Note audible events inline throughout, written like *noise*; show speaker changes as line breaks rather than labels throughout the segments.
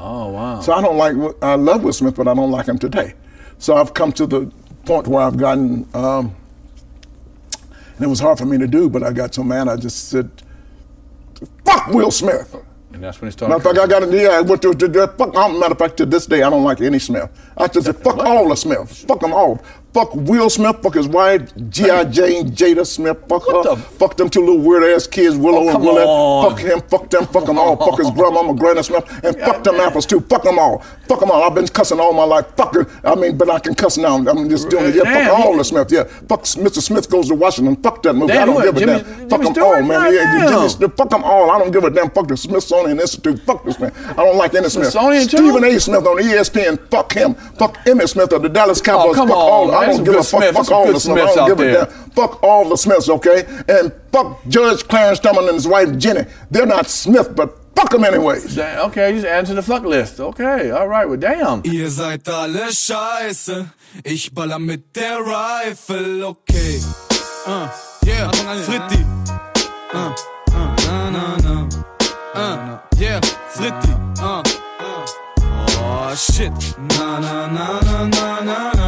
Oh wow.
So I don't like. I love Will Smith, but I don't like him today. So I've come to the point where I've gotten. Um, and it was hard for me to do, but I got so mad I just said, "Fuck Will Smith."
and that's when he started.
Matter of fact, I got it. Yeah, went to, to, to fuck. Matter of fact, to this day, I don't like any Smith. I just said, fuck all the Smiths. Fuck them all. Fuck Will Smith. Fuck his wife, G.I. Jane, Jada Smith. Fuck
What
her.
the-
fuck them two little weird ass kids, Willow
Oh,
and Willette.
on.
Fuck him. Fuck them. Fuck them all. Fuck his grandmama, *laughs* Granny Smith, and fuck them apples too. Fuck them all. Fuck them all. I've been cussing all my life. Fuck it. I mean, but I can cuss now. I'm just doing it. Yeah,
Damn,
fuck all the Smith. Yeah, fuck Mr. Smith goes to Washington. Fuck that movie.
Damn,
I don't
what,
give a
Jimmy-
damn.
Jimmy
Fuck them
Stewart?
all, man. Yeah. Jimmy Fuck them all. I don't give a damn. Fuck the Smithsonian Institute. Fuck this man. I don't like any Smith. Stephen A. Smith on ESPN. Fuck him. Fuck Emmett Smith of the Dallas oh, Cowboys.
Oh,
fuck
on,
all.
Man.
I don't give a fuck.
Smiths.
Fuck all the Smiths. I don't
out
give a
there.
damn. Fuck all the Smiths, okay? And fuck Judge Clarence Thurman and his wife Jenny. They're not Smith, but fuck them anyways.
Damn, Okay, just add to the fuck list. Okay, all right. Well, damn.
Ihr seid alle scheiße, ich baller mit der Rifle, okay. Uh, yeah, Fritti. Uh, uh, na, na, na. Uh, yeah, Fritti. Uh. Oh shit. Na, na, na, na, na, na, na, na.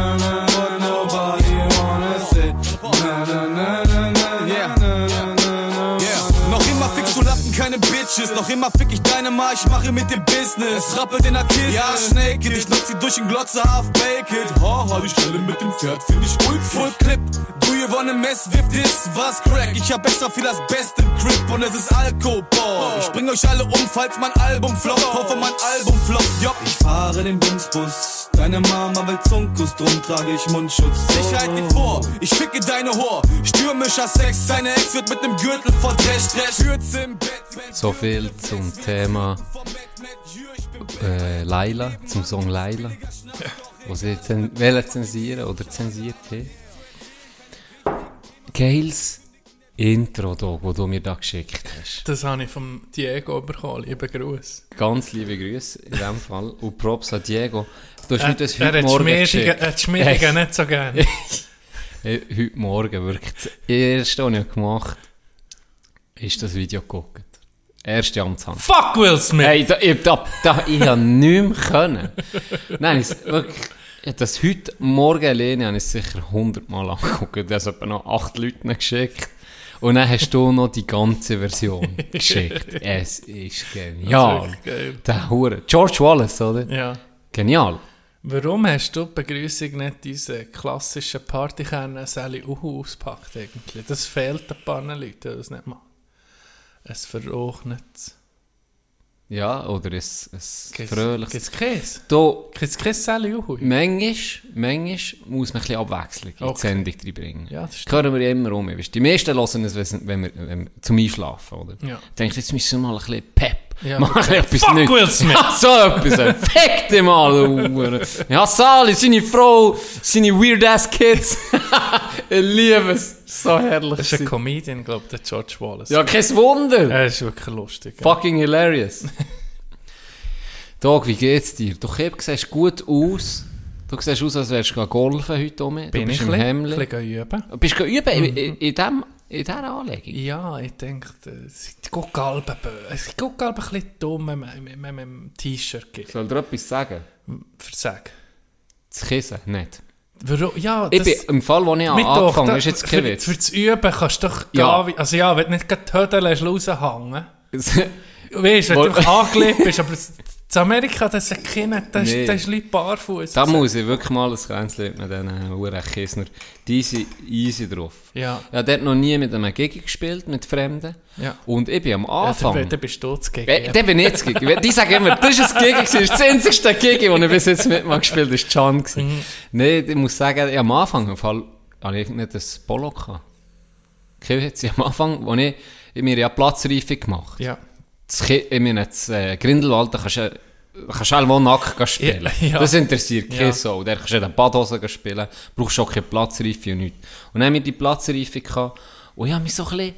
Lappen, keine Bitches. Noch immer fick ich deine Ma, ich mache mit dem Business. Rappelt in der Kiste. Ja, Snake it. Ich nutz sie durch den Glotzer, half baked. Haha, die Stelle mit dem Pferd find ich ulf. Full Clip. Do you wanna mess with this? Was crack? Ich hab extra viel das Beste im Crip und es ist Alkohol. Ich bring euch alle um, falls mein Album floppt. Hoffe mein Album floppt. Jopp. Ich fahre den Bumsbus. Deine Mama will Zunkus, drum trage ich Mundschutz. Sicherheit geht vor. Ich ficke deine Whore. Stürmischer Sex. Deine Ex wird mit nem Gürtel verdrescht. Führt's im Bett. wenn-
So viel zum Thema äh, Laila, zum Song Laila. Wo sie zen zensieren oder zensiert haben. Geiles Intro, da, wo du mir da geschickt hast.
Das habe ich vom Diego bekommen. Liebe Gruß.
Ganz liebe Grüße in dem Fall. Und Props an Diego. Du hast
Er,
mir das
er
heute
hat
Morgen geschickt.
er hat Schmiedigen nicht so gerne. *laughs*
Heute Morgen wirklich. Das erste, was ich gemacht habe, ist das Video geguckt. Erste Amtshand.
Fuck Will Smith!
Hey, da, ich, da, da, ich habe nichts können. Nein, wirklich, ich hab das heute Morgen alleine habe ich es sicher 100 Mal angeguckt. Das hat etwa noch 8 Leuten geschickt. Und dann hast du noch die ganze Version *laughs* geschickt. Es ist genial.
Ist.
Der Hure. George Wallace, oder?
Ja.
Genial.
Warum hast du die Begrüßung nicht diese klassischen Partykerne Sally Uhu auspackt eigentlich? Das fehlt ein paar Leuten, die das nicht machen. Es verrochnet.
Ja, oder ein, ein fröhliches.
Käse?
Da,
Gibt's Käse Sally Uhu?
manchmal, manchmal muss man ein bisschen Abwechslung in die
Okay.
Sendung reinbringen.
Ja, das stimmt.
hören wir immer um. Die meisten hören es, wenn wir, wenn wir zum Einschlafen, oder?
Ja.
Denke jetzt müssen wir mal ein bisschen Pep.
Ja,
ein bisschen etwas
Fuck
Neues.
Will Smith!
Ja, so etwas. Fick dich mal, du. Ja, Sally, seine Frau, seine weird-ass Kids. *laughs* ich liebe es. So herrlich.
Das ist ein. Comedian, glaube ich, der George Wallace.
Ja, kein Wunder.
Er ist wirklich lustig. ja.
Fucking hilarious. *laughs* Dog, wie geht's dir? Du siehst gut aus. Du siehst aus, als wärst du golfen heute um. Du
Bin
bist
ich
im
ein bisschen üben?
Du bist geübt in, in, in, dem, in dieser Anlegung.
Ja, ich denke, die Guckalben böse. Die Guckalben ein bisschen dumm, wenn man wenn man mit dem T-Shirt geht.
Soll dir etwas sagen?
Versag.
Das Kissen, nicht.
Warum? Ja,
Ich
das...
bin, im Fall, wo ich
Mit
angefangen habe, ist jetzt kein
für,
Witz.
für das Üben kannst du doch
Ja.
gehen, also ja, wenn du nicht gerade die Hödel lässt raushängen. *laughs* Weißt du, wenn du einfach angelegt bist, aber in Amerika, das ist keiner, das
Nee.
das ist Leute barfuß.
da muss ich wirklich mal ein Grenzlied mit diesen Uhren Kissner. Die sind easy drauf.
Ja.
Ich habe dort noch nie mit einem Gigi gespielt, mit Fremden.
Ja.
Und ich bin am
Ja,
Anfang...
dann, dann bist du zu gegen.
Äh, der bin ich jetzt Gigi. Die sagen immer, das ist ein gewesen. das ist das einzigste Gigi, das ich bis jetzt mit mal gespielt habe, ist Can. Mhm. Nein, ich muss sagen, ich, am Anfang im Fall, hatte ich nicht das Polo gehabt. Okay, jetzt am Anfang, wo ich, ich mir ja Platzreife gemacht.
Ja.
Das Ki- Ich meine, das äh, Grindelwald, da kannst du kannst du auch nackt spielen.
Ja, *laughs* ja.
Das interessiert keine
Ja.
Sau. Da kannst du in der Badhose gehen spielen, brauchst auch keine Platzreife und nichts. Und dann haben wir die Platzreife gehabt, und ich habe mich so ein bisschen,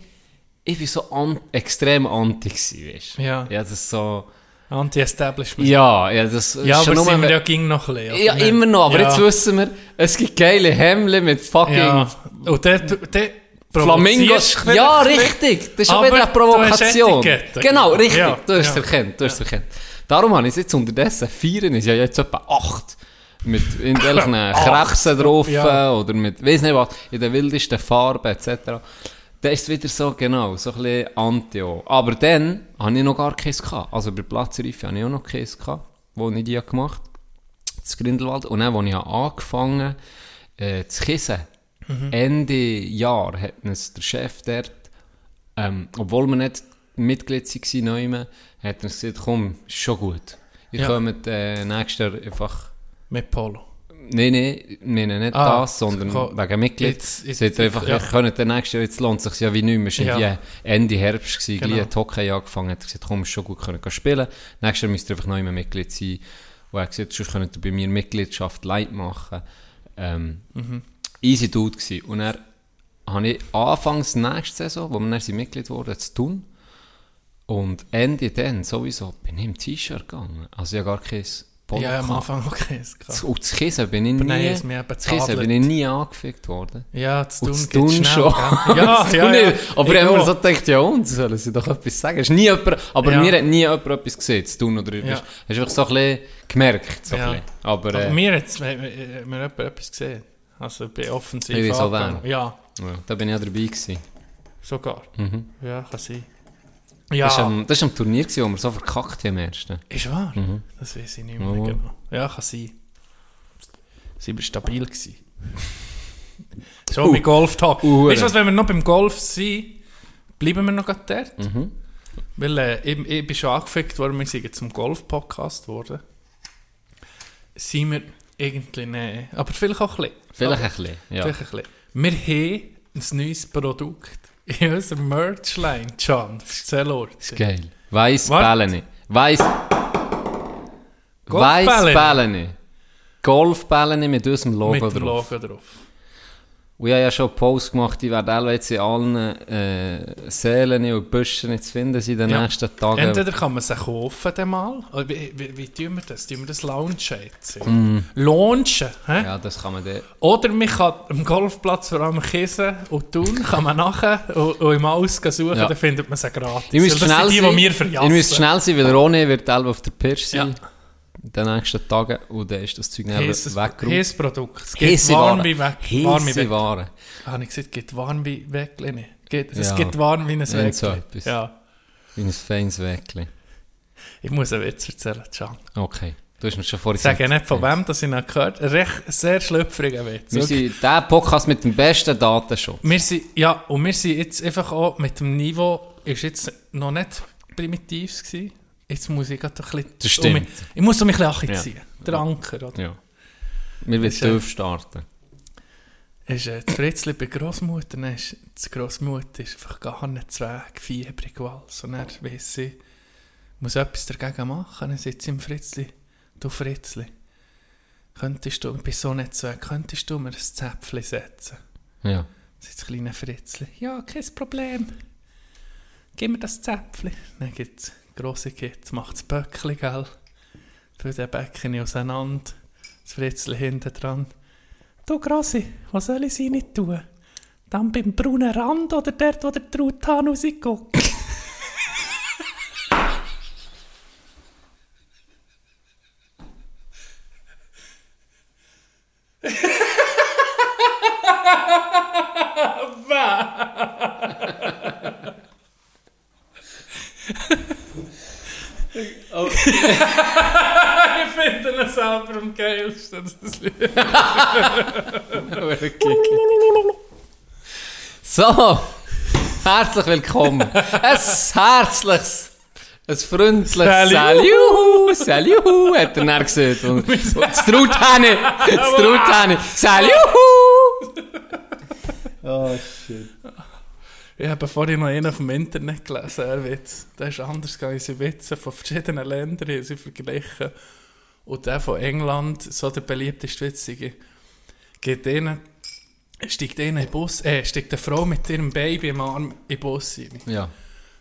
ich war so an, extrem anti gewesen, weißt du.
Ja.
Ja, das ist so,
Anti-Establishment.
ja, ja, das
Ja,
ist
aber
nur,
sind wir ja ging noch ein bisschen.
ja,
nicht?
immer noch, aber jetzt wissen wir, es gibt geile Hemden mit fucking.
Und der, der
Flamingos. Ja, richtig. Das ist
Aber
wieder eine Provokation. Genau, richtig.
Ja,
du hast es
ja.
erkannt. Du hast es erkannt. Darum habe ich es jetzt unterdessen feiern, ist ja jetzt etwa acht. Mit irgendwelchen *laughs* Krebsen drauf
ja.
oder mit, weiß nicht was, in der wildesten Farbe etc. Dann ist es wieder so, genau, so ein bisschen anti -O. Aber dann habe ich noch gar keins gehabt. Also bei Platzreife habe ich auch noch keins gehabt, wo ich die gemacht habe. Das Grindelwald. Und dann, als ich habe angefangen äh, zu kissen, Ende Jahr hat uns der Chef dort, ähm, obwohl wir nicht Mitglied waren, mehr, hat uns gesagt, komm, ist schon gut. Ihr
Ja.
kommt äh, nächstes Jahr einfach...
Mit Polo.
Nein, nein, nein, nein, nicht
Ah,
das, sondern
ko-
wegen Mitglied. Seid ihr einfach,
ja.
könnt dann nächstes Jahr, jetzt lohnt es sich ja wie nicht mehr.
Ja.
Ende Herbst, gewesen,
Genau.
gleich Hockey angefangen, hat gesagt, komm, ist schon gut, können spielen. Nächstes Jahr müsst ihr einfach neu mehr Mitglied sein. Und er hat gesagt, sonst könnt ihr bei mir Mitgliedschaft light machen. Ähm,
Mhm.
Easy Dude gewesen. Und er habe ich anfangs nächste Saison, wo wir dann sind Mitglied wurden, zu tun. Und Ende dann sowieso bin ich im T-Shirt gegangen. Also ich habe gar kein Polo
Ja, am. Anfang es gehabt.
Und zu Kissen bin ich nie,
nein,
Kissen bin ich nie angefickt worden.
Ja, zu tun
tun
schnell,
schon. *laughs*
Ja, ja, ja.
nicht. Aber
Ich
habe mir
auch.
so gedacht, ja und, sollen sie doch etwas sagen. Ist nie jemand, aber
Ja.
mir hat nie jemand etwas gesehen, zu tun. Oder
Ja.
hast, hast einfach so ein bisschen gemerkt. So
Ja.
bisschen. Aber,
Aber
äh,
mir hat mir jemand etwas gesehen. Also bei offensiv
Ich weiß auch.
Ja,
ja, da bin ich auch dabei gewesen.
sogar.
Mhm.
Ja, kann sein.
Das
Ja,
war am, das war am Turnier, gewesen, wo wir so verkackt haben am ersten.
ist wahr.
Mhm.
Das weiß ich nicht mehr
Ja.
genau. Ja, kann sein. Sie war stabil. Gewesen. *laughs* So,
Uh.
mit Golf Talk.
Uh,
weißt du was, wenn wir noch beim Golf sind, bleiben wir noch gerade dort.
Mhm.
Weil äh, ich, ich bin schon angefickt worden, wir sind zum Golf-Podcast geworden. Sind wir irgendwie nicht. Aber vielleicht auch ein bisschen.
Vielleicht ein bisschen, ja.
Vielleicht ein bisschen. Wir haben ein neues Produkt in unserem Merchline. Can, erzähl uns.
Geil. Weiss. Bälleni. Weiss... Weiss Bälleni. Golfbälleni mit unserem Logo
Mit
drauf.
dem Logo drauf.
Und ich habe ja schon Post gemacht, die werden alle jetzt in allen äh, Seelen und Büschen zu finden in den
Ja.
nächsten Tagen.
Entweder kann man sie kaufen, dann mal. Oder Wie, wie, wie tun wir das? Tun wir das launchen jetzt?
Mhm.
Launchen, hä?
Ja, das kann man dann...
Oder man kann am Golfplatz vor allem Kissen und tun, kann man nachher und, und im Aus gehen suchen,
Ja.
dann findet man sie gratis. Weil das
schnell
die,
sein.
die wir verjassen.
müsst schnell sein, weil Ronny wird selber auf der Pirsch sein.
Ja.
In den nächsten Tagen. Und dann ist das Zeug
Heißes
weggeräumt.
heißes Produkt. Es geht
Heisse
warm
Ware.
wie weg.
Heisse
weg.
Ware.
Habe ich gesagt, geht warm wie Weckli. Geht, es
Ja.
geht warm wie ein Weckli.
So etwas.
Ja.
Wie ein feines Wäckchen.
Ich muss einen Witz erzählen, Can.
Okay. Du hast mir schon vorhin
Ich sage nicht von wem, das ich ihn gehört habe. Recht, sehr schlüpfriger Witz.
Wir
Wirklich.
sind der Podcast mit dem besten Datenschutz.
Wir sind, ja, und wir sind jetzt einfach auch mit dem Niveau, ist jetzt noch nicht primitiv gewesen. Jetzt muss ich gerade ein bisschen...
Das stimmt.
um ich muss mich ein bisschen
Ja.
ziehen. Der Anker, oder?
Ja. Wir wollen
ja-
tief starten.
Ist äh, das Fritzli bei Grossmutter, dann ist die Grossmutter ist einfach gar nicht zweig, fiebrig, alles. Und dann weiss sie, muss etwas dagegen machen. Dann sagt sie im Fritzli, du Fritzli, könntest du, ich bin so nicht zweig, könntest du mir ein Zäpfchen setzen?
Ja.
Sagt das kleine Fritzli, ja, kein Problem. Gib mir das Zäpfchen. Dann gibt grosse Kids, macht das Böckchen, gell? Für den Becken auseinander. Das Fritzli hinten dran. Du Grossi, was soll ich sie nicht tun? Dann beim braunen Rand oder dort, wo der Truthahn rausguckt? ich finde ihn selber am geilsten. Das Lied. *laughs*
So, herzlich willkommen. Ein herzliches, ein freundliches Saljuhu, Saljuhu, hat er dann gesagt. Und und das Truthähne, das Truthäne, Saljuhu. Oh, shit.
Ich habe vorhin noch einen auf dem Internet gelesen, ein Witz. Der ist anders gegangen. Sie Witze von verschiedenen Ländern sie verglichen. Und der von England, so der beliebteste Witz, sei, geht denen, steigt ihnen in den Bus, äh, steigt eine Frau mit ihrem Baby im Arm in den Bus rein.
Ja.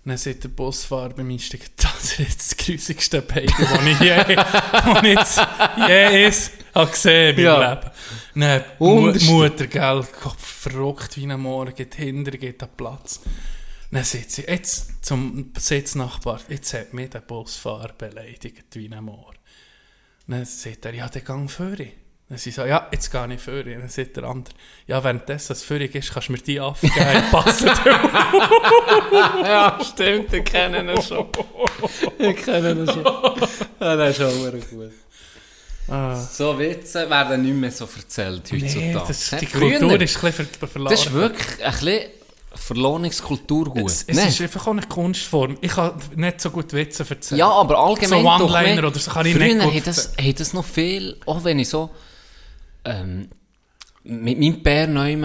Dann sagt der Busfahrer beim Einstieg, das ist jetzt das grusigste Baby, das ich je, *laughs* das ich jetzt je ist, habe gesehen in meinem
Ja.
Leben. Dann Mu. Mutter, gell, verrückt wie ein Morgen, geht hinter, geht an Platz. Dann sagt sie, jetzt zum Sitznachbar, jetzt hat mich der Busfahrer beleidigt wie ein Moor. Dann sagt er, ja, der gang führen. Dann sie so, ja, jetzt gehe ich führen. Dann sagt der andere, ja, währenddessen das Führung ist, kannst du mir die abgeben, passen *laughs*
ja, stimmt, ich kenne ihn schon. Ich kenne ihn schon. Ja, das ist auch gut.
ah.
So Witze werden nicht mehr so erzählt heutzutage.
Nee, das, die Kultur ist ein bisschen ver verloren.
Das ist wirklich ein bisschen Verlohnungskulturgut.
Es, es
Nee.
ist einfach auch eine Kunstform. Ich kann nicht so gut Witze erzählen.
Ja, aber allgemein
So One-Liner oder so kann ich nicht gut
hat das, hat das noch viel, auch wenn ich so ähm, mit meinem Bär neu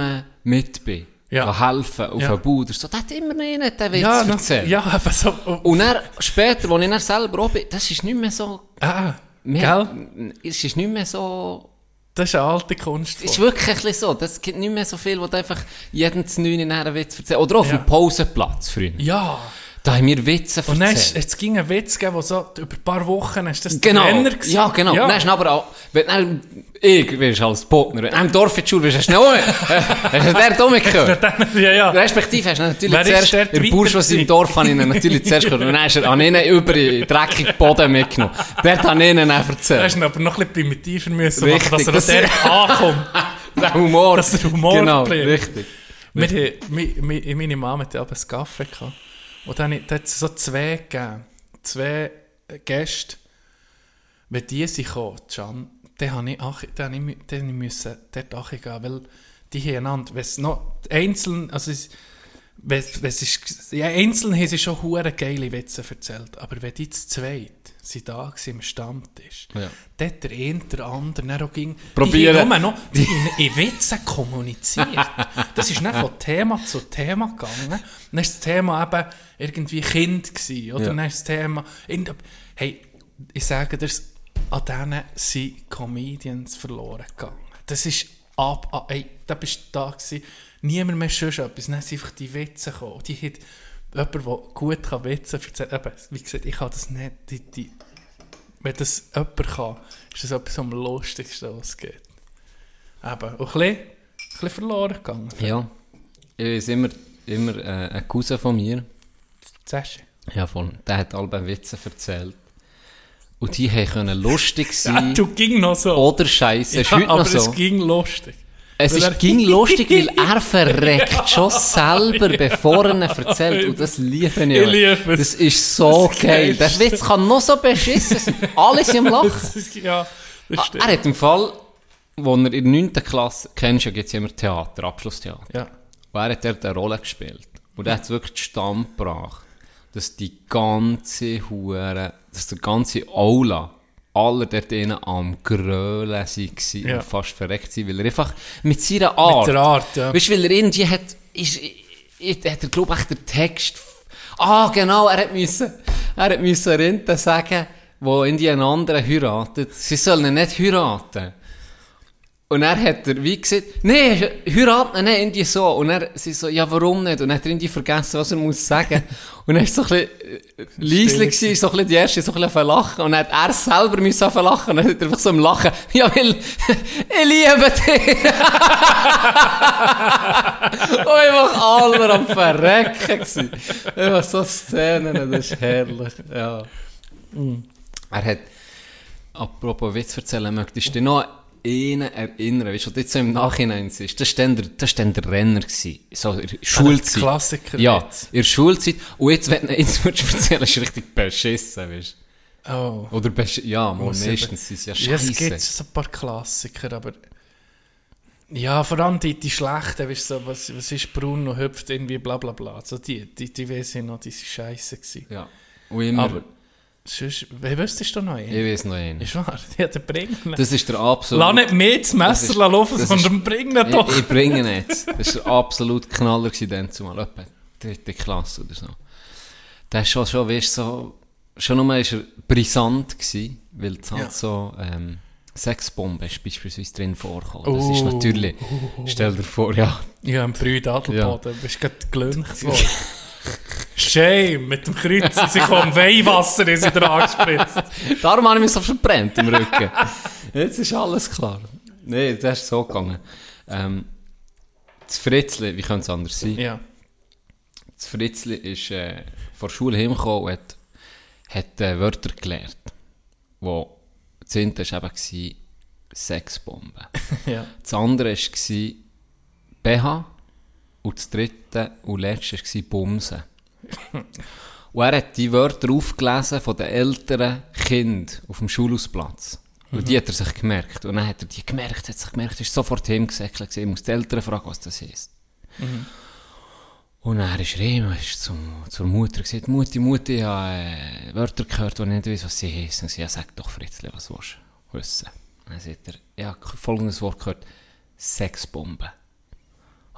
mit bin,
Ja.
kann helfen auf
Ja.
einen Bau oder so, der hat immer einen den Witz
ja,
erzählt.
ja, aber so.
Und dann, später, als ich dann selber auch bin, das ist nicht mehr so,
ah,
mehr,
gell?
es ist nicht mehr so,
Das ist eine alte Kunstform.
ist wirklich ein bisschen so, das gibt nicht mehr so viel, wo du einfach jeden zu neun in einen Witz erzählt. Oder auch auf
Ja.
dem Pausenplatz früher.
ja.
Da haben wir Witze
Und dann
erzählt.
jetzt ging ein Witz gegeben, wo so über ein paar Wochen ist das
Genau,
Trainer gewesen.
ja genau.
Ja.
Dann hast du aber auch, wenn du ich wirst als Partner, du im Dorf in die Schule bist, hast du noch, *laughs* hast du der dumme gehört.
ja, ja.
Respektive hast du natürlich
Wer
zuerst,
dort
der
weiter
Burschus im? Dorf habe ich ihn natürlich zuerst gehört, und dann hast du an ihnen über den dreckigen Boden mitgenommen. Dort habe ich ihnen auch
Da
erzählt.
hast du aber noch ein bisschen primitiver müssen
Richtig,
machen, dass er
das-
der ankommt. *laughs*
Der Humor.
Dass der Humor
Genau,
bleibt.
richtig.
Wir, haben- mi- mi- meine Mama hatte aber einen Kaffee gehabt. Und dann da hat es so zwei gegeben. Zwei Gäste. Wenn die sind gekommen, dann habe ich, ach, dann habe ich, dann habe ich dort angehen, weil die haben einander, wenn es noch einzeln, also es, wenn, wenn es ist, ja, einzeln haben sie schon hure geile Witze erzählt, aber wenn die zu zweit sind da im Stammtisch,
Ja.
dort der eine, der andere, auch ging,
Probieren.
die haben noch in, in Witzen kommuniziert. Das ist nicht von Thema zu Thema gegangen. Dann war das Thema eben irgendwie Kind gewesen, oder?
Ja.
Dann ist das Thema, hey, ich sage dir, an denen sind Comedians verloren gegangen. Das ist ab, ab ey, da bist du da gewesen, niemand mehr schon etwas, dann sind einfach die Witze gekommen. Die hat jemand, der gut kann Witze erzählen kann, wie gesagt, ich kann das nicht, die, die, wenn das jemand kann, ist das etwas am lustigsten, was es gibt. Eben, und ein bisschen, ein bisschen verloren gegangen.
Ja. Ich weiß immer, immer äh, ein Cousin von mir,
Zesche.
ja, voll, der hat alle Witze erzählt. Und die können lustig *laughs*
Ja,
sein
du ging noch so.
oder scheiße. ist
ja,
heute
aber
noch so.
es ging lustig.
Es
Weil
ist, ging lustig, weil er *laughs* verreckt schon selber, bevor er ihn erzählt. Und das liebe ich.
Ich liebe es.
Das ist so
Das
geil. Der. Witz kann noch so beschissen sein. Alle sind am Lachen.
Ist, ja,
Ah. Er hat im Fall, wo er in der 9. Klasse, kennst du ja, gibt es immer Theater, Abschlusstheater.
ja.
Und er hat dort eine Rolle gespielt. Und er hat wirklich zustande gebracht, dass die ganze Hure, dass der ganze Aula, alle dort drinnen am Grölen waren
Ja.
und fast verreckt sind, weil er einfach mit seiner Art,
Mit der Art, ja.
weißt du, weil er irgendwie hat, ist, hat er, glaube ich, den Text, ah, genau, er hat müssen, er hat müssen Rente sagen, wo irgendwie einen anderen heiratet, sie sollen nicht heiraten. Und er hat er wie gesagt, nee, heiraten ihn nicht, irgendwie so. Und er sie so, ja, warum nicht? Und er hat er irgendwie vergessen, was er muss sagen. *laughs* Und er ist so ein bisschen äh, leise gewesen, so ein bisschen die erste, so ein bisschen Lachen. Und dann hat er selber müssen auf lachen. Und dann hat er einfach so im Lachen, ja, weil, *laughs* ich liebe dich. *laughs* Und einfach alle am Verrecken gewesen. Einfach so Szenen, das ist herrlich, ja. Er hat, apropos Witz erzählen, möchtest du noch einen erinnern, weißt du, jetzt so im Nachhinein ist? Das war dann der, das war dann der Renner, gewesen, so in der Schulzeit.
Klassiker.
Ja,
jetzt.
in der Schulzeit. Und jetzt, wenn du *laughs* jetzt erzählen, ist richtig beschissen, weißt
Oh.
du. Oder besch ja,
Muss
meistens sind es ja
Ja, es
scheiße.
gibt so ein paar Klassiker, aber... Ja, vor allem die, die schlechten, weißt du, so, was, was ist Bruno, hüpft irgendwie bla bla bla. Also die, die, die weiss ich noch, die sind scheiße gewesen.
Ja. Und immer,
Aber, sonst, wer wüsstest du noch einen?
ich weiß noch einen.
Ist wahr, die hat den bringen.
Das ist der absolut...
Lass nicht mehr das
Das ist-
Messer laufen,
das
sondern bring ihn doch.
Ich, ich bringe ihn jetzt. Das war absolut Knaller gewesen, dann zumal. Etwa dritte Klasse oder so. Der ist schon, schon, weißt, so, schon nur ist er brisant gewesen, weil es halt
Ja.
so, ähm, Sexbombe ist beispielsweise drin vorgekommen. Das ist
Oh.
natürlich, stell dir vor, ja,
Ja, im Brüd Adelboden, du bist gerade gelüncht *laughs* worden. Shame, mit dem Kreuz, sie kommen Weihwasser, ist sie dran gespritzt.
darum habe ich mich so verbrennt im Rücken. Jetzt ist alles klar. Nee, das ist so gegangen. Ähm, das Fritzli, wie könnte es anders sein?
Ja.
Das Fritzli ist äh, vor der Schule heimgekommen und hat, hat äh, Wörter gelernt. Wo das eine war eben Sexbombe. *laughs*
Ja.
Das andere war BH. Und das dritte und letzte war Bumsen. Und er hat die Wörter aufgelesen von den älteren Kindern auf dem Schulhausplatz. Und die hat er sich gemerkt. Und dann hat er die gemerkt, hat sich gemerkt, ist sofort hingesäckelt. Ich muss die Eltern fragen, was das ist. Und dann ist er ihm, ist zum, zur Mutter gesagt, Mutti, Mutti, ich habe äh, Wörter gehört, die ich nicht weiß, was sie heißen. Und sie hat sag doch, Fritzli, was willst du wissen? Und dann sagt er, habe folgendes Wort gehört, Sexbombe.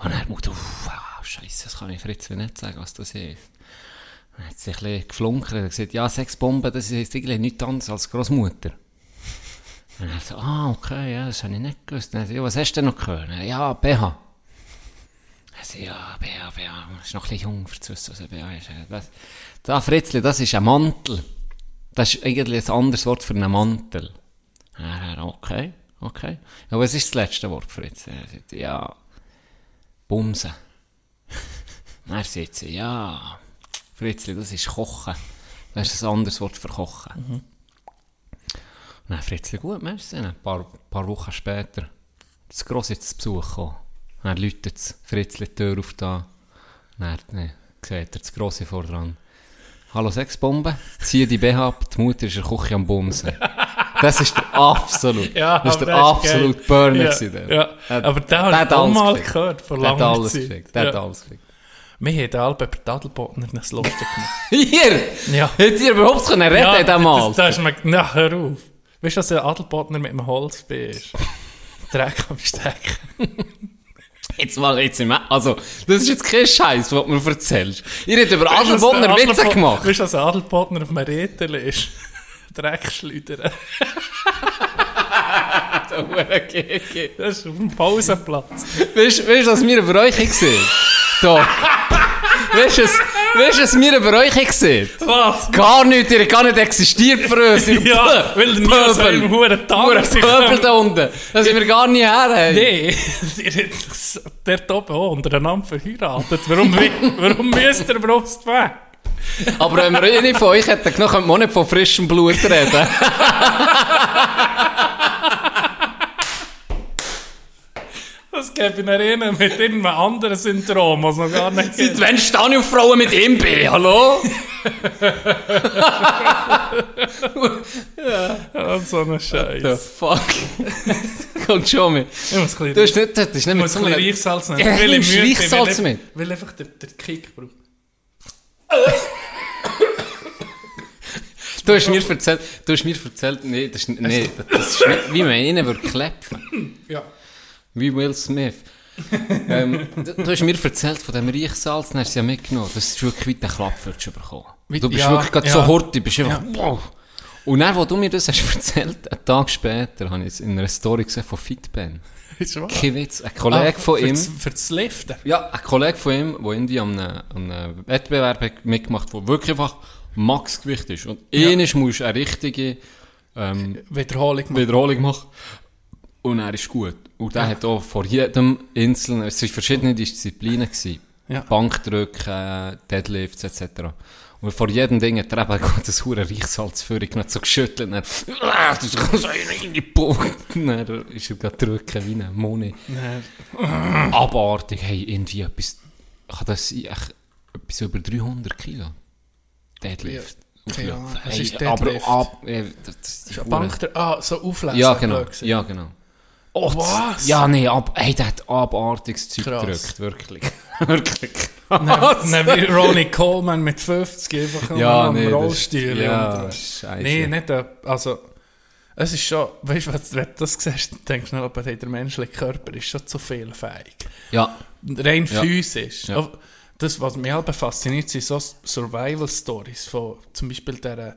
Und dann hat die Mutter, uff, ah, Scheiße, das kann ich Fritzli nicht sagen, was das ist. Dann hat sie ein bisschen geflunkert und gesagt, ja, Sexbombe, das ist eigentlich nichts anderes als Großmutter. Und er so, ah, okay, ja, das habe ich nicht gewusst. Dann hat sie, ja, was hast du denn noch gehört? Ja, BH. Er so, ja, BH, BH, das ist noch ein bisschen jung für zu wissen, was ein BH ist. Das, da, Fritzli, das ist ein Mantel. Das ist eigentlich ein anderes Wort für einen Mantel. Ja, okay, okay. Ja, was ist das letzte Wort, Fritz? Er sagt, ja, Bumsen. Dann sagt sie, ja, Fritzli, das ist Kochen. Das ist ein anderes Wort für Kochen. Und dann Fritzli, gut, merci. Ein paar, paar Wochen später, das Grosse zu Besuch gekommen. Dann läutet das Fritzli die Tür auf da. Dann ne, sieht er das Grosse vor dran. Hallo Sexbombe, zieh die BH ab, die Mutter ist in der Küche am Bumsen. Das ist der absolut,
Ja,
das ist der
das ist
absolut
geil.
Burner
Ja,
gewesen,
ja.
Der-
Aber
der
ich
hat
auch mal
gekriegt.
gehört, vor
Der hat
langer
alles
Zeit.
gekriegt, der hat
Ja.
alles gekriegt.
Wir haben alle bei Tadelbotner das lustig gemacht. *laughs*
Hier!
Ja.
Hättet ihr überhaupt können reden in diesem
das,
Alter?
da ist mir, na, hör auf. Weißt du, dass ein Adelbotner mit einem Holzbein ist? *laughs* Dreck am Stecken. *laughs*
Jetzt mal, jetzt im Also, das ist jetzt kein Scheiß, was du mir erzählst. Ihr habt über
der
Witze gemacht.
Weißt du, dass ein Adelbotner auf einem Rätel ist? Dreck schleudern. *laughs* Das ist auf dem Pausenplatz.
Weißt du, was wir über euch gesehen Doch. Weißt du, was- wir über euch gesehen
Was?
Gar nicht, ihr gar nicht existiert für uns. ihr
Ja, weil nie so im hohen
Nur
Tag
ein Pöbel da unten. Das sind wir gar nicht her. Hey.
Nee, *laughs* ihr habt sich dort oben auch untereinander verheiratet. Warum, warum müsst ihr Brust weg?
Aber wenn wir eine von euch hätten genommen, könnte man auch nicht von frischem Blut reden.
Das gäbe in einer mit irgendeinem anderen Syndrom, was noch gar nicht
Seit wann stehe ich auf Frauen mit MB? Hallo?
Ah, so ein
The
Scheiß.
fuck? Kommt schon mit.
Ich muss ein
Du hast
bisschen,
nicht, das ist nicht
ich muss ein bisschen Reichsalz nehmen.
Ja,
ich
Reichsalz
ich-
mit.
Weil einfach der, der Kick braucht.
Du hast mir erzählt, du hast mir erzählt, nee, das ist, nee, das ist nicht, wie man ihnen würde klepfen.
Ja.
Wie Will Smith. ähm, du, du hast mir erzählt von dem Reichsalz, dann hast du ja mitgenommen. Das ist wirklich wie der bekommen. Du bist
ja,
wirklich gerade
ja.
so hart, du bist einfach, wow. Und dann, wo du mir das hast erzählt, einen Tag später, habe ich es in einer Story gesehen von Fitben.
Ist wahr?
Ein Kollege von
Ah, für
ihm.
Für das Liften.
Ja, ein Kollege von ihm, der irgendwie an einem, an einem Wettbewerb mitgemacht hat, der wirklich einfach Maxgewicht ist. Und
Ja.
ja. musst du eine richtige ähm,
Wiederholung machen.
Wiederholung machen. Und er ist gut. Und der hat auch vor jedem Inseln, es waren verschiedene Disziplinen. Gewesen.
Ja.
Bankdrücken, Deadlifts etc. Und vor jedem Ding hat er eben das hure Reichsalz für ihn so geschüttelt. Und dann, ah, das ist so in die Punkt. Und dann ist er gerade drücken wie ein Moni. Abartig, hey, irgendwie etwas, kann das sein, etwas über 300 Kilo? Deadlift.
Ja,
Auflauf.
was ist
Aber
Deadlift?
ab, äh, das ist
Bank der, ah, so auflesen.
Ja, genau, ja, genau. Oh,
Was?
Ja, nee, ab, hey, der hat abartiges Zeug gedrückt, wirklich. *laughs* wirklich.
Nein, nein, wie Ronnie Coleman mit 50 einfach
ja,
am
nee, das-
Rollstuhl.
Ja.
Nee, nicht, also, es ist schon, weißt du, wenn du das siehst, denkst du schnell, aber der menschliche Körper ist schon zu viel fähig.
Ja,
Rein
Ja.
physisch.
Ja.
Das, was mich halt fasziniert, sind so Survival-Stories von zum Beispiel der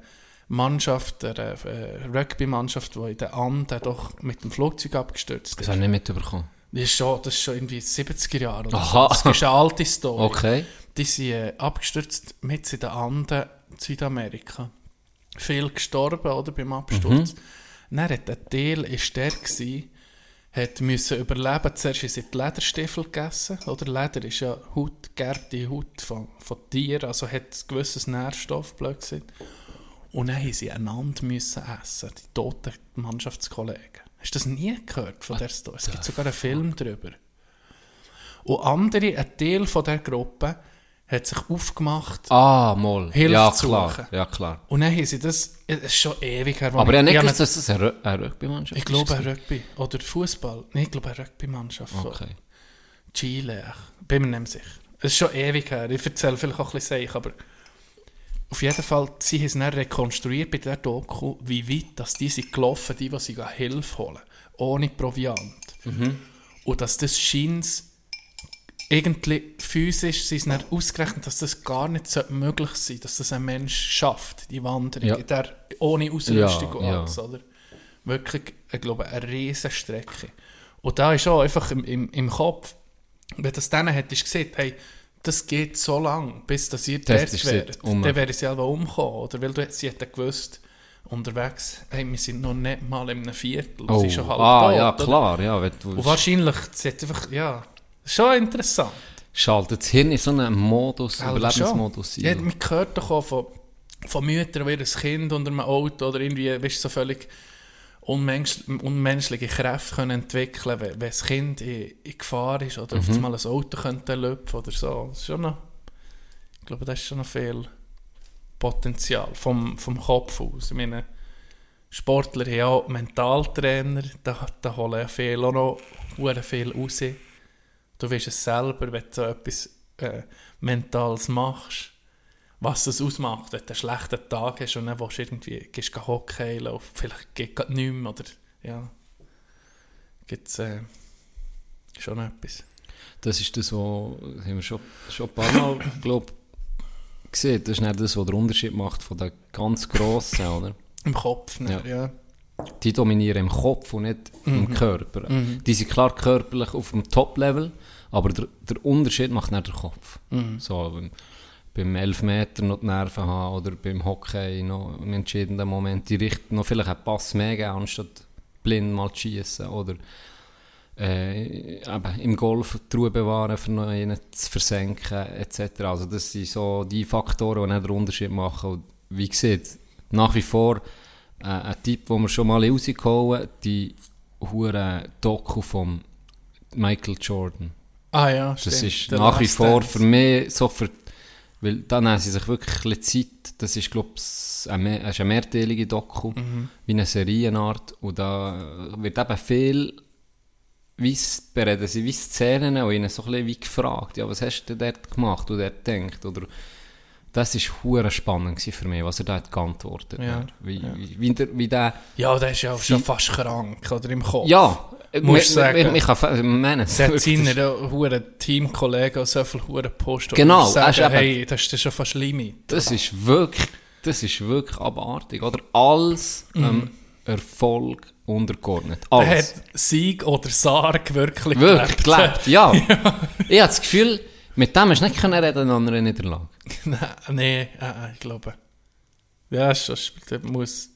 Mannschaft, der äh, Rugby-Mannschaft, die in den Anden doch mit dem Flugzeug abgestürzt
das
ist.
habe ich nicht mitbekommen.
Das ist schon, das ist schon irgendwie 70er Jahre oder
Aha.
so. Das ist eine alte Story.
Okay.
Die sind äh, abgestürzt mit in den Anden Südamerika. Viel gestorben oder, beim Absturz.
Mhm.
Dann hat ein Teil ist der gewesen, hat müssen überleben. Zuerst haben sie die Lederstiefel gegessen. Oder Leder ist ja Haut, gärte Haut von, von Tieren, also hat ein gewisses Nährstoff, blöd gesagt. Und dann haben sie einander müssen essen, die toten Mannschaftskollegen. Hast du das nie gehört von der Story? Es gibt sogar einen Film darüber. Und andere, ein Teil von der Gruppe, hat sich aufgemacht.
Ah, mal.
Hilfe
ja,
zu
klar.
suchen.
Ja, klar.
Und dann haben sie das, es ist schon ewig her.
Aber ich nicht
ich nicht-
dass das eine, eine Rugby-Mannschaft
Ich glaube,
ist.
ein Rugby. Oder Fußball. Nein, ich glaube, eine Rugby-Mannschaft. von
Okay.
Chile. Ich bin mir nicht sicher. Es ist schon ewig her. Ich erzähle vielleicht auch ein bisschen Seich, aber auf jeden Fall, sie haben es dann rekonstruiert bei der Doku, wie weit dass die sind gelaufen, die, die sie Hilfe holen, ohne Proviant. Und dass das scheint irgendwie physisch sie dann ausgerechnet, dass das gar nicht so möglich sein dass das ein Mensch schafft, die Wanderung,
Ja.
der, ohne Ausrüstung
Ja,
und
ja.
alles, oder? Wirklich, ich glaube, eine riesige Strecke. Und da ist auch einfach im, im, im Kopf, wenn das denen hättest gesehen, hey, das geht so lang, bis dass ihr
ist
wärt,
um.
dann wäre ich selber umgekommen, oder? Weil du, sie hätten gewusst, unterwegs, hey, wir sind noch nicht mal in einem Viertel,
Oh,
sie ist schon halb
ah,
tot,
ja, klar. Ja, wenn du
Und wahrscheinlich, sie hat einfach, ja, schon interessant.
schaltet das Hirn in so einen Modus,
Selber
Überlebensmodus
schon. Ja,
ein.
man hört doch auch von, von Müttern, die ihr Kind unter einem Auto oder irgendwie, weißt, du, so völlig unmensch, unmenschliche Kräfte können entwickeln wenn, wenn das Kind in, in Gefahr ist oder auf einmal ein Auto könnte lüpfen oder so. Das ist schon noch, ich glaube, das ist schon noch viel Potenzial vom, vom Kopf aus. Ich meine, Sportler haben ja auch Mentaltrainer, da, da holen ja viel auch noch viel raus. Du weißt es selber, wenn du so etwas äh, Mentales machst, was das ausmacht, wenn du einen schlechten Tag hast und dann willst du irgendwie gehst du Hockey laufen, vielleicht geht es nicht mehr, oder ja, gibt es äh, schon etwas.
Das ist das, was haben wir schon, schon ein paar Mal, glaub, gesehen. Das ist nicht das, was den Unterschied macht von den ganz Grossen, oder?
Im Kopf, ne?
Ja.
ja.
Die dominieren im Kopf und nicht im Körper. Die sind klar körperlich auf dem Top-Level, aber der, der Unterschied macht nicht der Kopf. So, beim, Elfmeter noch die Nerven haben oder beim Hockey noch im entscheidenden Moment die richten noch vielleicht einen Pass mehr geben, anstatt blind mal zu schießen oder äh, eben, im Golf die Ruhe bewahren, für einen zu versenken etc. Also das sind so die Faktoren, die den Unterschied machen. Und wie gesagt, nach wie vor äh, ein Tipp, den wir schon mal rausgehauen haben, die hure Doku von Michael Jordan.
Ah ja,
Das
stimmt.
ist
Der
nach wie vor für mich so für, weil da nehmen sie sich wirklich ein Zeit, das ist glaube ich eine, eine mehrteilige Doku,
Mhm.
wie eine Serienart und da wird eben viel weiss, bereden sie wie Szenen und ihnen so ein bisschen wie gefragt, ja was hast du dort gemacht und dort gedacht oder das war hure spannend für mich, was er da hat geantwortet
Ja,
hat. Wie, wie, wie, der, wie der,
Ja, der ist ja schon fast krank, oder im Kopf.
ja,
Musst
ich-
sagen.
ich- ich kann fa- meinen,
Der hat
das-
seine huren Teamkollegen so viel huren Post
Genau,
und sagen,
er eben-
hey, das ist schon fast Limit.
Das ist wirklich, das ist wirklich abartig, oder? Alles ähm, Erfolg untergeordnet.
Er
Alles.
hat Sieg oder Sarg wirklich,
Wirklich
gelebt.
gelebt, *laughs* ja. Ich habe das Gefühl, mit dem hast du nicht können reden an einer Niederlage. *laughs*
Nein, nee, äh, äh, ich glaube. Ja, das muss.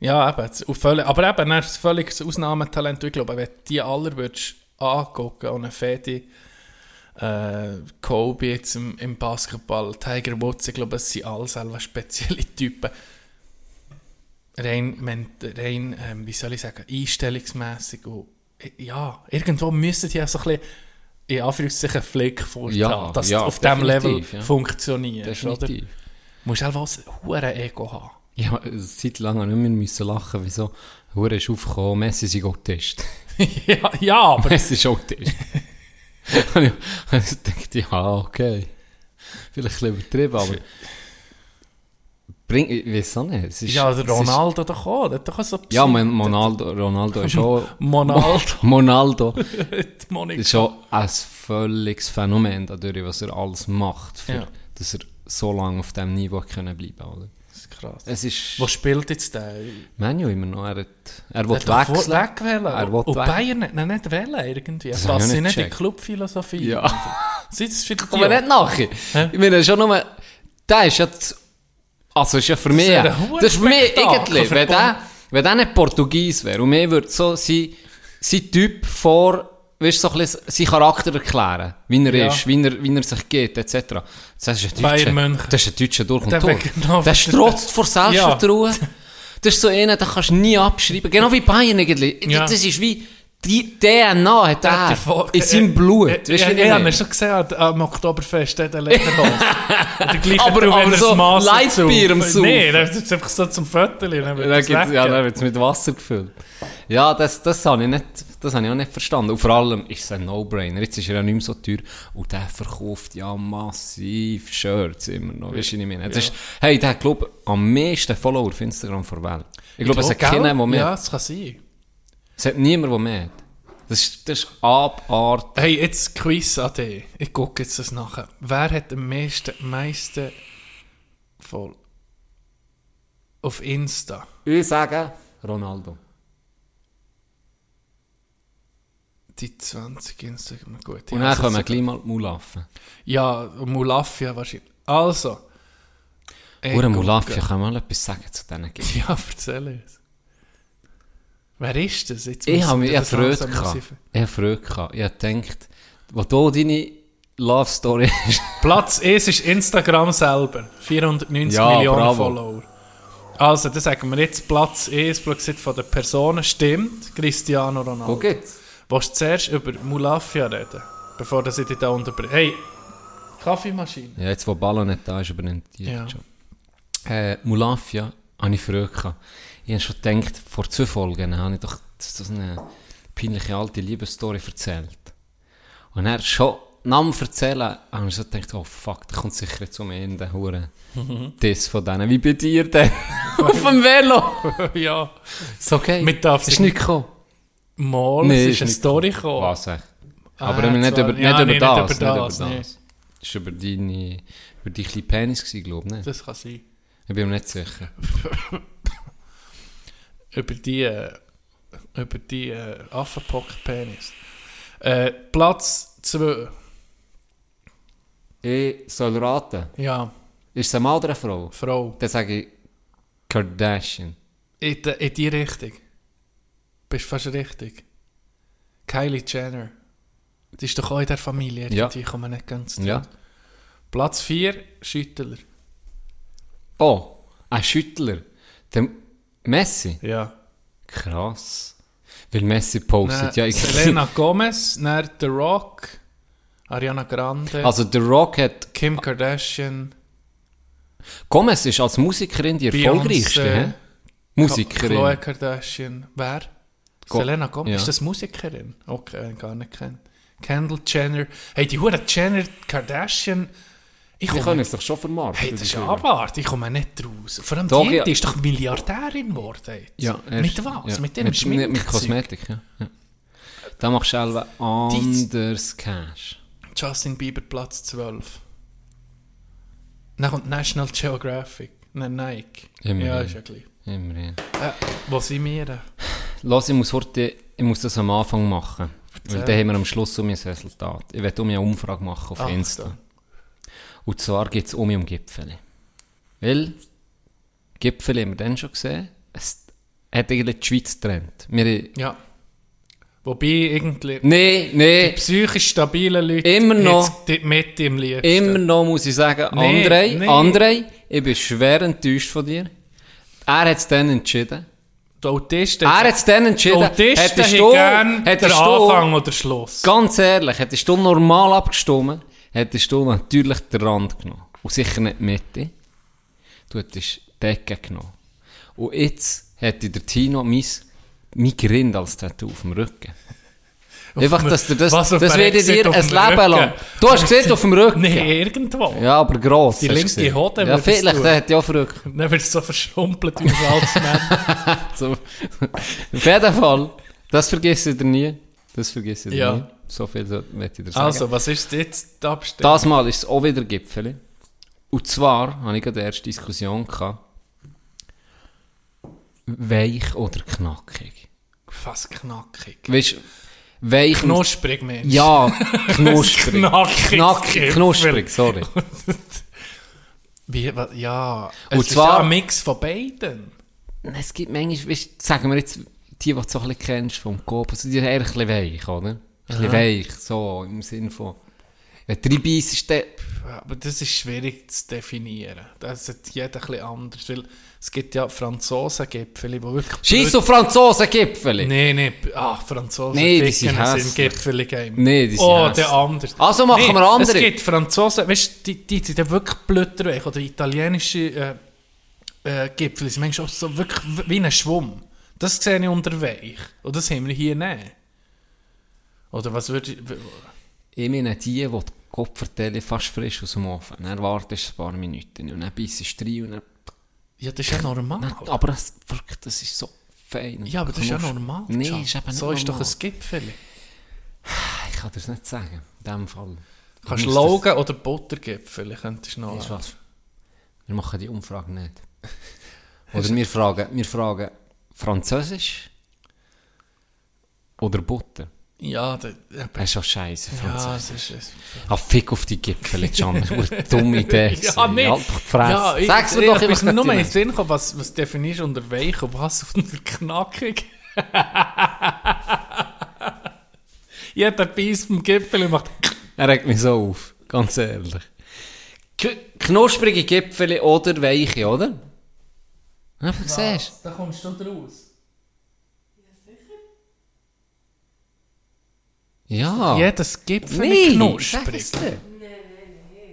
Ja, eben. Völlig, aber eben, er ist ein völliges Ausnahmetalent. Ich glaube, wenn du die alle würdest angucken und einen Fedi, äh, Kobe jetzt im, im Basketball, Tiger Woods, ich glaube, es sind alle selber spezielle Typen. Rein, rein ähm, wie soll ich sagen, einstellungsmässig. Und, äh, ja, irgendwo müssen die ja so ein bisschen in Anführungszeichen Flick vorstellen,
Ja,
dass
ja,
auf diesem Level
ja.
funktionierst, oder?
Definitiv.
Du musst einfach ein hohes Ego haben.
Habe eine Zeit lang nicht mehr müssen lachen, wieso Hure ist aufgekommen, Messi ist Autist. *laughs*
ja, ja, aber
Messi ist Autist. *laughs* Und ich ich dachte, ja, okay. Vielleicht ein bisschen übertrieben, aber... Bring, ich weiß auch nicht. Es ist,
ja, der
ist-
Ronaldo doch auch. Der hat doch auch so
Ja, Ronaldo, Ronaldo ist auch... *laughs*
Monaldo.
Monaldo ist schon ein völliges Phänomen dadurch, was er alles macht, für,
Ja.
dass er so lange auf diesem Niveau können bleiben oder?
Das ist krass.
Es ist...
Wo spielt jetzt der?
Manu immer noch, er, hat, er
Er
will
hat doch
wechseln.
wegwählen.
Er will
Und
weg-
Bayern hat ihn nicht wählen irgendwie.
Das
Das passt
nicht
nicht in die. Clubphilosophie.
Ja. *laughs*
Sieht es für die
Aber nicht nachher. Ich meine, schon nur... Der ist jetzt... Also ist ja für mich... Das,
ein
ist für mich
für
wenn der, wenn der nicht Portugies wäre und mir würde so sein... sein Typ vor, weißt du, so ein bisschen seinen Charakter erklären, wie er
Ja.
ist, wie er, wie er sich geht, etc. Das ist ein Deutscher. Das ist ein Deutscher durch und durch. Der strotzt vor *laughs* Selbstvertrauen. Das ist so einer, den kannst du nie abschreiben. Genau wie Bayern eigentlich.
Ja.
Das ist wie, die DNA hat er in seinem Blut.
Äh,
Weißt du,
ja, ja, schon gesehen am- Oktoberfest, der hat Lederhose. Oder gleich
Aber-
wenn er
aber
das
so Lightbier am Saufen.
Nee, das ist einfach so zum Viertel.
Ja, dann wird es mit Wasser gefüllt. Ja, das, das habe ich, nicht, das habe ich auch nicht verstanden. Und vor allem ist es ein No-Brainer. Jetzt ist er ja nicht mehr so teuer. Und der verkauft ja massiv Shirts immer noch. Weißt du, was ich meine? Das ist, hey, der hat, glaube am meisten Follower auf Instagram der Welt. Ich glaube, es hat keinen, der mehr
Ja, das kann sein.
Es hat niemand, der mehr hat. Das ist, das ist abartig.
Hey, jetzt Quiz an dich. Ich gucke jetzt das nachher. Wer hat am meisten, meisten voll auf Insta?
Ich sage Ronaldo.
Die 20 Instagram, gut.
Und dann kommen
also-
gleich mal Mulaffen.
Ja, Mulafia wahrscheinlich. Also.
Ure
gucke.
Mulafia, kann man mal etwas sagen zu diesen Gegend?
Ja, erzähl es. Wer ist das? Jetzt
Ich habe mich
wir
ich
aussieben.
Ich habe gedacht, wo du deine Love Story ist,
Platz 1 ist Instagram selber. 490
Ja,
Millionen
bravo.
Follower. Also, das sagen wir jetzt Platz 1 Prozent von den Personen stimmt. Cristiano
wo
Ronaldo.
geht's?
Willst du zuerst über Mulafia reden? Bevor ich dich da unterbreche. Hey, Kaffeemaschine.
Ja, jetzt wo Ballo nicht da ist, übernimmt die
Ja.
Job. Äh, Mulafia habe ich Freude gehabt. Ich habe schon gedacht, vor zwei Folgen habe ich doch so eine peinliche alte Liebesstory erzählt. Und er schon dem Erzählen habe ich so gedacht, oh fuck, da kommt sicher jetzt um Ende Hure *laughs* das von denen. Wie bei dir denn? *laughs* Auf dem Velo! *laughs*
ja.
Ist okay.
Mit darf
ist nicht gekommen.
Mal,
Nee,
es
ist
ist eine
nicht
Story gekommen.
Was echt?
Ah,
Aber wir nicht über, nicht
ja,
über
nee, nicht
das.
über
Nicht
das,
über
nee.
das. Das war über deine, über deine kleine Penis, glaube ich. Nicht?
Das kann sein.
Ich bin mir nicht sicher.
Über die, äh, über die äh, Affenpock-Penis. Äh, Platz 2.
Ich soll raten.
Ja,
Ist es eine Mann oder eine Frau?
Frau.
Dann sage ich Kardashian.
In, de, in die Richtung. Bist fast richtig. Kylie Jenner. Die ist doch auch in der Familie.
Ja.
Die kommen nicht ganz
Ja.
Platz 4, Schüttler.
Oh, ein Schüttler. Der Messi.
Ja.
Krass. Weil Messi postet ja irgendwie-
Selena Gomez, dann The Rock, Ariana Grande,
Also der Rock hat...
Kim Kardashian,
Gomez ist als Musikerin die erfolgreichste. Hä? Musikerin.
Chloe Kardashian. Wer?
Go-
Selena Gomez.
ja.
Ist das Musikerin? Okay, gar nicht kennen. Kendall Jenner. Hey, die Hure Jenner Kardashian. Ich
Die
komme,
können es doch schon vermarkten.
hey, das ist
die
abart. Ich komme nicht raus. Vor allem
Doch,
die,
ja.
die ist doch Milliardärin geworden.
Ja,
mit was?
ja.
Mit dem
mit,
Schminkzeug?
mit Kosmetik, ja. ja. Da machst du selber anders Cash.
Justin Bieber Platz 12. Dann kommt National Geographic. Nein, Nike.
Immerhin.
Ja, ist ja gleich.
Immerhin.
Äh, wo sind wir denn?
Lass, ich muss, heute, ich muss das am Anfang machen. Weil dann haben wir am Schluss um ein Resultat. Ich werde um eine Umfrage machen auf
Ach,
Insta. Und zwar geht es um um Gipfeli. Weil, Gipfeli haben wir dann schon gesehen, es hat eigentlich die Schweiz getrennt. Wir,
Ja. Wobei irgendwie
nee, nee,
psychisch stabile Leute
Immer noch.
die Mitte im liebsten.
immer noch muss ich sagen,
Nee,
André,
nee.
André, ich bin schwer enttäuscht von dir. Er hat es dann entschieden.
Die Autisten,
Er hat es dann
die
entschieden.
Autisten
Hättest
hätten
du,
gerne den Anfang oder Schluss.
Ganz ehrlich, hättest du normal abgestimmt, hättest du natürlich den Rand genommen. Und sicher nicht die Mitte. Du hättest die Decke genommen. Und jetzt hätte der Tino mein, mein Grind als Tattoo auf dem Rücken. Einfach, dass du das,
auf
das werde dir
auf
ein Leben
Rücken?
lang. Du hast gesehen auf dem Rücken.
Nee, irgendwo.
Ja, aber gross.
Die linke. Hoden
Ja, vielleicht, der hat ja auf dem Rücken.
Dann wird es so verschrumpelt wie ein altes Mann. *laughs*
So. Auf jeden Fall, das vergesse ich dir nie. Das vergesse ich dir
Ja.
nie. So viel möchte ich dir sagen.
Also, was ist jetzt die Abstimmung?
Das Mal ist es auch wieder Gipfeli. Und zwar hatte ich gerade erst Diskussion gehabt. Weich oder knackig?
Fast knackig.
Weißt weich.
Knusprig, Mensch.
Ja, *laughs* knusprig.
Knackig.
knackig, knusprig, sorry. *laughs*
Wie, wa- ja.
Und
es
zwar-
ist ja ein Mix von beiden.
Es gibt manchmal, weißt, sagen wir jetzt, die du so ein bisschen kennst vom Coop, also die sind eher ein bisschen weich, oder? Ein bisschen weich, so im Sinne von, wenn du reinbeissst, dann,
Aber das ist schwierig zu definieren. Das hat jeder ein bisschen anders. Weil es gibt ja Franzosengipfel, die wirklich...
scheiss auf Franzosengipfel!
Nein, nein, ah, Franzosen
Nee, die sind.
Gipfel game.
Nee, die sind
Oh, der andere.
Also machen
Nee,
wir andere.
Es gibt Franzosen, weißt du, die, die sind ja wirklich blöderweich. Oder italienische äh, äh, Gipfel sind manchmal auch so wirklich wie ein Schwamm. Das sehe ich unter weich. Und das haben wir hier nicht. Oder was würde ich...
Ich meine die, die die Kopfverteile fast frisch aus dem Ofen. Dann wartest du ein paar Minuten und dann beißt du rein und dann...
Ja, das ist ja normal.
dann aber das, wirklich, das ist so fein.
Ja, aber das ist ja normal.
Nee, ist eben nicht
So ist doch
normal.
ein Gipfel.
Ich kann dir das nicht sagen, in dem Fall.
Kannst
Du
Logan oder Buttergipfel, könntest du noch...
Weißt was? Wir machen die Umfrage nicht. *laughs* Oder wir fragen, wir fragen Französisch oder Butter.
Ja, da, ja,
Das ist schon scheiße,
ja,
Französisch.
das ist...
Ah, fick auf die Gipfel, Can. Das ist eine dumme *laughs* Idee.
Ja, nee.
Halt.
Ja, ich,
Sag's mir doch,
ich, mir nur den Sinn gekommen, was, was definierst du unter weich und was unter knackig? *laughs* Jeder Biss vom Gipfel macht...
Er regt mich so auf, ganz ehrlich. K knusprige Gipfel oder weiche, oder? Einfach siehst
Da kommst du draus.
Ja.
Jedes Gipfel
Nee,
knusprig.
es dir.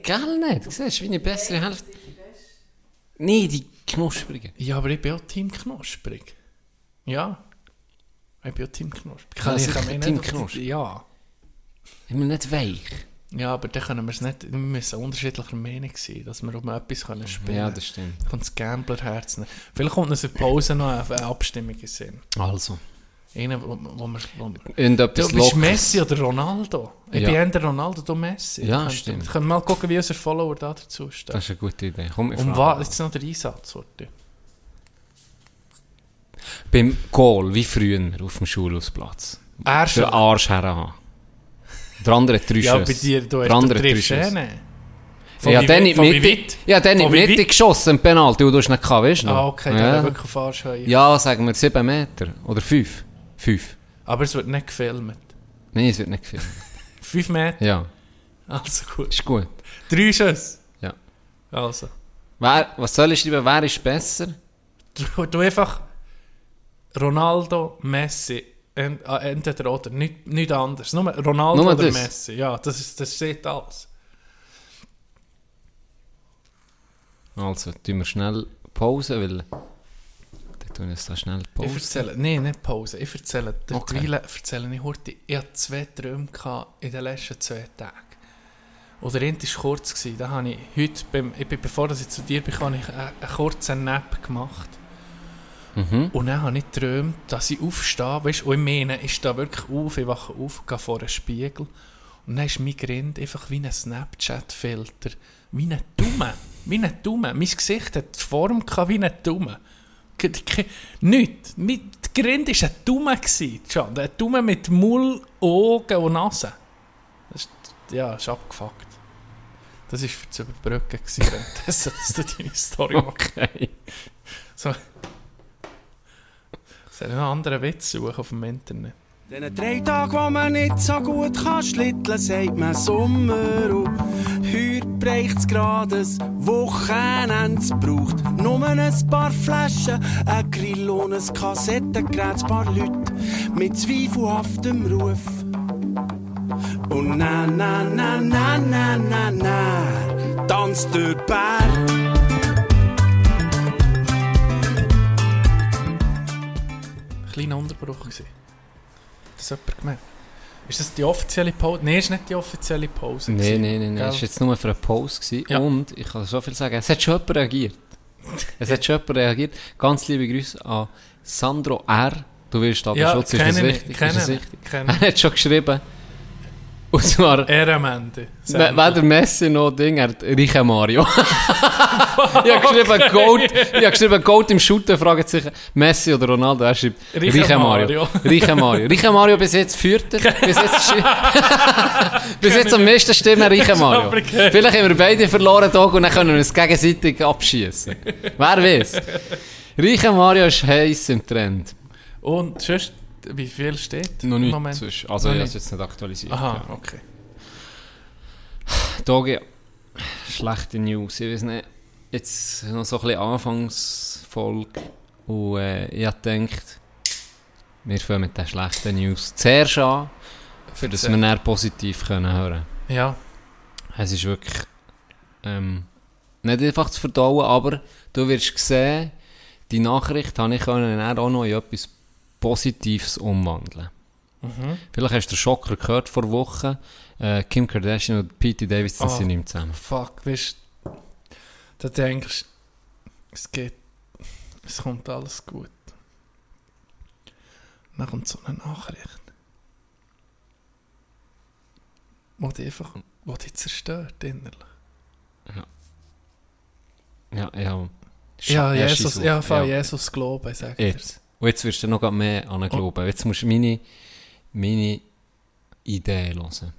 Gell nicht? Du siehst, wie eine bessere Hälfte. Nee, die knusprigen.
Ja, aber ich bin auch Team knusprig. Ja. Ich bin auch Team knusprig.
Ja,
ich
sicher,
mich
Team knusprig.
Ja.
Ich bin nicht weich.
Ja, aber dann können wir es nicht... Wir müssen unterschiedlicher Meinung sein, dass wir um etwas können spielen
Ja, das stimmt.
Kommt das Gamblerherz nicht. Vielleicht kommt uns in der Pause noch eine, eine Abstimmung in Sinn.
Also.
Einer, wo, wo wir... Wo wir
Und
Du bist
Lockeres.
Messi oder Ronaldo? Ich
Ja.
bin eher der Ronaldo, du Messi.
Ja,
Könnt-
stimmt.
Wir können mal gucken, wie unser Follower da dazu steht.
Das ist eine gute Idee. Komm, ich frage.
was? Jetzt noch der Einsatz. Warte.
Beim Goal, wie früher auf dem Schulhausplatz.
Er
Den
schon.
Arsch herhaben. Der andere hat drei
Ja, bei dir, du,
Der
hast,
andere drei Schüsse.
nicht.
Ja, dann Mitte.
weit?
Ja, dann Mitte
weit?
geschossen, im Penalty, und du hast nicht gehabt, weißt du noch?
Ah, okay, dann
ja.
ja. wirklich auf Arschhöhe.
ja, sagen wir 7 Meter. Oder 5. 5.
Aber es wird nicht gefilmt.
Nein, es wird nicht gefilmt. *laughs*
5 Meter?
Ja,
Also gut.
ist gut.
Drei Schüsse?
Ja.
Also.
Wer, was soll ich schreiben? Wer ist besser?
Du, du einfach Ronaldo, Messi, ah, entweder oder, nicht, nicht anders. Nur Ronaldo
Nur
oder
das?
Messi. Ja, das, ist, das sieht alles.
Also, tun wir schnell Pause, weil... Tun jetzt da schnell
Ich
Pause.
erzähle, nein, nicht Pause. Ich erzähle,
Okay.
derweil erzähle ich heute, ich hatte zwei Träume in den letzten zwei Tagen. Und der eine war kurz. Gewesen. Da habe ich heute, beim, ich bin, bevor ich zu dir bin, habe ich einen, einen kurzen Nap gemacht.
Mhm.
Und dann habe ich geträumt, dass ich aufstehe, weißt, und ich meine, ich stehe wirklich auf, ich wache auf, gehe vor einen Spiegel und dann ist mein Grind einfach wie ein Snapchat-Filter, wie ein Dumme, wie ein Dumme. Mein Gesicht hat die Form gehabt wie ein Dumme. Nichts. Der Grind war ein Dumme, Can. ein Dumme mit Maul, Augen und Nase. Das ist, ja, das ist abgefuckt. Das war für zu überbrücken, währenddessen, dass du deine Story.
Okay.
So. Soll ich noch einen anderen Witz suchen auf dem Internet?
Den drei Tagen, wo man nicht so gut kann schlitteln, sagt man Sommer. Und heute bräucht's gerade ein Wochenende. Es braucht nur ein paar Flaschen, ein Grill und ein Kassettengerät, ein paar Leute mit zweifelhaftem Ruf. Und na, na, na, na, na, na, na, tanzt der Bär.
Kleiner Unterbruch gewesen. Das jemand gemerkt? Ist das die offizielle Pause? Nein, ist nicht die offizielle Pause.
Nein, nein, nein.
Gell?
Es war jetzt nur für eine Pause. Gewesen.
Ja.
Und ich kann so viel sagen, es hat schon jemand reagiert. Es hat schon jemand reagiert. Ganz liebe Grüße an Sandro R. Du wirst da
Ja,
Schutz, ist das wichtig?
kenne
ist das
ich,
wichtig?
kenne
Er hat schon geschrieben. Und zwar,
Er am Ende.
we- weder Messi noch Ding, er hat Reiche Mario. *laughs* ich habe geschrieben, Gold, ich habe geschrieben, Gold im Shooter, fragt sich Messi oder Ronaldo. Er schreibt,
Reiche
Mario. Reiche Mario. Reiche Mario bis jetzt führt er. Bis jetzt, *laughs* bis jetzt am meisten Stimmen Reiche Mario. *laughs* Vielleicht haben wir beide verloren Tag und dann können wir uns gegenseitig abschießen. Wer weiß. Reiche Mario ist heiß im Trend.
Und sonst, wie viel steht
Noch
im
nicht
Moment?
zwischen. Also
Noch
ich habe es jetzt nicht aktualisiert.
Aha,
ja.
okay.
Dogi, schlechte News. Ich weiß nicht, jetzt noch so ein bisschen Anfangsfolge. Und äh, ich habe gedacht, wir fangen mit den schlechten News zuerst an, für dass wir dann positiv können hören
Ja,
Es ist wirklich ähm, nicht einfach zu verdauen, aber du wirst sehen, die Nachricht habe ich können auch noch in etwas Positives umwandeln.
mhm.
Vielleicht hast du den Schocker gehört vor Wochen. Äh, Kim Kardashian und Pete Davidson
Ah.
sind nicht mehr zusammen.
fuck, weißt du, da denkst es geht, es kommt alles gut. Dann kommt so eine Nachricht, wo die einfach, wo die zerstört innerlich.
Ja, ja.
Ja,
Scha-
Jesus,
Schiss-
ja, von Jesus glauben, sag ich dir.
Jetzt. Und jetzt wirst du noch mehr an glauben. Jetzt musst du meine, meine Idee hören.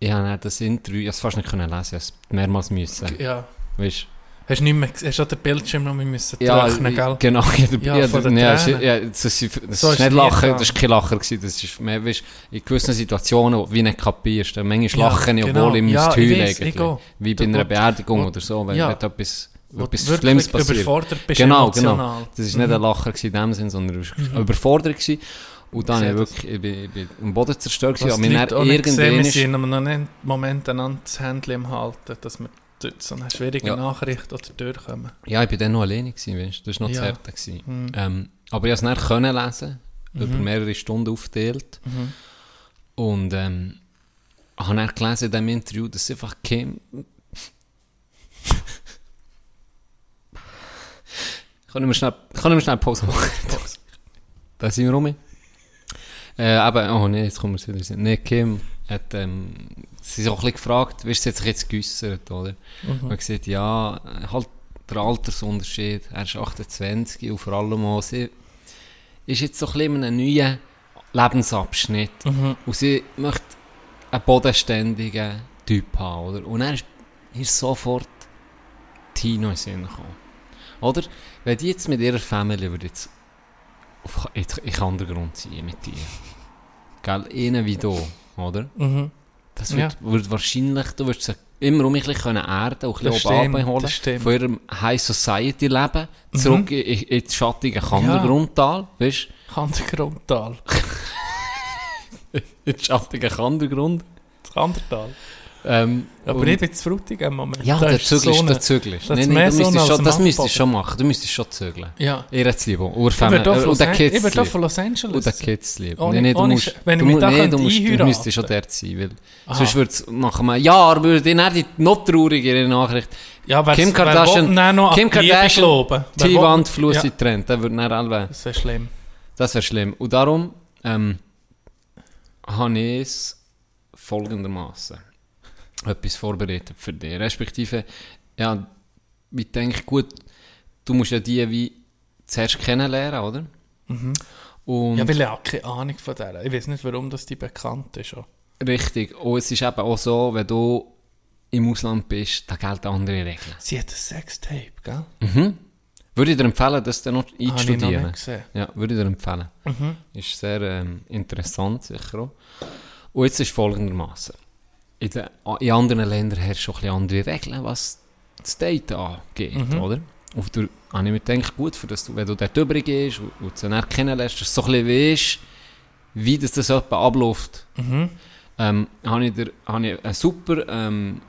Ich habe das Interview, ich es fast nicht können lesen, ich mehrmals müssen.
Ja.
Weißt,
Hast du nicht mehr, hast du auch den Bildschirm noch müssen
ja,
rechnen, gell?
genau. *laughs* Ja,
Ja,
ja,
von
ja, ja, das, ist- das
So
ist
ist
nicht Lachen, das war kein Lacher. Gewesen, das ist mehr, weißt, in gewissen Situationen, wo du nicht kapierst. Manchmal
Ja,
lache ich,
genau.
obwohl ich
Ja,
muss
ich
heulen
weiss, ich auch.
Wie bei einer Beerdigung oder so, wenn,
ja.
wenn etwas, etwas
du
Schlimmes passiert.
überfordert bist
Genau,
emotional.
genau. Das war nicht ein Lacher in dem Sinn, sondern es war überfordert. Gewesen. Und dann
Ich das.
wirklich, ich bin, ich bin am Boden zerstört
Was
aber
wir sind nicht im Moment einander das Händchen im Halten, dass wir so eine schwierige
Ja.
Nachricht oder durchkommen.
ja, ich bin dann noch alleine gewesen, weißt, du. das war noch
Ja.
hart gewesen.
Mhm.
Ähm, aber ich konnte es dann lesen, über mehrere Stunden aufgeteilt.
Mhm.
Und ähm, habe dann gelesen in diesem Interview, dass einfach Kim... Können wir schnell, können wir schnell Pause machen? *laughs* da sind wir rum. Äh, eben, oh nee, jetzt kommen wir wieder. Nee, Kim hat, ähm, sie ist auch ein bisschen gefragt, weißt du, sich jetzt geäussert, oder?
Mhm.
Man sieht, ja, halt der Altersunterschied, er ist 28 und vor allem auch, sie ist jetzt so ein bisschen in einem neuen Lebensabschnitt
Mhm.
und sie möchte einen bodenständigen Typ haben, oder? Und dann ist, ist sofort Tino in den Sinn gekommen. Oder? Wenn die jetzt mit ihrer Familie würde jetzt auf, jetzt den Untergrund ziehen mit dir. Gell? Ihnen wie du, oder?
Mhm.
Das
Ja.
wird, wird wahrscheinlich, du wirst sie immer um ein bisschen können erden und ein bisschen abholen von ihrem High Society Leben zurück in, in, ins schattige Kandergrundtal, weißt
Kandergrundtal. *laughs*
du? Ins schattige Kandergrund.
Das Kandertal.
Ähm,
Aber nicht mit Frutigen im Moment.
Ja,
Da
der
so
zügelst,
eine-
der zügelst.
das
Nee, nee,
so
müsstest schon, das müsstest du schon machen. Du müsstest schon zügeln.
Ja. Ich
Urfamily.
werde auch von
Und den Kids
ich
lieben.
von Los Angeles.
Und den Kids zu lieben.
Ohne-
nee, nee, du
ohne
musst,
wenn
du, nee, du, musst, du müsstest schon dort sein. Weil
Aha.
sonst würde es nach einem Jahr würde ich dann die noch traurigere Nachricht.
Ja,
Kim Kardashian, Kim Kardashian, die
will-
Wand Fluss
Ja,
ja. trennt, dann würde dann alle.
Das wäre schlimm.
Das wäre schlimm. Und darum ähm, habe ich es folgendermaßen etwas vorbereitet für dich. Respektive, ja, ich denke, gut, du musst ja die wie zuerst kennenlernen, oder? Und
Ja, weil ich habe keine Ahnung von der. Ich weiß nicht, warum das die bekannt ist. auch.
richtig. Und es ist eben auch so, wenn du im Ausland bist, da gelten andere Regeln.
Sie hat ein Sextape, gell?
Mhm. Würde ich dir empfehlen, das dann noch
ich noch
einzustudieren?
gesehen.
Ja, würde ich dir empfehlen.
Mhm.
Ist sehr ähm, interessant, sicher auch. Und jetzt ist folgendermaßen: in, den- in anderen Ländern herrschen schon ein bisschen andere Regeln, was das Daten angeht,
Mhm.
oder? Und da habe ich mir gedacht, gut, für das, du- wenn du dort drüber gehst und, und sie dann kennenlernst, dass du so ein bisschen weißt, wie das, das etwa abläuft,
Mhm.
ähm, habe ich, der, habe ich eine super ähm,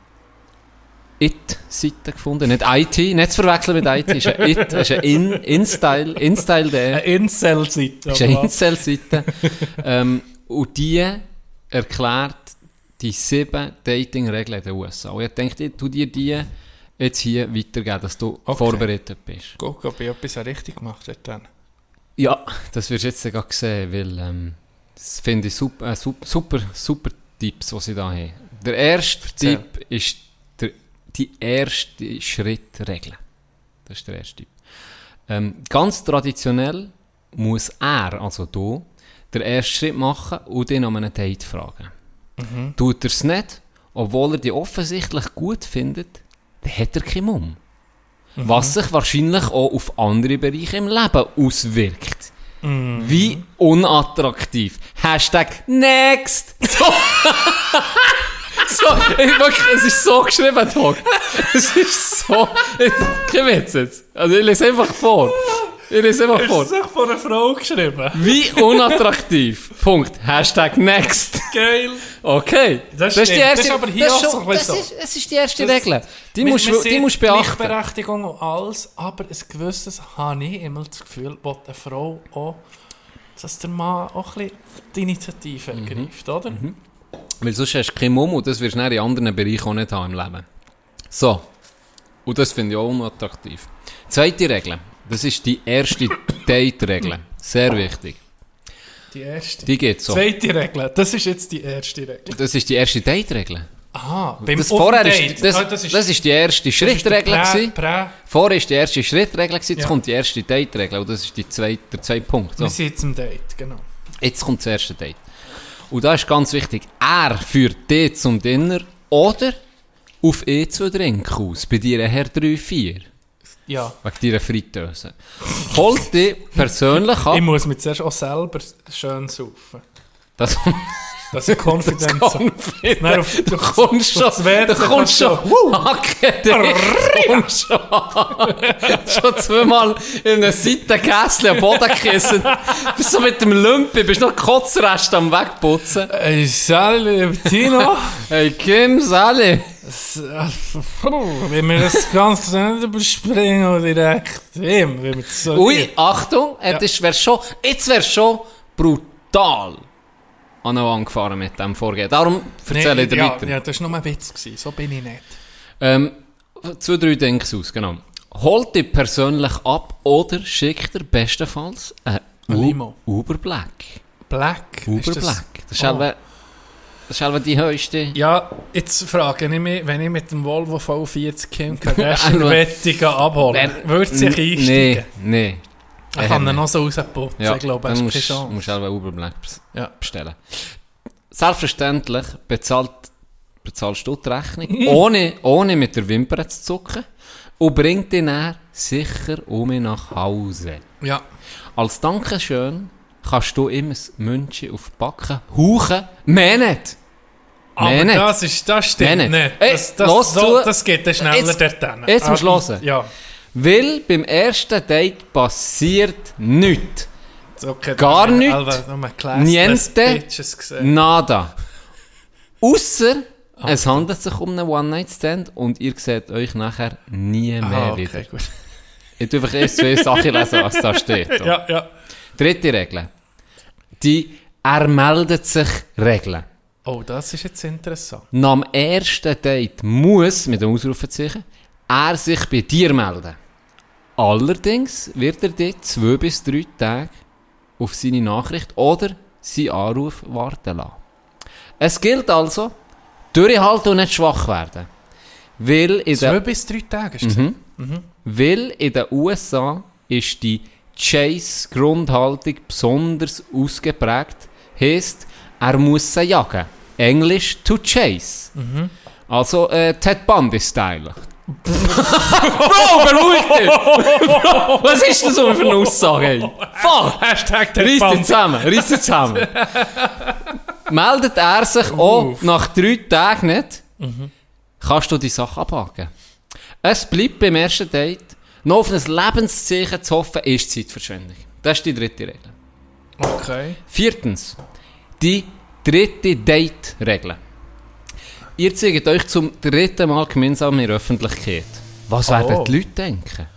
It-Seite gefunden. Nicht IT, nicht zu verwechseln mit IT, ist ein It, *laughs* ist ein In, InStyle, InStyle.de.
Eine Incel-Seite.
ist eine Incel-Seite. *laughs* ähm, und die erklärt die sieben Dating-Regeln in den USA. Und ich denke, ich tu dir die jetzt hier weitergeben, dass du
Okay.
vorbereitet bist.
Guck, ob ich etwas richtig gemacht habe. Dann.
Ja, das wirst du jetzt gerade sehen, weil ähm, das finde ich super, äh, super, super, super Tipps, die sie da haben. Der erste
Erzähl.
Tipp ist der, die erste Schrittregel. Das ist der erste Tipp. Ähm, ganz traditionell muss er, also du, den ersten Schritt machen und ihn um einen Date fragen.
Mhm.
Tut er es nicht, obwohl er die offensichtlich gut findet, dann hat er keinen Mumm.
Mhm.
Was sich wahrscheinlich auch auf andere Bereiche im Leben auswirkt. Wie unattraktiv. Hashtag next. *laughs* So. so, ich, wirklich, es ist so geschrieben, Tag. Es ist so. Kein Witz jetzt. Also ich lese einfach vor. Ich lese einfach vor.
Ist das von einer Frau geschrieben?
Wie unattraktiv. *laughs* Punkt. Hashtag next.
Geil.
Okay.
Das
ist die erste,
Das ist aber hier
das ist
so
schon- das ist, es ist die erste
Das-
Regel. Die musst, du- musst beachten.
Gleichberechtigung und alles, aber ein gewisses habe ich immer das Gefühl, wo eine Frau auch, dass der Mann auch ein bisschen die Initiative
Mhm.
ergreift, oder?
Weil sonst hast du keinen Mumm und das wirst du in anderen Bereichen auch nicht haben im Leben. So. Und das finde ich auch unattraktiv. Zweite Regel. Das ist die erste Date-Regel. Sehr wichtig.
Die erste.
Die geht so.
Zweite Regel, das ist jetzt die erste Regel.
Das ist die erste Date-Regel.
Aha, beim
Das vorher ist, das,
Ah,
das, ist, die erste Schrittregel. Vorher ist die erste Schrittregel, jetzt
Ja.
kommt die erste Date-Regel. Und das ist die zweite, der zweite Punkt. So.
wir sind jetzt im Date, genau.
Jetzt kommt das erste Date. Und da ist ganz wichtig, er führt dich zum Dinner oder auf eh zu Drink aus, bei dir Herr 3, 4.
Ja,
Wegen deiner Fritteuse. Holt dich persönlich
ich
ab.
muss mich zuerst auch selber schön saufen.
Das,
Das ist Konfidenz.
Confident.
Nein, auf-
du kommst
das
schon, du kommst schon,
kannst
Hacke dich, kommst schon, schon zweimal in einer Seitengässli am Boden gekissen. Bist so mit dem Lümpi, bist noch Kotzrest am Wegputzen.
Ey, Sally, Tino.
Hey Kim, Sally.
Wenn wir das Ganze nicht überspringen direkt das so
Ui, Achtung, äh, das wär schon, jetzt wär schon brutal an den Wand gefahren mit dem Vorgehen. Darum erzähle ich dir
ja,
weiter.
Ja, das war nur ein Witz, gewesen. so bin ich nicht.
Ähm, zwei, drei Denks aus, genau. Holt dich persönlich ab oder schickt dir bestenfalls ein
Limo.
Uber Black.
Black.
Uber
ist das-
Black. Das ist
Oh.
etwa- das ist etwa die höchste.
Ja, jetzt frage ich mich, wenn ich mit dem Volvo V40 Kim Kardashian wette abholen, würde sich einsteigen?
Nee, nee.
Ich kann ihn noch so rausputzen,
Ja,
ich glaube, hast
musst
keine
du
Chance.
musst selber Uber Black
Ja.
bestellen. Selbstverständlich bezahlt, bezahlst du die Rechnung, *laughs* ohne, ohne mit der Wimper zu zucken und bringt dich dann sicher um mich nach Hause.
Ja.
Als Dankeschön kannst du ihm ein München auf die Backen hauchen. Mehr nicht.
Aber
Mehr nicht.
das, ist, das stimmt
Mehr
nicht.
nicht. Ey,
Das, das,
los
so,
zu.
das geht dann schneller
Jetzt-
dort hin.
jetzt musst du
Aber-
hören.
Ja.
Weil beim ersten Date passiert nichts.
Okay,
Gar nichts. Niente.
Bitches gesehen.
Nada. Ausser, es handelt sich um einen One-Night-Stand und ihr seht euch nachher nie mehr
Ah,
wieder.
okay, gut.
Ich tue einfach erst zwei *laughs* Sachen lesen, was da steht.
Ja, ja.
Dritte Regel. Die Er meldet sich Regeln.
Oh, das ist jetzt interessant.
Nach dem ersten Date muss, mit dem Ausrufezeichen, er sich bei dir melden. Allerdings wird er dir zwei bis drei Tage auf seine Nachricht oder seinen Anruf warten lassen. Es gilt also, durchhalten und nicht schwach werden. Weil in
Zwei bis drei Tage ist das.
weil in den USA ist die Chase-Grundhaltung besonders ausgeprägt. Heißt, er muss sie jagen. Englisch to chase. Also äh, Ted Bundy-Style. Bro, beruhig dich! Bro, was ist das so für eine Aussage? Ey? Fuck!
Hashtag der
Reiss dich zusammen, reiss dich zusammen. Meldet er sich auch nach drei Tagen nicht, kannst du die Sache abhaken. Es bleibt beim ersten Date, noch auf ein Lebenszeichen zu hoffen, ist Zeitverschwendung. Das ist die dritte Regel.
Okay.
Viertens, die dritte Date-Regel. Ihr zeigt euch zum dritten Mal gemeinsam in der Öffentlichkeit. Was
Oh.
werden die Leute denken?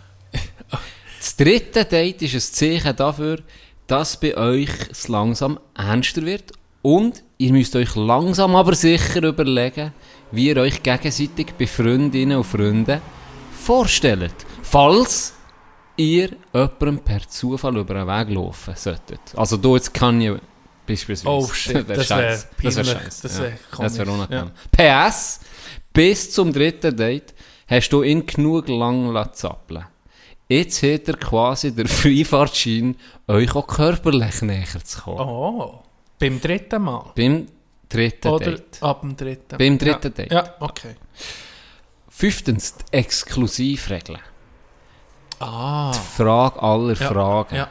Das dritte Date ist ein Zeichen dafür, dass bei euch es langsam ernster wird und ihr müsst euch langsam aber sicher überlegen, wie ihr euch gegenseitig bei Freundinnen und Freunden vorstellt. Falls ihr jemandem per Zufall über den Weg laufen solltet. Also du jetzt kann ich beispielsweise.
Oh, shit, das wär
scheiße. Das wäre scheiße.
Das
ja.
wär
Das wäre unangenehm. PS, bis zum dritten Date hast du ihn genug lang zappeln. Jetzt hat er quasi der *laughs* Freifahrtschein, euch auch körperlich näher zu kommen.
Oh. Beim dritten Mal.
Beim dritten
Oder
Date.
ab dem dritten
Beim dritten
ja.
Date.
Ja, okay.
Fünftens, die Exklusivregeln.
Ah.
Frage aller
Ja,
Fragen.
ja.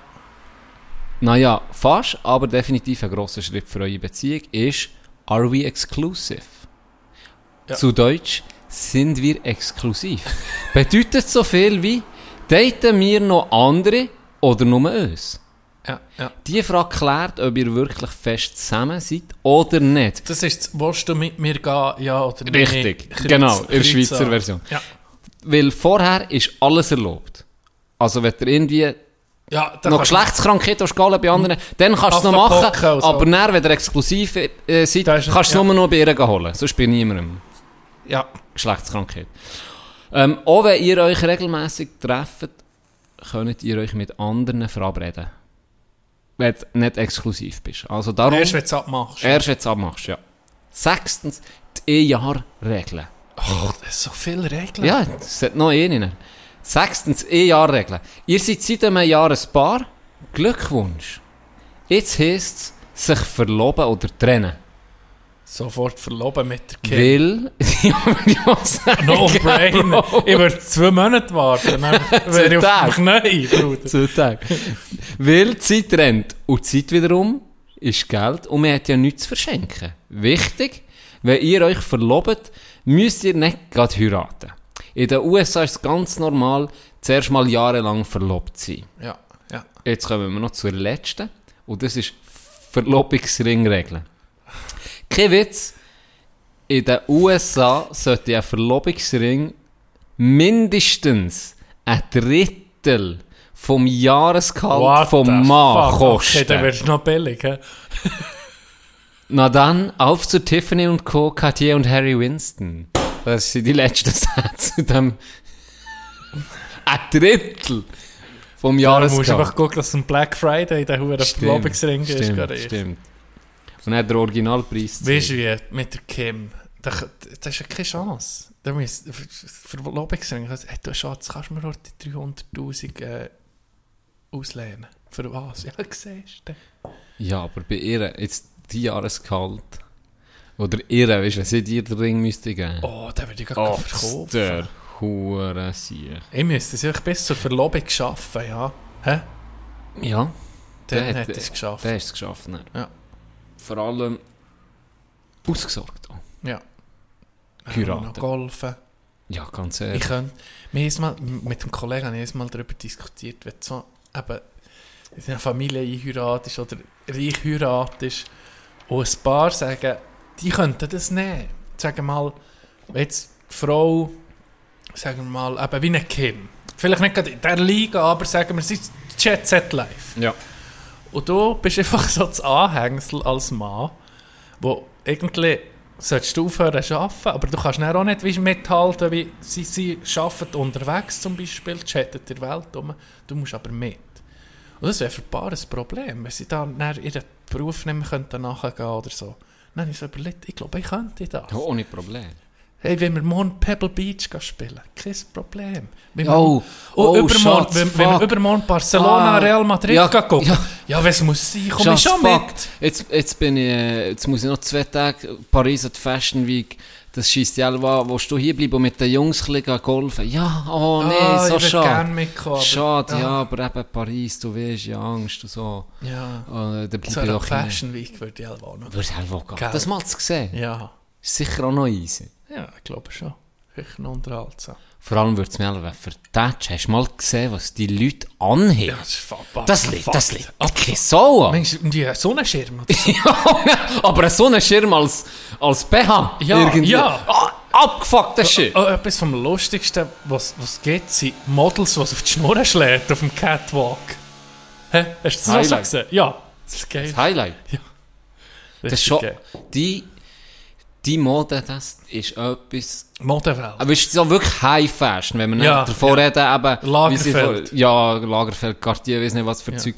Naja, fast, aber definitiv ein grosser Schritt für eure Beziehung ist, are we exclusive? Zu Deutsch, sind wir exklusiv? *laughs* Bedeutet so viel wie, daten wir noch andere oder nur uns?
Ja, ja.
Die Frage klärt, ob ihr wirklich fest zusammen seid oder nicht.
Das ist, willst du mit mir gehen, ja oder nein?
Richtig,
Kreuz-
genau, in der Schweizer. Version.
Ja.
Weil vorher ist alles erlaubt. Also wenn ihr irgendwie
Ja,
noch
du-
Geschlechtskrankheit hast, gehen bei anderen, dann kannst du es noch machen, aber dann, wenn ihr exklusiv äh, seid, kannst du es
ja.
nur noch bei ihr holen. Sonst bei niemandem.
Ja,
Geschlechtskrankheit. Ähm, auch wenn ihr euch regelmäßig trefft, könnt ihr euch mit anderen verabreden. Wenn du nicht exklusiv bist. Also darum,
erst wenn du es abmachst.
erst wenn du es abmachst, ja. Sechstens, die Ehejahrregeln.
Oh, das ist so viele Regeln.
Ja, es hat noch eine. Sechstens, Ehejahrregeln. Ihr seid seit einem Jahr ein Paar. Glückwunsch. Jetzt heisst es, sich verloben oder trennen.
Sofort verloben mit der Kim.
Weil, *laughs* ja, mal sagen,
No brainer.
Bro.
Ich würde zwei Monate warten. Dann wäre *laughs* ich auf Knie, Bruder. *laughs*
Zwei Tage. Weil die Zeit rennt. Und die Zeit wiederum ist Geld und man hat ja nichts zu verschenken. Wichtig, wenn ihr euch verlobt, müsst ihr nicht gerade heiraten. In den USA ist es ganz normal, zuerst mal jahrelang verlobt zu sein.
Ja, ja.
Jetzt kommen wir noch zur letzten. Und das ist Verlobungsringregeln. Kein Witz. In den USA sollte ein Verlobungsring mindestens ein Drittel vom Jahresgehalt
What
vom Mann
fuck?
kosten.
Okay, dann wirst du noch billig, hä?
Na dann, auf zu Tiffany und Co., Cartier und Harry Winston. Das sind die letzten Sätze zu dem... ein Drittel vom
Du musst einfach gucken, dass ein Black Friday der Huren Verlobungsring ist.
stimmt, stimmt. Und dann der Originalpreis.
Weißt du wie, mit der Kim, da, das ist ja keine Chance. Da muss, Verlobungsring, also, hey, du Schatz, kannst du mir heute die 300'000 äh, auslehnen? Für was? *laughs* Ja, siehst du.
Ja, aber bei ihr, jetzt die Jahresgehalt. Oder ihr, weißt du, wenn sie dir den Ring müsste geben.
Oh, den würde ich gar
Oh,
nicht verkaufen.
der hure Sieg.
Ich müsste es euch bis zur Verlobung schaffen, ja. Hä?
Ja,
Dann
Der hat-
hätte ich es geschafft.
der hat es geschafft. Ne?
Ja.
Vor allem ausgesorgt. auch.
Ja.
Heiraten.
Noch golfen.
Ja, ganz
Ich
ehrlich.
könnte, wir haben mal, mit dem Kollegen habe ich mal darüber diskutiert, wenn du so eben in einer Familie einheiratest oder reich heiratest und ein Paar sagen, die könnten das nehmen. Sagen wir mal, jetzt die Frau, sagen wir mal, eben wie eine Kim, vielleicht nicht gerade in der Liga, aber sagen wir, sie ist Jet Set Life.
Ja.
Und du bist einfach so das Anhängsel als Mann, wo irgendwie solltest du aufhören zu arbeiten, aber du kannst auch nicht wie mithalten, wie sie, sie arbeiten unterwegs zum Beispiel, chatten die Welt um, du musst aber mit. Und das wäre für ein Paar ein Problem, wenn sie dann ihren Beruf nicht mehr könnten nachgehen oder so. Dann habe ich so überlegt, ich glaube, ich könnte das.
Ja, ohne Problem.
Hey, wenn wir morgen Pebble Beach spielen, kein Problem. Wenn
Oh,
wir,
oh,
übermorgen,
Schatz,
wenn, wenn wir übermorgen Barcelona,
Ah,
Real Madrid
ja,
gehen gucken,
ja.
ja, wenn es muss sein, komm ich schon
fuck.
mit.
Jetzt, jetzt bin ich, äh, jetzt muss ich noch zwei Tage Paris an die Fashion Week. Das schießt ja an, willst du hierbleiben und mit den Jungs ein golfen? Ja, oh nee,
Ah,
so
ich würde
schade.
gerne mitkommen.
Schade, ja. aber eben Paris, du weißt, ja, Angst und so.
Ja.
Äh, dann bleib
So
ich
eine
hier.
Fashion Week würde ich auch noch.
Würde halt auch gehen. Das mal zu sehen.
Ja.
Ist sicher auch noch easy.
Ja, ich glaube schon. Vielleicht noch unterhaltsam.
Vor allem würde es mich alle vertatschen. Hast du mal gesehen, was die Leute anheben?
Ja, das ist fast.
das liegt, das liegt Sau an.
Meinst du, die Sonnenschirm? *laughs* so?
ja, aber so ein Schirm als, als BH.
Ja, ja.
Ah, abgefuckter Shit.
Oh, etwas vom Lustigsten, was es gibt, sind Models, die es auf die Schnur schlägt, auf dem Catwalk. Hä? Hast du das schon
Highlight.
gesehen? Ja. Das ist geil.
Das Highlight.
Ja.
Das ist
Richtig
schon,
geil.
die, die Mode, das ist etwas...
Modewelt.
Aber ist so wirklich High Fashion, wenn wir
Ja,
nicht davor
ja.
reden, eben...
Lagerfeld.
sie- Ja, Lagerfeld, Cartier, weiß nicht was für
Ja.
Zeug.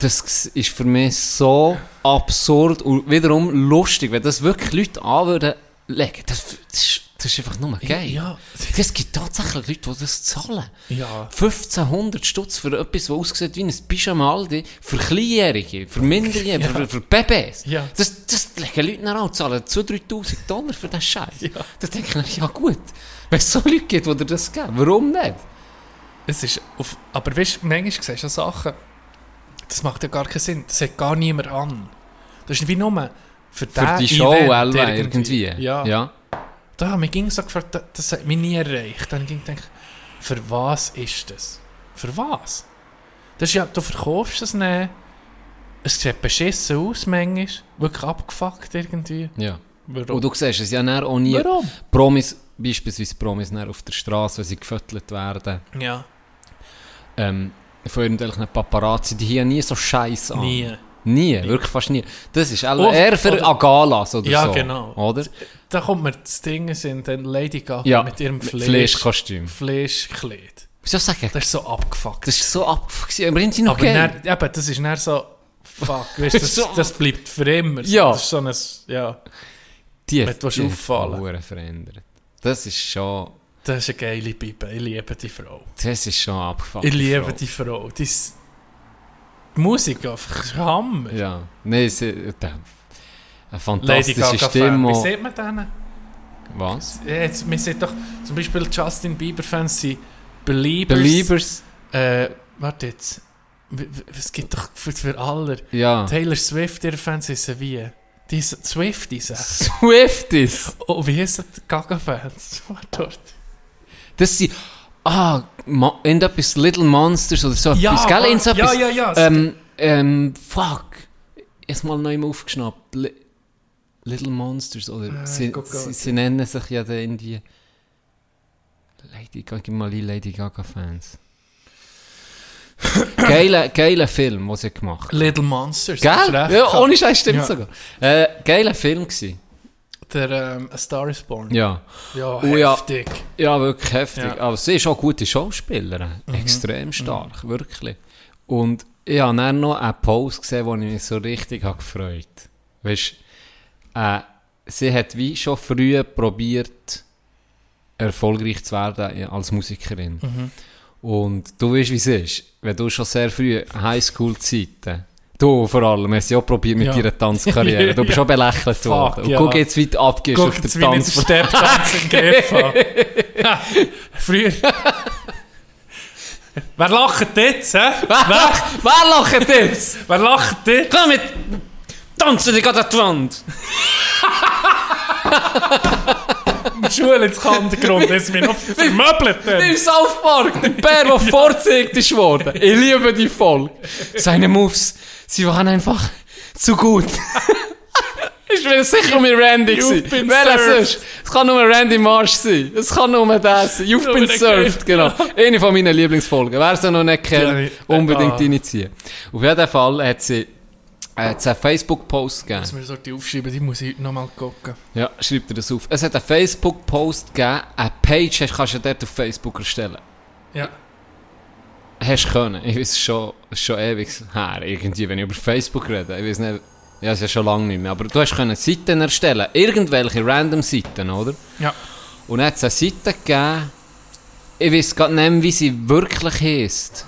Das ist für mich so absurd und wiederum lustig, wenn das wirklich Leute an würden legen. Das, das, ist, das ist einfach nur geil.
Ja.
Es gibt tatsächlich Leute, die das zahlen.
Ja.
1500 Stutz für etwas, das aussieht wie ein Pyjama Aldi, für Kleinjährige, für Minderjährige, für, für Babys.
Ja.
Das, das legen Leute nach an, zahlen 2'000, 3'000 Dollar für den Scheiß.
Ja.
Da denke ich, ja gut, wenn es so Leute gibt, die dir das geben, warum nicht?
Es ist auf, aber weißt du, manchmal siehst du Sachen, das macht ja gar keinen Sinn. Das hat gar niemand an. Das ist wie nur für,
Für die Show
Event
Elva irgendwie.
Ja.
ja.
Da haben wir ging so gefragt, das- das hat mich nie erreicht. Dann ging ich gedacht, für was ist das? Für was? Das ist ja, du verkaufst es nicht. Es sieht beschissen aus, manchmal. Wirklich abgefuckt irgendwie.
ja.
Warum?
Und du siehst es ja dann auch nie.
Warum?
Promis, beispielsweise Promis dann auf der Straße, wenn sie gefüttert werden,
Ja,
ähm, von irgendwelchen Paparazzi, die hier nie so Scheiß an.
nie.
Nie, wirklich fast nie. Das ist auch eher für
oder-
Agalas oder
Ja,
so.
genau.
Oder?
Da kommt mir das Ding in den Lady Gaga
Ja,
mit ihrem Fleisch,
Fleischkostüm.
Fleischkleid.
Wieso sagen?
Das ist so abgefuckt.
Das ist so abgefuckt. Aber sind sie noch
Aber dann, eben, das ist dann so, fuck, weißt, du, das,
So-
das bleibt für immer.
Ja.
Das ist so ein, ja,
Die,
Wenn du
die
auffallen.
Verändert. Das ist schon...
das ist eine geile Bibel. Ich liebe die Frau.
Das ist schon abgefuckt.
Ich liebe die Frau. Die, ist- die Musik einfach Hammer.
Ja. Nein, sie... Eine fantastische. Stimme.
Wie sieht man denen?
Was?
Jetzt, man sieht doch, zum Beispiel Justin Bieber Fans sind Beliebers.
Beliebers?
Äh, warte jetzt. Es gibt doch für, für alle.
Ja.
Taylor Swift, ihre Fans sind wie? Die ist Swifties. äh.
Swifties.
Oh, wie ist das? Gaga-Fans? *laughs* Dort.
Das sind... Ah, Ma irgendetwas Little Monsters oder so.
Ja,
etwas, gell?
ja, ja, ja.
Ähm, ähm, fuck. Jetzt mal neu aufgeschnappt. Li Little Monsters, oder?
Äh,
sie,
guck,
sie,
guck.
sie nennen sich ja dann die... Lady Gaga, mal Lady Gaga-Fans. *coughs* geiler, geiler Film, den sie gemacht haben.
Little Monsters.
Gell? Ja, ohne Scheiß stimmt
Ja.
sogar. Äh, geiler Film gsi.
Der ähm, A Star is Born.
Ja.
Ja,
Oh, ja.
heftig.
Ja, wirklich heftig.
Ja. Mhm.
Aber sie ist auch eine gute Schauspielerin. Extrem stark, wirklich. Und ich habe dann noch einen Post gesehen, wo ich mich so richtig habe gefreut Weißt äh, sie hat wie schon früh probiert, erfolgreich zu werden als Musikerin.
Mhm.
Und du weißt, wie es ist. Wenn du schon sehr früh Highschool-Zeiten, du vor allem, hast ja auch probiert mit
Ja.
deiner Tanzkarriere. Du bist
Ja.
schon belächelt *laughs*
Fuck,
worden. Und
ja.
guck jetzt, wie du abgehst
Guck
auf der
jetzt, wie ich den
Tanzfläche.
Stepptanz im Griff *laughs* Früher... Wer lacht jetzt, hä?
Wer, wer lacht jetzt?
Wer lacht jetzt?
Komm mit! Tanzen dich an die Wand!
Schule ins Kantengrund, ist mir noch vermöbelt. Dann.
South Park, der Bär, der vorzieht ist worden. Ich liebe die Folge. Seine Moves, sie waren einfach zu gut. Ich will sicher mit Randy gewesen. Welcher
served.
sonst? Es kann nur Randy Marsh sein. Es kann nur das sein. You've been served, genau. Eine von meinen Lieblingsfolgen. Wer sie noch nicht kennt, unbedingt
ah.
initiieren. Auf jeden Fall hat sie, äh, hat sie einen Facebook-Post gegeben.
Muss mir so die aufschreiben, die muss ich heute nochmal gucken.
Ja, schreib dir das auf. Es hat einen Facebook-Post gegeben, eine Page hast, kannst du dort auf Facebook erstellen.
Ja.
Hast du können. Ich weiß es schon, es schon ewig her, irgendwie, wenn ich über Facebook rede. Ich weiß nicht, ja, es ist ja schon lange nicht mehr. Aber du hast können Seiten erstellen. Irgendwelche random Seiten, oder?
Ja.
Und dann hat es eine Seite gegeben, ich weiß gar nicht mehr, wie sie wirklich heisst.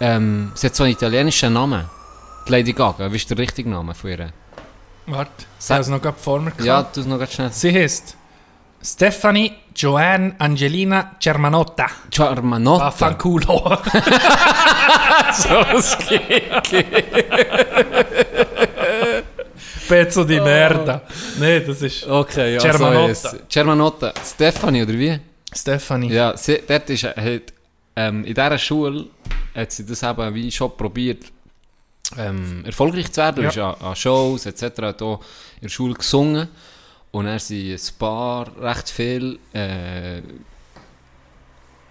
Ähm, sie hat so einen italienischen Namen. Lady Gaga, wie ist der richtige Name von ihr?
Warte, ich habe es noch gerade vor mir gehabt.
Ja, tu es noch ganz schnell.
Sie heißt Stephanie Joanne Angelina Germanotta.
Germanotta.
Vaffanculo. *laughs*
so,
Pezzo di merda. Nee, das ist
Okay, ja,
Germanotta.
so ist- Germanotta. Stefanie, oder wie?
Stephanie.
Ja, sie, dort ist, hat, ähm, in dieser Schule hat sie das eben wie schon probiert, ähm, erfolgreich zu werden.
Ja.
Ja. Ist an, an Shows etc. hat auch in der Schule gesungen. Und er sind ein paar, recht viele äh,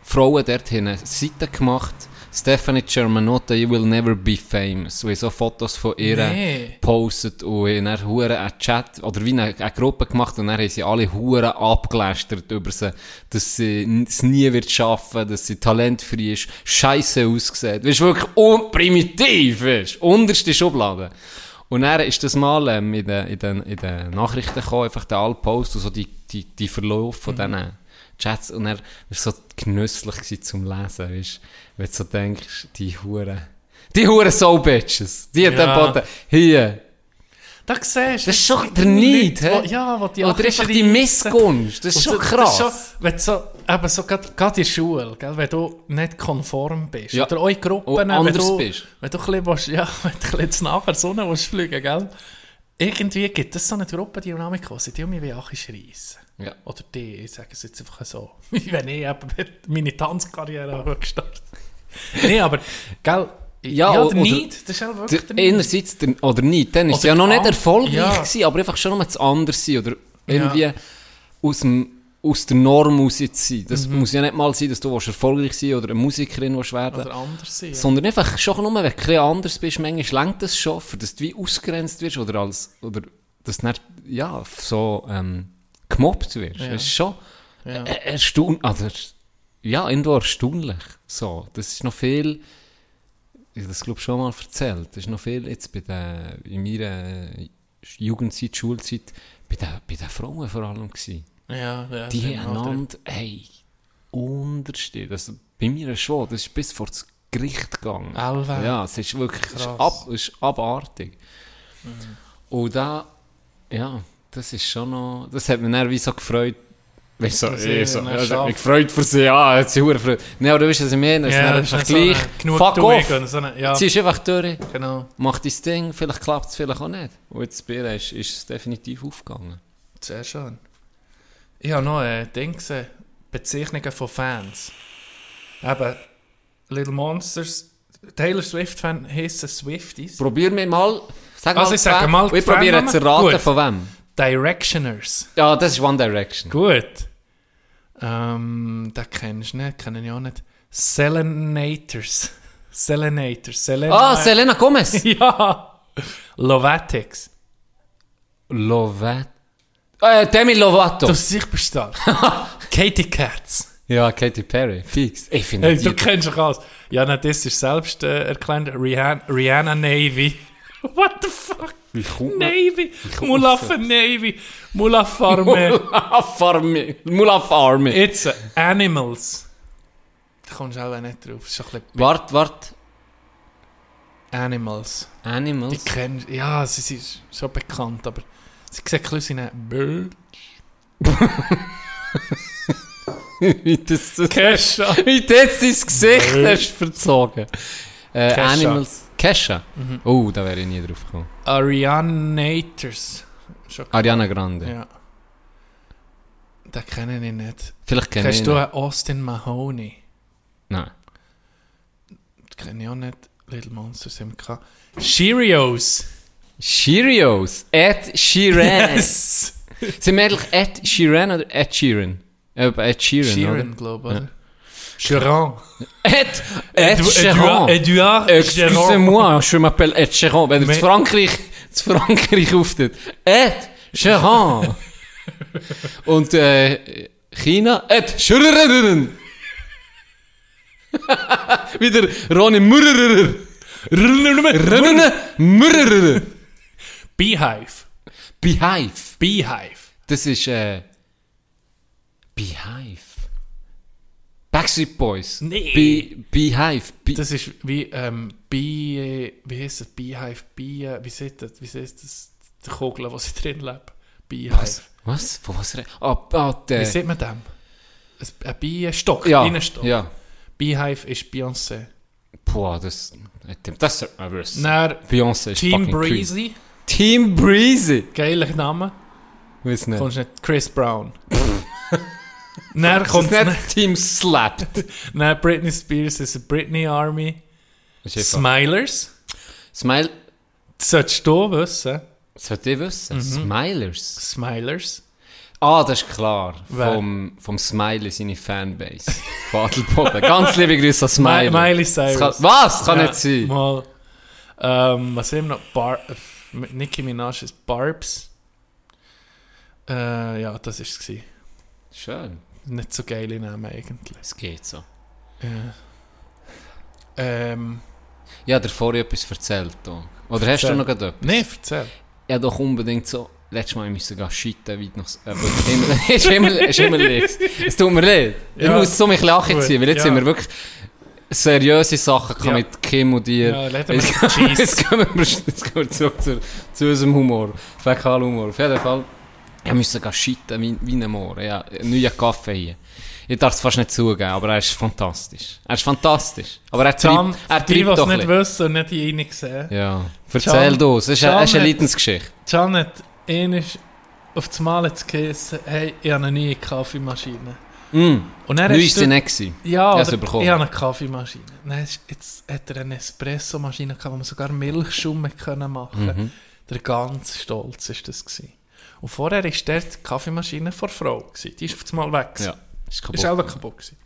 Frauen dort haben eine Seite gemacht. Stephanie Germanotta, you will never be famous. Und ich so Fotos von ihr
Nee.
gepostet und haben dann hure einen Chat oder wie eine, eine Gruppe gemacht und dann haben sie alle hure abgelästert über sie, dass sie es nie wird schaffen, dass sie talentfrei ist, scheiße aussieht. Weißt wirklich un primitiv, weißt du, unterste Schublade. Und dann ist das mal ähm, in, den, in, den, in den Nachrichten gekommen, einfach der alle Post und so die, die, die Verlauf von diesen Chats und er war so genüsslich zum Lesen, weißt du, wenn du so denkst, die Hure, die Hure So-Bitches, die hat
Ja.
den Boden, hier,
Da siehst du.
Das ist schon der Neid, hä?
Ja, wo die
Oder einfach die Missgunst. Das ist schon
so-
krass.
Das ist schon, wenn so, eben so gerade, in der Schule, gell, wenn du nicht konform bist,
Ja.
oder auch in Gruppen,
Und
wenn du,
bist.
wenn du ein bisschen, ja, *laughs* wenn du nachher Sonne fliegen, gell, irgendwie gibt es so eine Gruppendynamik, die um mich wie Achi schreissen.
Ja.
Oder die, ich sage es jetzt einfach so. *laughs* wenn ich eben meine Tanzkarriere habe gestartet. nee, aber, gell,
Ja,
ja,
oder-
Neid, das ist halt wirklich
Der,
der
einerseits, der, oder nicht, dann ist es ja noch nicht erfolgreich
ja.
gewesen, aber einfach schon noch das anders sein oder irgendwie aus, dem, aus der Norm raus jetzt sein. Das muss ja nicht mal sein, dass du erfolgreich sein oder eine Musikerin willst werden
Oder anders sein. ja.
sondern einfach schon nur, wenn du ein bisschen anders bist, manchmal lenkt das schon, dass du wie ausgrenzt wirst oder, als, oder dass du nicht, ja, so ähm, gemobbt wirst.
Ja.
Das ist schon
Ja.
erstaunlich, also, ja, irgendwo erstaunlich. So, das ist noch viel, ich habe das glaube ich schon mal erzählt, das ist noch viel jetzt bei der, in meiner Jugendzeit, Schulzeit, bei den, bei den Frauen vor allem gewesen.
Ja, ja,
Die einander, hey, unterstehen. Also bei mir schon, das ist bis vor das Gericht gegangen.
Alve.
Ja, es ist wirklich es ist ab, es ist abartig. Und da, ja, das ist schon noch, das hat mich dann wie so gefreut, Weißt du, so, ich so,
dann
ja, das hat mich gefreut für sie, ja, hat sie hure gefreut. Nein, aber du weißt, was ich meine, es ist
Ja, das
einfach
ist nicht so
gleich,
eine
fuck off,
und so eine- ja.
ziehst einfach durch,
Genau.
mach dein Ding, vielleicht klappt es, vielleicht auch nicht. Und jetzt bei ihr ist, ist es definitiv aufgegangen.
Sehr schön. Ich habe noch ein Ding gesehen. Bezeichnungen von Fans. Eben, Little Monsters. Taylor Swift-Fan heissen Swifties.
Probier mir mal, sag
Also
mal,
ich sage mal
ich probiere zu
Fannamen.
raten,
Gut.
von wem.
Directioners.
Ja, das ist One Direction.
Gut. Ähm, den kennst du nicht, kenne ich auch nicht. Selenators. Selenators. Selena.
Ah, Selena Gomez. *laughs*
Ja. Lovatics.
Lovato. Äh, Demi Lovato.
Du siehst da. *laughs* Katie Katz.
ja, Katy Perry. Fix. Ich finde
Hey, du kennst doch alles. Ja, nein, das ist selbst äh, erklärt. Rihanna, Rihanna Navy. *laughs* What the fuck?
Wie kommt
Navy.
kommt
Mulaf Navy. Mulaf Arme.
Mulaf Army. Mulaf Army.
Jetzt Animals. Da kommst du auch nicht drauf. Das ist schon ein bisschen
Wart, wart.
Animals. Die
Animals.
kennst Ja, sie sind schon bekannt, aber sie sehen ein bisschen aus wie *laughs*
Wie das.
Kesha.
Wie das dein Gesicht hast verzogen. Äh,
Kesha.
Animals. Kesha? Oh, da wäre ich nie drauf gekommen.
Arianators.
Ariana Grande.
Ja. Den kenne ich nicht.
Vielleicht kenne ich
Kennst
ihn.
du einen Austin Mahoney?
Nein.
Das kenne ich auch nicht. Little Monsters gehabt. Cheerios.
Cheerios. Ed Sheeran.
Yes.
Sind wir eigentlich Ed Sheeran oder Ed Sheeran? Äh, Ed Sheeran,
Sheeran, glaube ich, oder?
Oder? Ed, Ed.
Edouard Sheeran.
Excusez-moi, je m'appelle Ed Sheeran. Wenn
Mais-
zu Frankreich, zu Frankreich auftritt. Ed Sheeran. Und äh, China, Ed Sheeran. Backstreet Boys.
Nee.
Be Beehive. Be
Das ist wie, ähm, Bee, wie heißt das? Beehive, Bee, wie sieht das, wie sieht das, die Kugel, wo sie drin lebt? Beehive.
was? Was? Von was? re- Ah, ah,
Wie
der.
sieht man dem? Ein, Bienenstock,
Ja,
Bienenstock.
ja.
Beehive ist Beyoncé.
Boah, das. Das sollte man wissen.
Dann
Beyoncé ist
Team. Breezy,
Team Breezy.
geiler Name.
Weiß nicht.
Kommst nicht Chris Brown. *laughs* Dann kommt
nicht Team Slapped. *laughs*
dann Britney Spears ist eine Britney Army.
Einfach-
Smilers.
Smile.
Das solltest du wissen.
Das sollte ich wissen.
Mhm.
Smilers.
Smilers.
Ah, das ist klar.
Wer?
Vom, vom Smiley seine Fanbase. Von Adelboden. Ganz liebe Grüße an *laughs* Smiley.
Mi- Miley
Das
Cyrus.
kann, was? Kann
Ja,
nicht sein.
Mal. Ähm, was haben wir noch? Bar Nicki Minaj ist Barbs. Äh, ja, das war es.
Schön.
Nicht so geile Namen eigentlich.
Es geht so.
Ja. Ähm,
habe dir vorher etwas erzählt. Oder hast
Erzähl.
du noch etwas?
nee, erzähl.
Habe doch unbedingt so... Letztes Mal musste ich sogar shitten, weit noch... Äh, ist immer, *laughs* ist immer links. Es tut mir leid. Ich
Ja.
muss so mich lachen ziehen, weil jetzt
ja.
sind wir wirklich... seriöse Sachen kann
Ja.
mit Kim und dir.
Ja, wir *laughs*
jetzt, jetzt, gehen wir, jetzt gehen wir zurück zu, zu unserem Humor. Fäkalhumor. Auf jeden Fall. Ich musste gar shitten wie, wie ein Moor. Ja, einen neuen Kaffee hier. Ich darf es fast nicht zugeben, aber er ist fantastisch. Er ist fantastisch. Aber er
Can,
treibt, er
die, die
treibt
es
doch
nicht wissen und nicht die rein sehen.
Ja. Erzähl du, es ist, eine, ist eine Leidensgeschichte.
Can hat einmal auf das Mal geheißen, hey, ich habe eine neue Kaffeemaschine.
Mm.
Und er ist
ist sie nicht gewesen.
Ja,
Ich
ich habe eine Kaffeemaschine. Dann ist, jetzt hat er eine Espresso-Maschine gehabt, wo man sogar Milchschaum hat können machen
Mhm.
Der ganz stolz ist das gewesen. Und vorher war dort die Kaffeemaschine vor Frau. Gewesen. Die ist auf das Mal weg. gewesen.
Ja, ist kaputt.
Ist auch kaputt gewesen.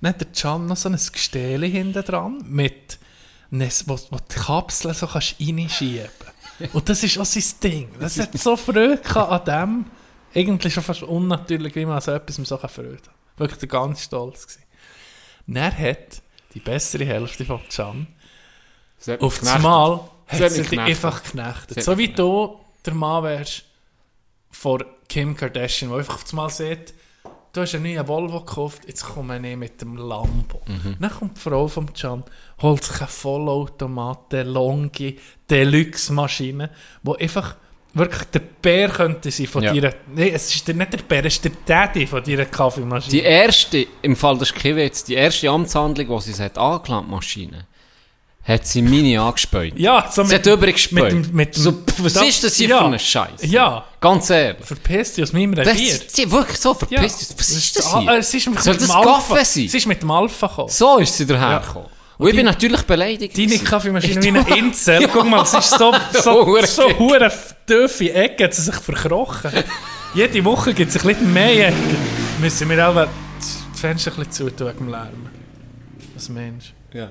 Dann hat der Can noch so ein Gestell hinten dran, mit, wo, wo die Kapseln so kannst reinschieben *laughs* Und das ist auch sein Ding. Das hat so Freude an dem. Irgendwie schon fast unnatürlich, wie man so etwas so Freude hat. Wirklich ganz stolz gewesen. Dann hat die bessere Hälfte von Can
Sie
auf das. Mal
Sie
hat sie dich
geknechtet.
einfach
Sie
geknechtet. So wie du der Mann wärst vor Kim Kardashian, der einfach auf das Mal sieht, du hast einen neuen Volvo gekauft, jetzt komme ich mit dem Lambo.
Mhm.
Dann kommt die Frau von Can, holt sich eine Vollautomat, Longi, Deluxe-Maschine, wo einfach wirklich der Bär könnte sein von
Ja.
dir. Nein, es ist nicht der Bär, es ist der Daddy von deiner Kaffeemaschine.
Die erste, im Fall des Kiewitz, die erste Amtshandlung, die sie hat angelangt, Maschine, hat sie meine angespäut.
ja, so
Sie hat übrig gespäut.
mit dem- mit
so, was
das-
ist das hier
ja.
für ein Scheiß?
Ja.
Ganz ehrlich.
Verpiss dich aus meinem
Das
Revier.
ist sie wirklich so
Ja.
verpisst. Was ist das hier?
Es ist mit
Soll
mit
das
dem Alpha.
Kaffee sein?
Es ist mit dem Alpha gekommen.
So ist sie dahergekommen. Und ich bin natürlich beleidigt.
Deine. Kaffeemaschine
Ich
wie eine Insel. *laughs* Guck mal, es ist so, *laughs* so, so
Kick.
hure tiefe Ecke, hat sie sich verkrochen. *laughs* Jede Woche gibt es ein bisschen mehr Ecken. Müssen wir auch das Fenster ein bisschen zutun wegen dem Lärm. Was meinst
Ja.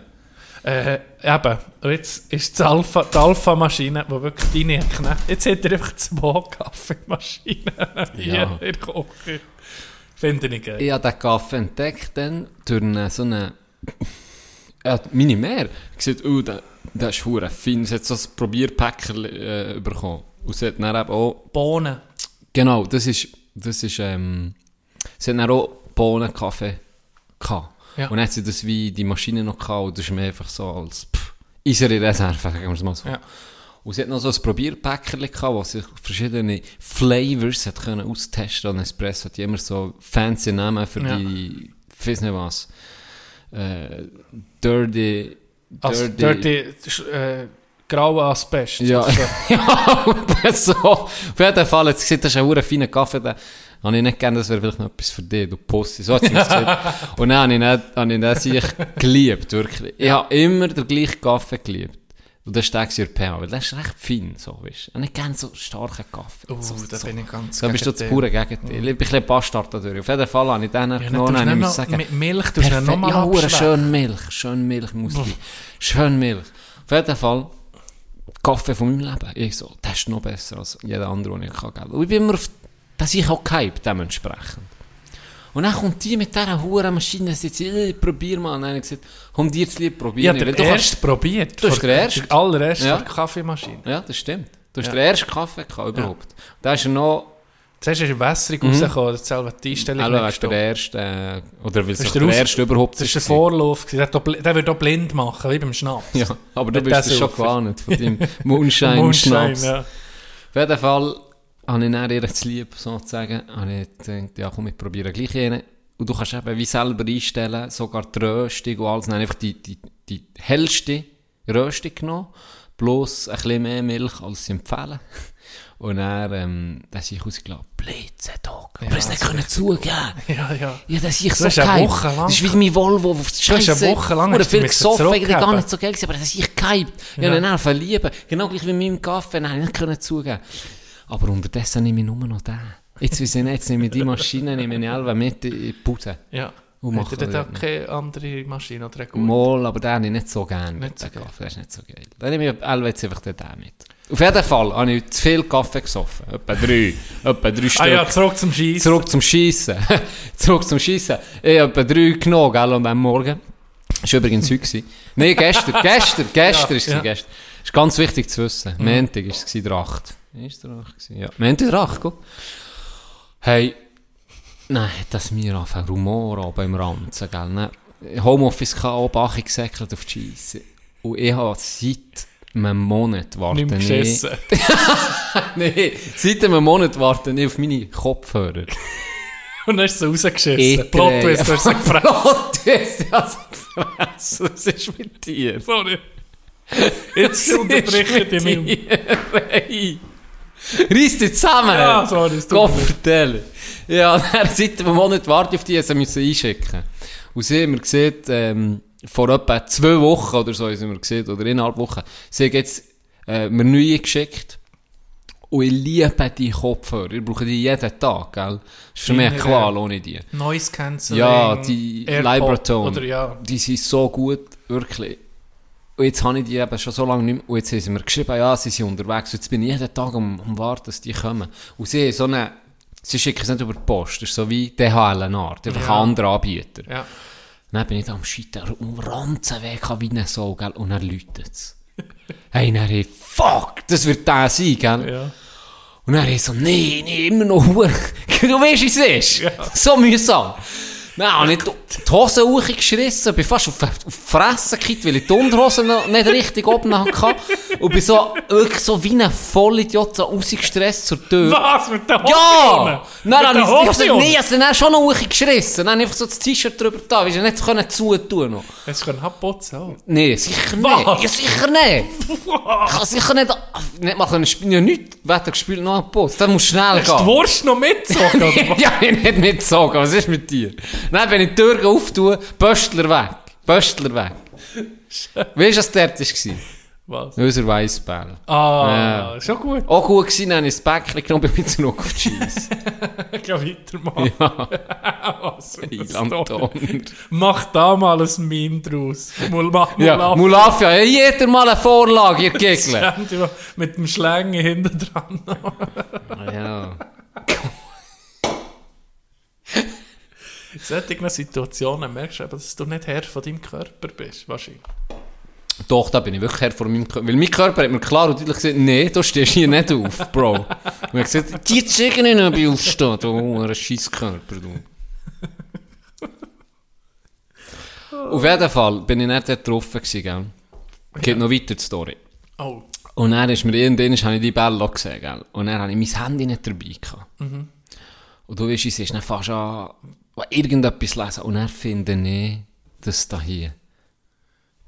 Äh, eben, und jetzt ist die Alpha- die Alpha-Maschine, die wirklich deine knackt. Jetzt hat er einfach zwei Kaffeemaschinen *laughs* hier
Ja.
in der Küche. Finde ich geil.
Ich habe den Kaffee entdeckt dann durch eine, so eine... Ja, meine Mehr gesagt, oh, der, der ist hure fein. Sie hat so ein Probierpäckchen äh, bekommen. Und sie hat dann eben auch...
Bohnen.
Genau, das ist... Das ist ähm, sie hat dann auch Bohnenkaffee gehabt.
Ja.
Und dann hat sie das wie die Maschine noch gehabt. Und das ist mir einfach so als... Pff, Isere Reserve, sagen wir es mal so.
Ja.
Und sie hat noch so ein Probierpäckchen gehabt, wo sie verschiedene Flavors hat können austesten Und Espresso hat die immer so fancy Namen für
Ja.
die, ich weiß nicht was, äh, Dirty,
Also, dirty, äh, graue Asbest.
Ja,
Also, *laughs*
ja, *laughs* so. Auf jeden Fall, jetzt gesagt, das ist ein feiner Kaffee, den habe ich nicht gerne, das wäre vielleicht noch etwas für dich, du Pussy. So hat sie gesagt. *laughs* Und dann habe ich nicht, habe ich das geliebt, wirklich. Ich habe immer den gleichen Kaffee geliebt. Und das ist der gewesen, Europäer, weil der ist recht fein, so, weißt du. Nicht gerne so starken Kaffee.
Oh,
so,
da
so.
bin ich ganz
Da bist du das pure Gegenteil. Ich bin ein Bastard dadurch. Auf jeden Fall habe ich den
Ja,
genommen ich muss
du
sagen,
mit Milch du
Perfekt.
nochmal
Ja, hure schön Milch. Schön Milch muss sein. Schön Milch. Auf jeden Fall, Kaffee von meinem Leben. Ich so, das ist noch besser als jeder andere, den ich kann geben. Und ich bin immer auf, dass ich auch gehypt, dementsprechend. Und dann kommt die mit dieser hohen Maschine, sie sagt, äh, probier mal. Und dann habe ich gesagt, komm dir zu lieb,
Ich
probier
habe
nicht.
den
Weil du kannst-
erst probiert.
Du hast den ersten?
Der allererste
Ja.
der Kaffeemaschine.
Ja, das stimmt. Du hast
Ja.
den ersten Kaffee gehabt, überhaupt. Da ist er noch,
Zuerst ist er wässrig rausgekommen, das selber die Einstellung
also,
nicht
du, der erste, äh, oder weil es
Das
der,
der
erste überhaupt
Das ist der
war.
Vorlauf. Der, auch bl- der wird auch blind machen, wie beim Schnaps.
Ja, aber du bist
der
das schon gewarnt von deinem *laughs* Moonshine,
Moonshine,
Schnaps.
ja.
Auf jeden Fall habe ich dann ihr zu lieb, sozusagen, habe ich gedacht, ja komm, ich probiere gleich eine. Und du kannst eben wie selber einstellen, sogar die Röstung und alles. Dann ich einfach die, die, die hellste Röstung genommen, bloß ein bisschen mehr Milch, als sie empfehlen. *laughs* Und dann, ähm, dann habe ich rausgelassen, Blitze, Dog. Aber es nicht können zugeben. *laughs*
Ja, ja.
Ja, das ich so
lang-
Das ist wie mein Volvo, wo das
Du hast
Scheisse...
eine Woche lang
Oder viel gesoffen, eigentlich gar nicht so geil gewesen, aber das ist ich gehypt. Ja,
Ja.
dann verlieben. Genau gleich wie mit meinem Kaffee, nein, nicht können zugeben. Aber unterdessen nehme ich nur noch den. Jetzt ich jetzt nehme ich die Maschine, nehme ich alle mit in die Putte.
ja.
Und mache das.
auch keine andere Maschine oder gute?
Mal, aber den habe ich nicht so gerne.
Nicht so
den. Kaffee, ist nicht so geil. Dann nehme ich alle jetzt einfach den mit. Auf jeden Fall habe ich zu viel Kaffee gesoffen. Etwa drei. Etwa drei Stück.
Ah ja, zurück zum Schießen.
Zurück zum Schiessen. *laughs* Zurück zum Schiessen. Ich habe etwa drei genommen, gell, an diesem Morgen. Das war übrigens heute. Nein, gestern, gestern, gestern ist es
ja.
gestern. Das ist ganz wichtig zu wissen. Montag war es der 8. Ist der 8 gewesen? Ja. Montag der 8, guck. Hey, nein, hat das mir angefangen, Rumor an beim Ranzen, gell, ne? Homeoffice auch Bach gesäckelt auf die Scheisse. Und ich habe seit einem Monat warten ich-
geschissen. *laughs*
nee, seit einem Monat warte ich auf meine Kopfhörer.
Und dann hast du sie rausgeschissen. Plot Twist, du hast sie *laughs* gefressen.
Plot Twist, ich habe sie gefressen. Was ist mit dir?
Sorry. Jetzt unterbreche ich dich nicht mehr.
Hey. Reiss dich zusammen!
Ja, sorry, es tut mir.
Ja, dann seit einem Monat warte ich auf die, sie müssen einschicken. Und sie haben mir gesehen, ähm, vor etwa zwei Wochen oder so, haben wir gesehen, oder innerhalb Wochen, sie haben jetzt äh, mir neue geschickt. Und ich liebe die Kopfhörer. Ich brauche die jeden Tag, gell? Das ist für mich eine Qual ohne die.
Noise Cancelling.
Ja, die
AirPod
Libratone,
Oder ja.
die sind so gut, wirklich. Und jetzt habe ich die eben schon so lange nicht mehr, und jetzt haben sie mir geschrieben, ja, sie sind unterwegs, und jetzt bin ich jeden Tag am, am warten, dass die kommen. Und sie haben so eine, sie schicken es nicht über die Post, das ist so wie DHL eine Art, einfach
Ja.
ein anderer Anbieter.
Ja.
Dann bin ich da am Scheitern, um ranzen weg wie eine Sau, gell, und dann läutet es. *laughs* hey, dann hey, fuck, das wird der sein, gell.
Ja.
Und dann ich so, nee, nee, immer noch. *laughs* Du weißt, wie es ist. So mühsam. Dann habe ich die die Hose hochgeschissen, bin fast auf, die Fresse gekippt, weil ich die Unterhose noch nicht richtig oben hatte. Und bin so, wirklich so wie ein Vollidiot so rausgestresst zur Tür.
Was? Mit der Hose
Ja! Nein, dann habe ich ich- nee, also dann schon noch hochgeschissen. Dann einfach so das T-Shirt drüber da, weil ich nicht können zutun noch.
Hast du können abputzen auch?
Nee, sicher nicht.
Was?
Ja, sicher nicht. Ich kann sicher nicht, nicht mal können spielen. Ja, nichts. Wetter gespielt noch einen Post. Das muss schnell
Hast du die
gehen.
Wurst noch mitgezogen? *laughs* oder was?
ja, ich nicht mitgezogen. Was ist mit dir? Dann, wenn ich die Tür auftue, Böstler weg. Böstler weg. *laughs* Weißt du, was dort war?
Was?
Unser Weissball.
Ah,
Ja.
schon gut.
Auch gut gewesen, dann ich das Päckchen genommen *laughs* bin wieder zurück auf die Scheisse.
Ich kann weitermachen. *laughs* Was für.
Eilantoner.
Mach da mal ein Meme draus. Mul mach mal
Ja. Mulafia, ja, jeder mal eine Vorlage, ihr Gegner.
Mit dem Schlänger hinten dran.
Ja.
In solchen Situationen merkst du eben, dass du nicht Herr von deinem Körper bist. Wahrscheinlich.
Doch, da bin ich wirklich Herr von meinem Körper. Weil mein Körper hat mir klar und deutlich gesagt, nee, du stehst hier nicht auf, Bro. *laughs* Und er hat gesagt, die zeigen nicht, ob ich aufstehe, du ein Scheisskörper, du. *laughs* Auf jeden Fall bin ich nicht dort getroffen gewesen, gell. Geht noch weiter die Story.
Oh.
Und dann ist mir irgendwann, habe ich die Bella gesehen, gell. Und dann habe ich mein Handy nicht dabei gehabt. Und du weißt, es ist dann fast an irgendetwas lesen. Und dann finde ich das da hier.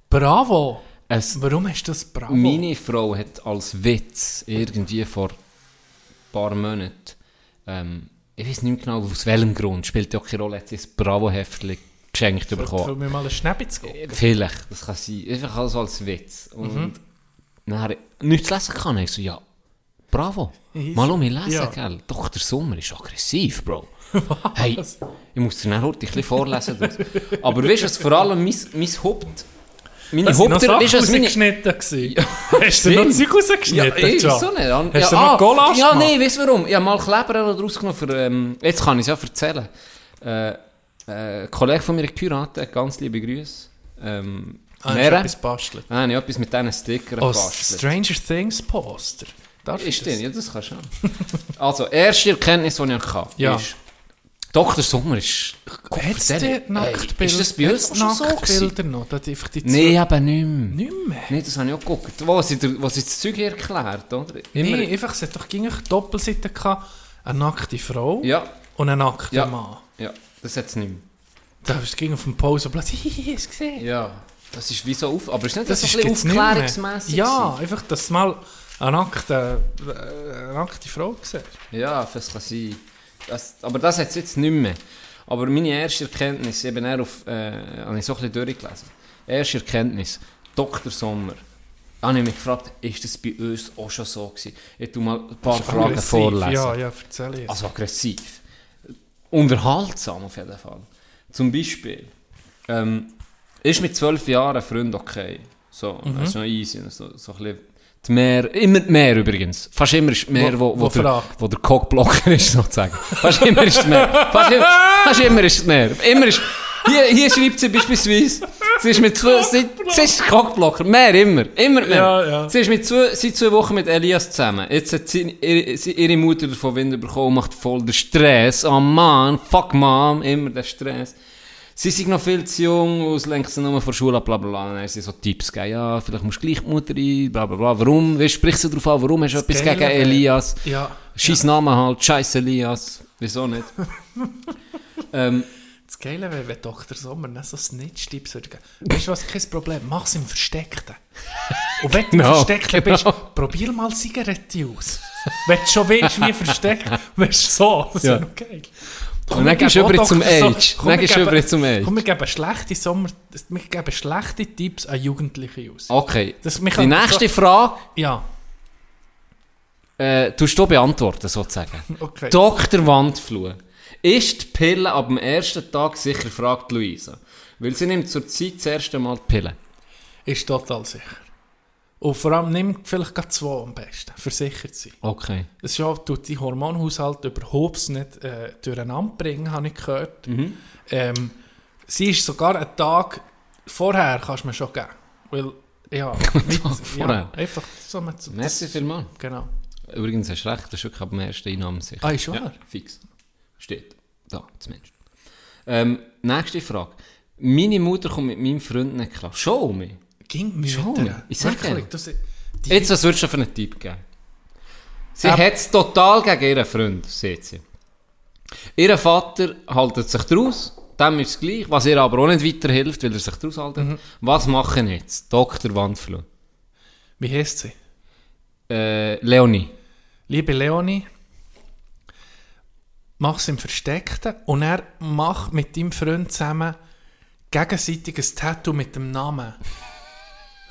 Bravo!
Es
Warum hast du das Bravo?
Meine Frau hat als Witz irgendwie vor ein paar Monaten, ähm, ich weiß nicht mehr genau aus welchem Grund, spielt ja auch keine Rolle, sie ein Bravo-Heftchen geschenkt
Für
bekommen.
mir mal einen Schnäppi zu gehen.
Vielleicht, das kann sein. Einfach also als Witz. Und habe ich nichts lesen kann. Ich so, ja, bravo. Mal um mich lesen,
Ja.
gell. Doch, der Sommer ist aggressiv, Bro. *laughs* Hey, ich muss dir dann heute ein bisschen vorlesen. daraus. Aber weißt du, was vor allem mein, mein Haupt... Meine
Das sind noch
Weißt du, was meine...
rausgeschnitten gewesen. *laughs* Hast du noch. Zeug rausgeschnitten?
Ja, ich weiß so nicht. An-
Hast
ja,
du noch
ah,
Gulasch
Ja,
gemacht?
nein, weißt du warum? Ich habe mal Kleber noch rausgenommen für, ähm, jetzt kann ich es ja erzählen. Äh, äh, ein Kollege von mir hat geheiratet, ganz liebe Grüße. Ähm,
Ah,
Mera.
etwas bastelt.
Ah, ich habe etwas mit diesen Stickern
Oh,
gebastelt.
Stranger Things Poster. Darf ich
Ist
das?
Ja, das kannst du auch. Also, erste Erkenntnis, die ich hatte,
Ja.
ist, Dr. Sommer ist...
Hat es
Erzähl-
dort Nacktbilder?
Ist das bei uns
Hat's
schon so?
Nacktbilder noch? Da hat einfach die
Nein, eben nicht mehr.
Nicht mehr?
Nein, das habe ich auch geguckt. Wo sie, der- wo sie das Zeug erklärt, oder? Immer,
Nee, einfach, es hat doch ging Doppelseite gehabt. Eine nackte Frau
Ja,
und einen nackten
Ja.
Mann.
ja, das hat es nicht mehr.
Da ging auf dem Pausenplatz, *laughs* hihi, hast du gesehen?
Ja, das ist wie so auf... Aber ist nicht
Das
das
ist
so ein bisschen aufklärungsmässig?
Ja, einfach, dass mal eine nackte, äh, eine nackte Frau siehst.
Ja, das kann sein. Das, aber das hat es jetzt nicht mehr. Aber meine erste Erkenntnis, eben eher auf, äh, habe ich so ein bisschen durchgelesen. Erste Erkenntnis, Dr. Sommer. Habe ich mich gefragt, ist das bei uns auch schon so gewesen? Ich tu mal ein paar Fragen
Aggressiv.
vorlesen.
Ja, ja, erzähl jetzt.
Also aggressiv. Unterhaltsam auf jeden Fall. Zum Beispiel, ähm, ist mit zwölf Jahren ein Freund okay. So,
Mhm.
das ist noch easy. So, so ein bisschen die Mehr, immer die Mehr übrigens. Fast immer ist die Mehr,
Wo-
wo, wo, der, wo der Cockblocker ist, sozusagen. Fast immer ist die Mehr. Fast, immer, fast immer ist die Mehr. Immer ist, hier, hier schreibt sie beispielsweise, sie ist mit zwei, sie, sie ist Cockblocker. Mehr, immer. Immer mehr.
Ja, ja.
Sie ist mit zwei, seit zwei Wochen mit Elias zusammen. Jetzt hat sie, ihre, sie, ihre Mutter davon Wind bekommen und macht voll den Stress. Oh Mann, fuck Mom, immer der Stress. Sie sind noch viel zu jung, lenkt sie nur von der Schule bla bla bla. Dann haben sie so Tipps gegeben, ja, vielleicht musst du gleich die Mutter ein, bla bla bla. Warum? Wie sprichst du darauf an? Warum hast du etwas gegen Elias?
Ja.
Scheiß Name halt, scheiß Elias. Wieso nicht? *laughs* ähm,
Das Geile wäre, wenn Dr. Sommer nicht so Snitch-Tipps würde geben. Weißt du was, kein Problem, mach es im Versteckten. Und wenn du im *laughs*
Genau,
Versteckten *laughs* bist,
genau.
probier mal Zigarette aus. Wenn du schon weißt, wie versteckt, weißt du so. Das
Ja.
wäre noch geil.
Und dann gehst du über zum Age. Dann gehst du über zum Age.
Komm, wir geben schlechte Sommer, wir geben schlechte Tipps an Jugendliche aus.
okay.
Das-
Die nächste
so-
Frage
Ja,
äh, tust du beantworten, sozusagen. *laughs*
okay.
Dr. Wandflur. Ist die Pille ab dem ersten Tag sicher, fragt Luisa. Weil sie nimmt zur Zeit das erste Mal die Pille.
Ist total sicher. Und vor allem nimm vielleicht gerade zwei am besten, versichert sein.
Okay.
Es ja, tut die Hormonhaushalt überhaupt nicht äh, durcheinander bringen, habe ich gehört.
Mhm.
Ähm, sie ist sogar einen Tag vorher, kannst du mir schon geben. Weil, ja, *laughs* mit,
vorher?
ja einfach so mit, das,
Merci vielmals.
Genau.
Übrigens hast du recht, das ist wirklich ab dem ersten Einnahmen sicher.
Ah, ist wahr?
Ja, fix. Steht. Da, zumindest. Ähm, nächste Frage. Meine Mutter kommt mit meinem Freund nicht klar. Schon mich.
Ging mir
Schon,
wieder.
ich sag
Wirklich, das,
Jetzt, was würdest du für einen Tipp geben? Sie
Ähm.
hat es total gegen ihren Freund, sieht sie. Ihr Vater haltet sich daraus, dem ist es gleich, was ihr aber auch nicht weiterhilft, weil er sich daraus haltet.
Mhm.
Was machen jetzt? Dr. Wandflur.
wie heißt sie?
Äh, Leonie.
Liebe Leonie, mach es im Versteckten und er macht mit deinem Freund zusammen gegenseitig ein Tattoo mit dem Namen.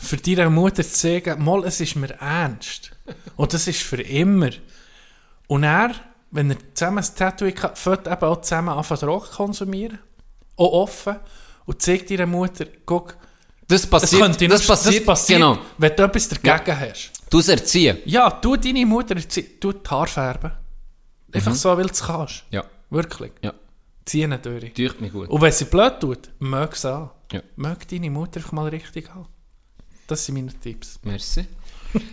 Für deine Mutter zu sagen, mal, es ist mir ernst. Und das ist für immer. Und er, wenn er zusammen ein Tattoo hat, fängt eben auch zusammen anfangen Drogen konsumieren. Auch offen. Und zeigt deiner Mutter, guck,
Das
das,
passiert, das,
noch-
passiert,
das passiert,
genau.
wenn du etwas dagegen hast.
Du es erziehen.
Ja, du deine Mutter, erzie- du die Haare färben. Einfach so, weil du es kannst.
Ja,
Wirklich.
ja.
Ziehen durch.
Tut mich gut.
Und wenn sie blöd tut, mög es an.
Ja.
Mög deine Mutter einfach mal richtig an. Das sind meine Tipps.
Merci.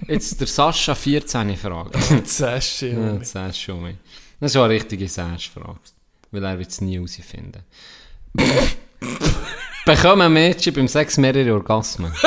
Jetzt der Sascha 14 Frage. *laughs*
Schön.
Ja, mal. Das ist auch eine richtige Sash-Frage. Weil er wird es nie herausfinden. *laughs* Bekommen Mädchen beim Sex mehrere Orgasmen? *laughs*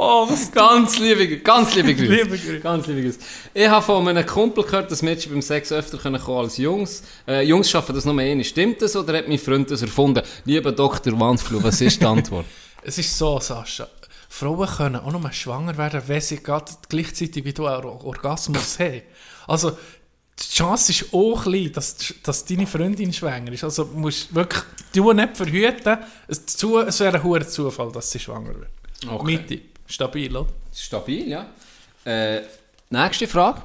Oh, das *laughs*
Ganz liebe, ganz liebe Grüße.
Liebe Grüße.
Ganz liebe Grüße. Ich habe von einem Kumpel gehört, dass Mädchen beim Sex öfter können kommen als Jungs. Äh, Jungs schaffen das nur eine. Stimmt das oder hat mein Freund das erfunden? Lieber Dr. Wandflur, was ist die Antwort? *laughs*
Es ist so, Sascha. Frauen können auch nur schwanger werden, wenn sie gerade gleichzeitig wie du einen Or- Orgasmus haben. Also, die Chance ist auch klein, dass, dass deine Freundin schwanger ist. Also, du musst wirklich du nicht verhüten. Es, zu, es wäre ein hoher Zufall, dass sie schwanger wird.
Okay.
Mein Tipp. Stabil, oder?
Stabil, ja. Äh, nächste Frage.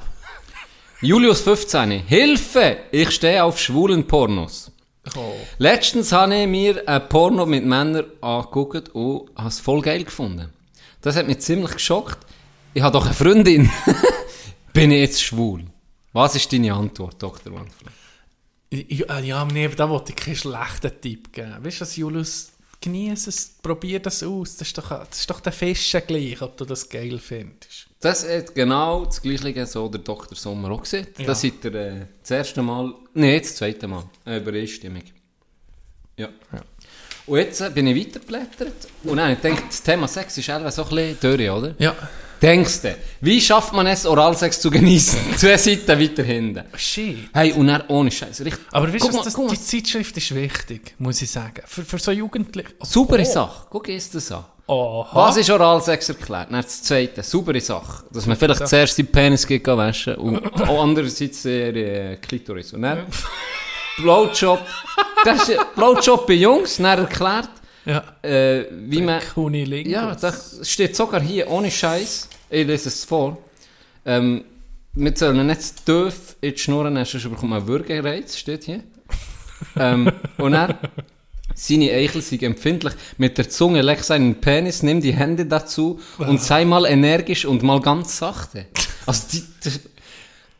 Julius 15. Hilfe! Ich stehe auf schwulen Pornos.
Oh.
Letztens habe ich mir ein Porno mit Männern angeguckt und habe es voll geil gefunden. Das hat mich ziemlich geschockt. Ich habe doch eine Freundin. *laughs* Bin ich jetzt schwul? Was ist deine Antwort, Dr. Wandflur?
Ja, ja nee, da wollte ich keinen schlechten Tipp geben. Weißt du was, Julius? Genieß es, probier das aus. Das ist doch, das ist doch der Fischen gleich, ob du das geil findest.
Das hat genau das Gleiche so der Dr. Sommer auch gesehen.
Ja.
Das seid ihr äh, das erste Mal, nein, das zweite Mal, eine Übereinstimmung. Ja. Und jetzt äh, bin ich weitergeblättert und dann, ich denke, das Thema Sex ist einfach so ein bisschen durch, oder?
Ja.
Denkst du, wie schafft man es, Oralsex zu genießen? *laughs* Zwei Seiten weiter hinten.
Shit.
Hey, und dann ohne Scheiß.
Aber weißt du,
mal,
das, die Zeitschrift ist wichtig, muss ich sagen. Für, für so Jugendliche.
Saubere Sache. Guck jetzt das an.
Aha.
Was ist Oralsex erklärt? Dann das zweite, saubere Sache. Dass man vielleicht zuerst die Penis geht waschen und *laughs* auch andererseits ihre Klitoris. Und dann *laughs* Blowjob. Das ist Blowjob bei Jungs, dann erklärt,
Ja.
äh, wie man...
Kunilingus.
Ja, das steht sogar hier, ohne Scheiß. Ich lese es vor. Ähm, wir sollen nicht zu tief in die Schnur nehmen, sonst bekommt man einen Würgereiz, steht hier. ähm, und dann, seine Eichel sind empfindlich. Mit der Zunge leck seinen Penis, nimm die Hände dazu und sei mal energisch und mal ganz sachte. Also, die, die,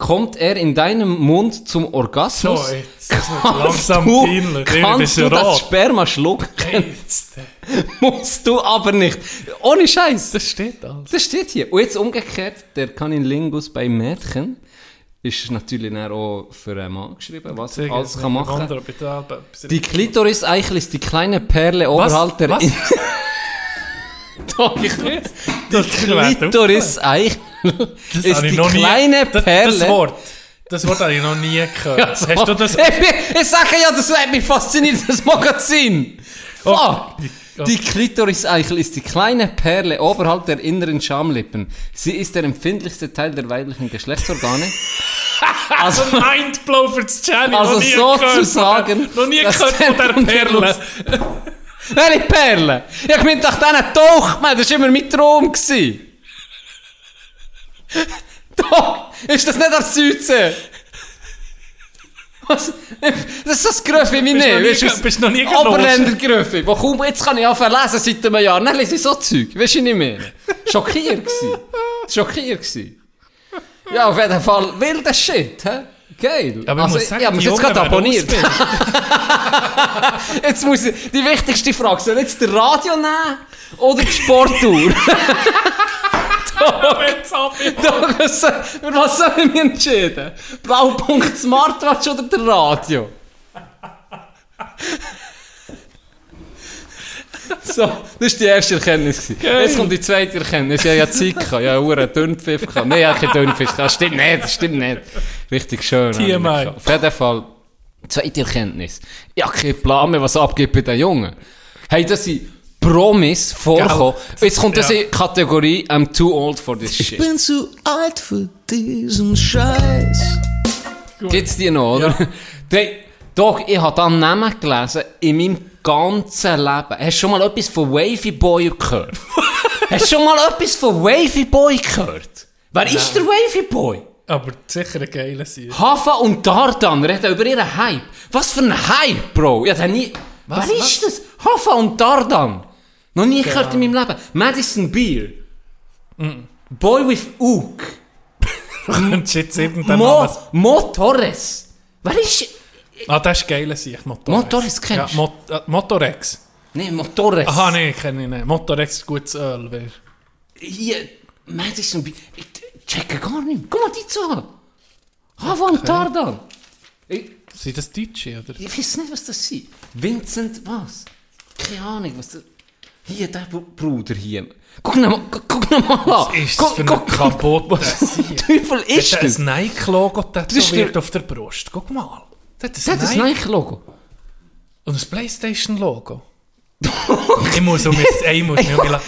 kommt er in deinem Mund zum
So,
Orgasmus,
jetzt. Das wird
kannst
langsam
du,
peinlich.
Kannst du das. Sperma schlucken,
Jetzt. äh, *laughs*
musst du aber nicht. Ohne Scheiß.
Das steht alles.
Das steht hier. Und jetzt umgekehrt, der Kanilingus bei Mädchen ist natürlich auch für einen Mann geschrieben, was er alles kann machen kann. Die Klitoris-Eichel ist die kleine Perle oberhalb der...
Was? *laughs*
Doch, ich weiß.
Das
Die ist die
nie-
kleine
das,
Perle...
Das Wort. Das Wort habe ich noch nie gehört. Hast du das?
Ich, sage ja, das hat mich fasziniert, das Magazin. Fuck.
Oh,
Die Klitoris-Eichel ist die kleine Perle oberhalb der inneren Schamlippen. Sie ist der empfindlichste Teil der weiblichen Geschlechtsorgane. *laughs* Also,
Mindblow für das Jenny.
Also sozusagen,
Noch nie gehört von der Perle. *laughs*
welche Perle? Ja, ich meine, nach denen taucht man, das war immer mein Traum. Doch, ist das nicht als Südsee? Was? Das ist das Gröffi wie
Bist noch nie
nicht.
bist noch nie?
Oberländer Gröffi. Wo kaum, jetzt kann ich anfangen lesen seit einem Jahr. Dann lese ich so Zeug. Weißt du nicht mehr? Schockiert gsi. Schockiert gsi. Ja, auf jeden Fall wilder Shit, hä? Geil.
Aber ich muss sagen,
habe
die
mich jetzt gerade abonniert. *laughs* Jetzt muss ich, die wichtigste Frage, soll ich jetzt der Radio nehmen oder die *laughs*
ab. *laughs*
Doch, was, soll ich mich entschieden? Blaupunkt Smartwatch oder der Radio? So, das war die erste Erkenntnis. gewesen. Jetzt kommt die zweite Erkenntnis. Ja, ja, Zeit gehabt. Ja, Uhren Dünnpfiff gehabt. Nein, ja, kein Dünnpfiff gehabt. Stimmt nicht, das stimmt nicht. Richtig schön. habe ich
TMI.
Auf jeden Fall, zweite Erkenntnis. Ja, kein Plan mehr, was abgeht bei den Jungen. Hey, das sind Promis vorkommen. Jetzt kommt
Ja.
in die Kategorie I'm too old for this shit.
bin zu alt für diesen Scheiß.
Gibt's die noch, oder? *laughs* Die, doch, ich habe dann Namen gelesen in meinem ganzen Leben. Hast du schon mal etwas von Wavy Boy gehört? *laughs* Hast du schon mal etwas von Wavy Boy gehört? Wer ist der Wavy Boy?
Aber sicher ein geiler Sieg.
Hafa und Dardan reden über ihren Hype. Was für ein Hype, Bro? Ich hab nie...
Was,
Wer ist das? Hafa und Dardan. Noch nie gehört in meinem Leben. Madison Beer. Boy with Ook. *laughs* Mo. Mo Torres. Wer ist...
Ah, das ist ein geiler Sieg. Motorex.
Motorex kennst
ja, Mot äh, Motorex.
Nee, Mo Torres.
Aha, nee, kenne ich nicht. Motorex ist gutes Öl. Wer?
Hier, Madison Beer. Ich checke gar nicht. Guck mal die zu an. Hafa und Dardan. Ich,
Sind das Deutsche, oder?
ich weiß nicht, was das ist. Vincent was? Keine Ahnung, was das... Hier, der Br- Bruder hier. Guck noch mal, gu- guck noch mal an.
Was ist das
Guck-
für ein kaputter
Was Teufel ist
Hat
das?
ein Nike-Logo
ist
tätowiert
der-
auf der Brust. Guck mal. Das
Das hat das Nike-Logo.
Und ein Playstation-Logo. *laughs* ich muss um ey, ich muss mich um mein,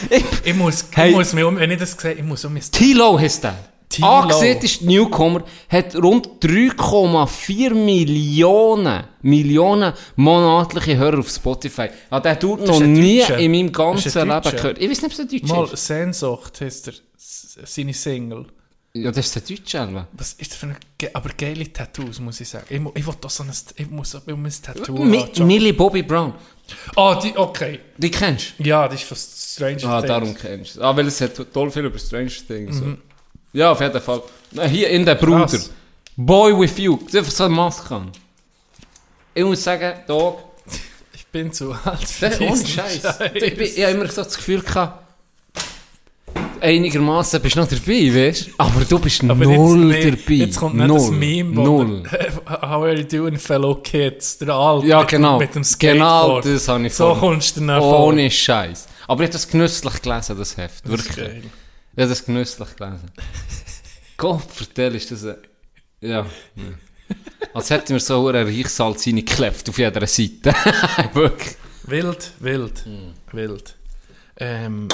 ich muss,
Hey.
ich muss mich *laughs* um, wenn ich das sehe, ich muss um mein,
Tilo heisst der. Angesehen ist Newcomer, hat rund 3,4 Millionen, Millionen monatliche Hörer auf Spotify. Ah, der tut noch nie in meinem
Das
ganzen Leben gehört. Ich weiß nicht, ob es ein Deutscher
mal
ist.
Sehnsucht heisst er, seine Single.
Ja, das ist der Deutsche, Alter.
Was ist das für eine, ge- aber geile Tattoos, muss ich sagen. Ich, mu- ich will da so ein, ich muss um ein Tattoo
Mi
haben.
Millie Bobby Brown.
Ah, die, okay.
Die kennst du?
Ja, das ist von Stranger
Ah,
Things.
darum kennst du Ah, weil es hat toll viel über Strange Things. So. Ja, auf jeden Fall. Na, Hier in der Bruder.
Krass.
Boy with you. Das ist einfach so eine Maske. Ich muss sagen, Dog, *laughs*
Ich bin zu alt für
Das, ohne
diesen
Scheiß.
Scheiß.
Ich, bin- ich habe immer so das Gefühl gehabt, einigermaßen bist du noch dabei, weißt du? Aber du bist
Aber
null
jetzt, nicht-
dabei.
Jetzt kommt nicht
null.
das Meme, wo
Null.
der- *laughs* How are you doing, fellow kids? Der Alte
Ja,
mit,
genau.
mit dem
Genau,
Skateboard.
das habe ich
So kommst du dann.
Ohne Scheiß. Aber ich habe das genüsslich gelesen, das Heft.
Das ist
Wirklich.
geil.
Ich habe das genüsslich gelesen. *laughs* Gott, vertell, ist das ein... Ja. Als hätten wir so eine Reichsalz reingeklebt auf jeder Seite. *laughs* Wirklich.
Wild, wild,
Hm.
wild. Ähm,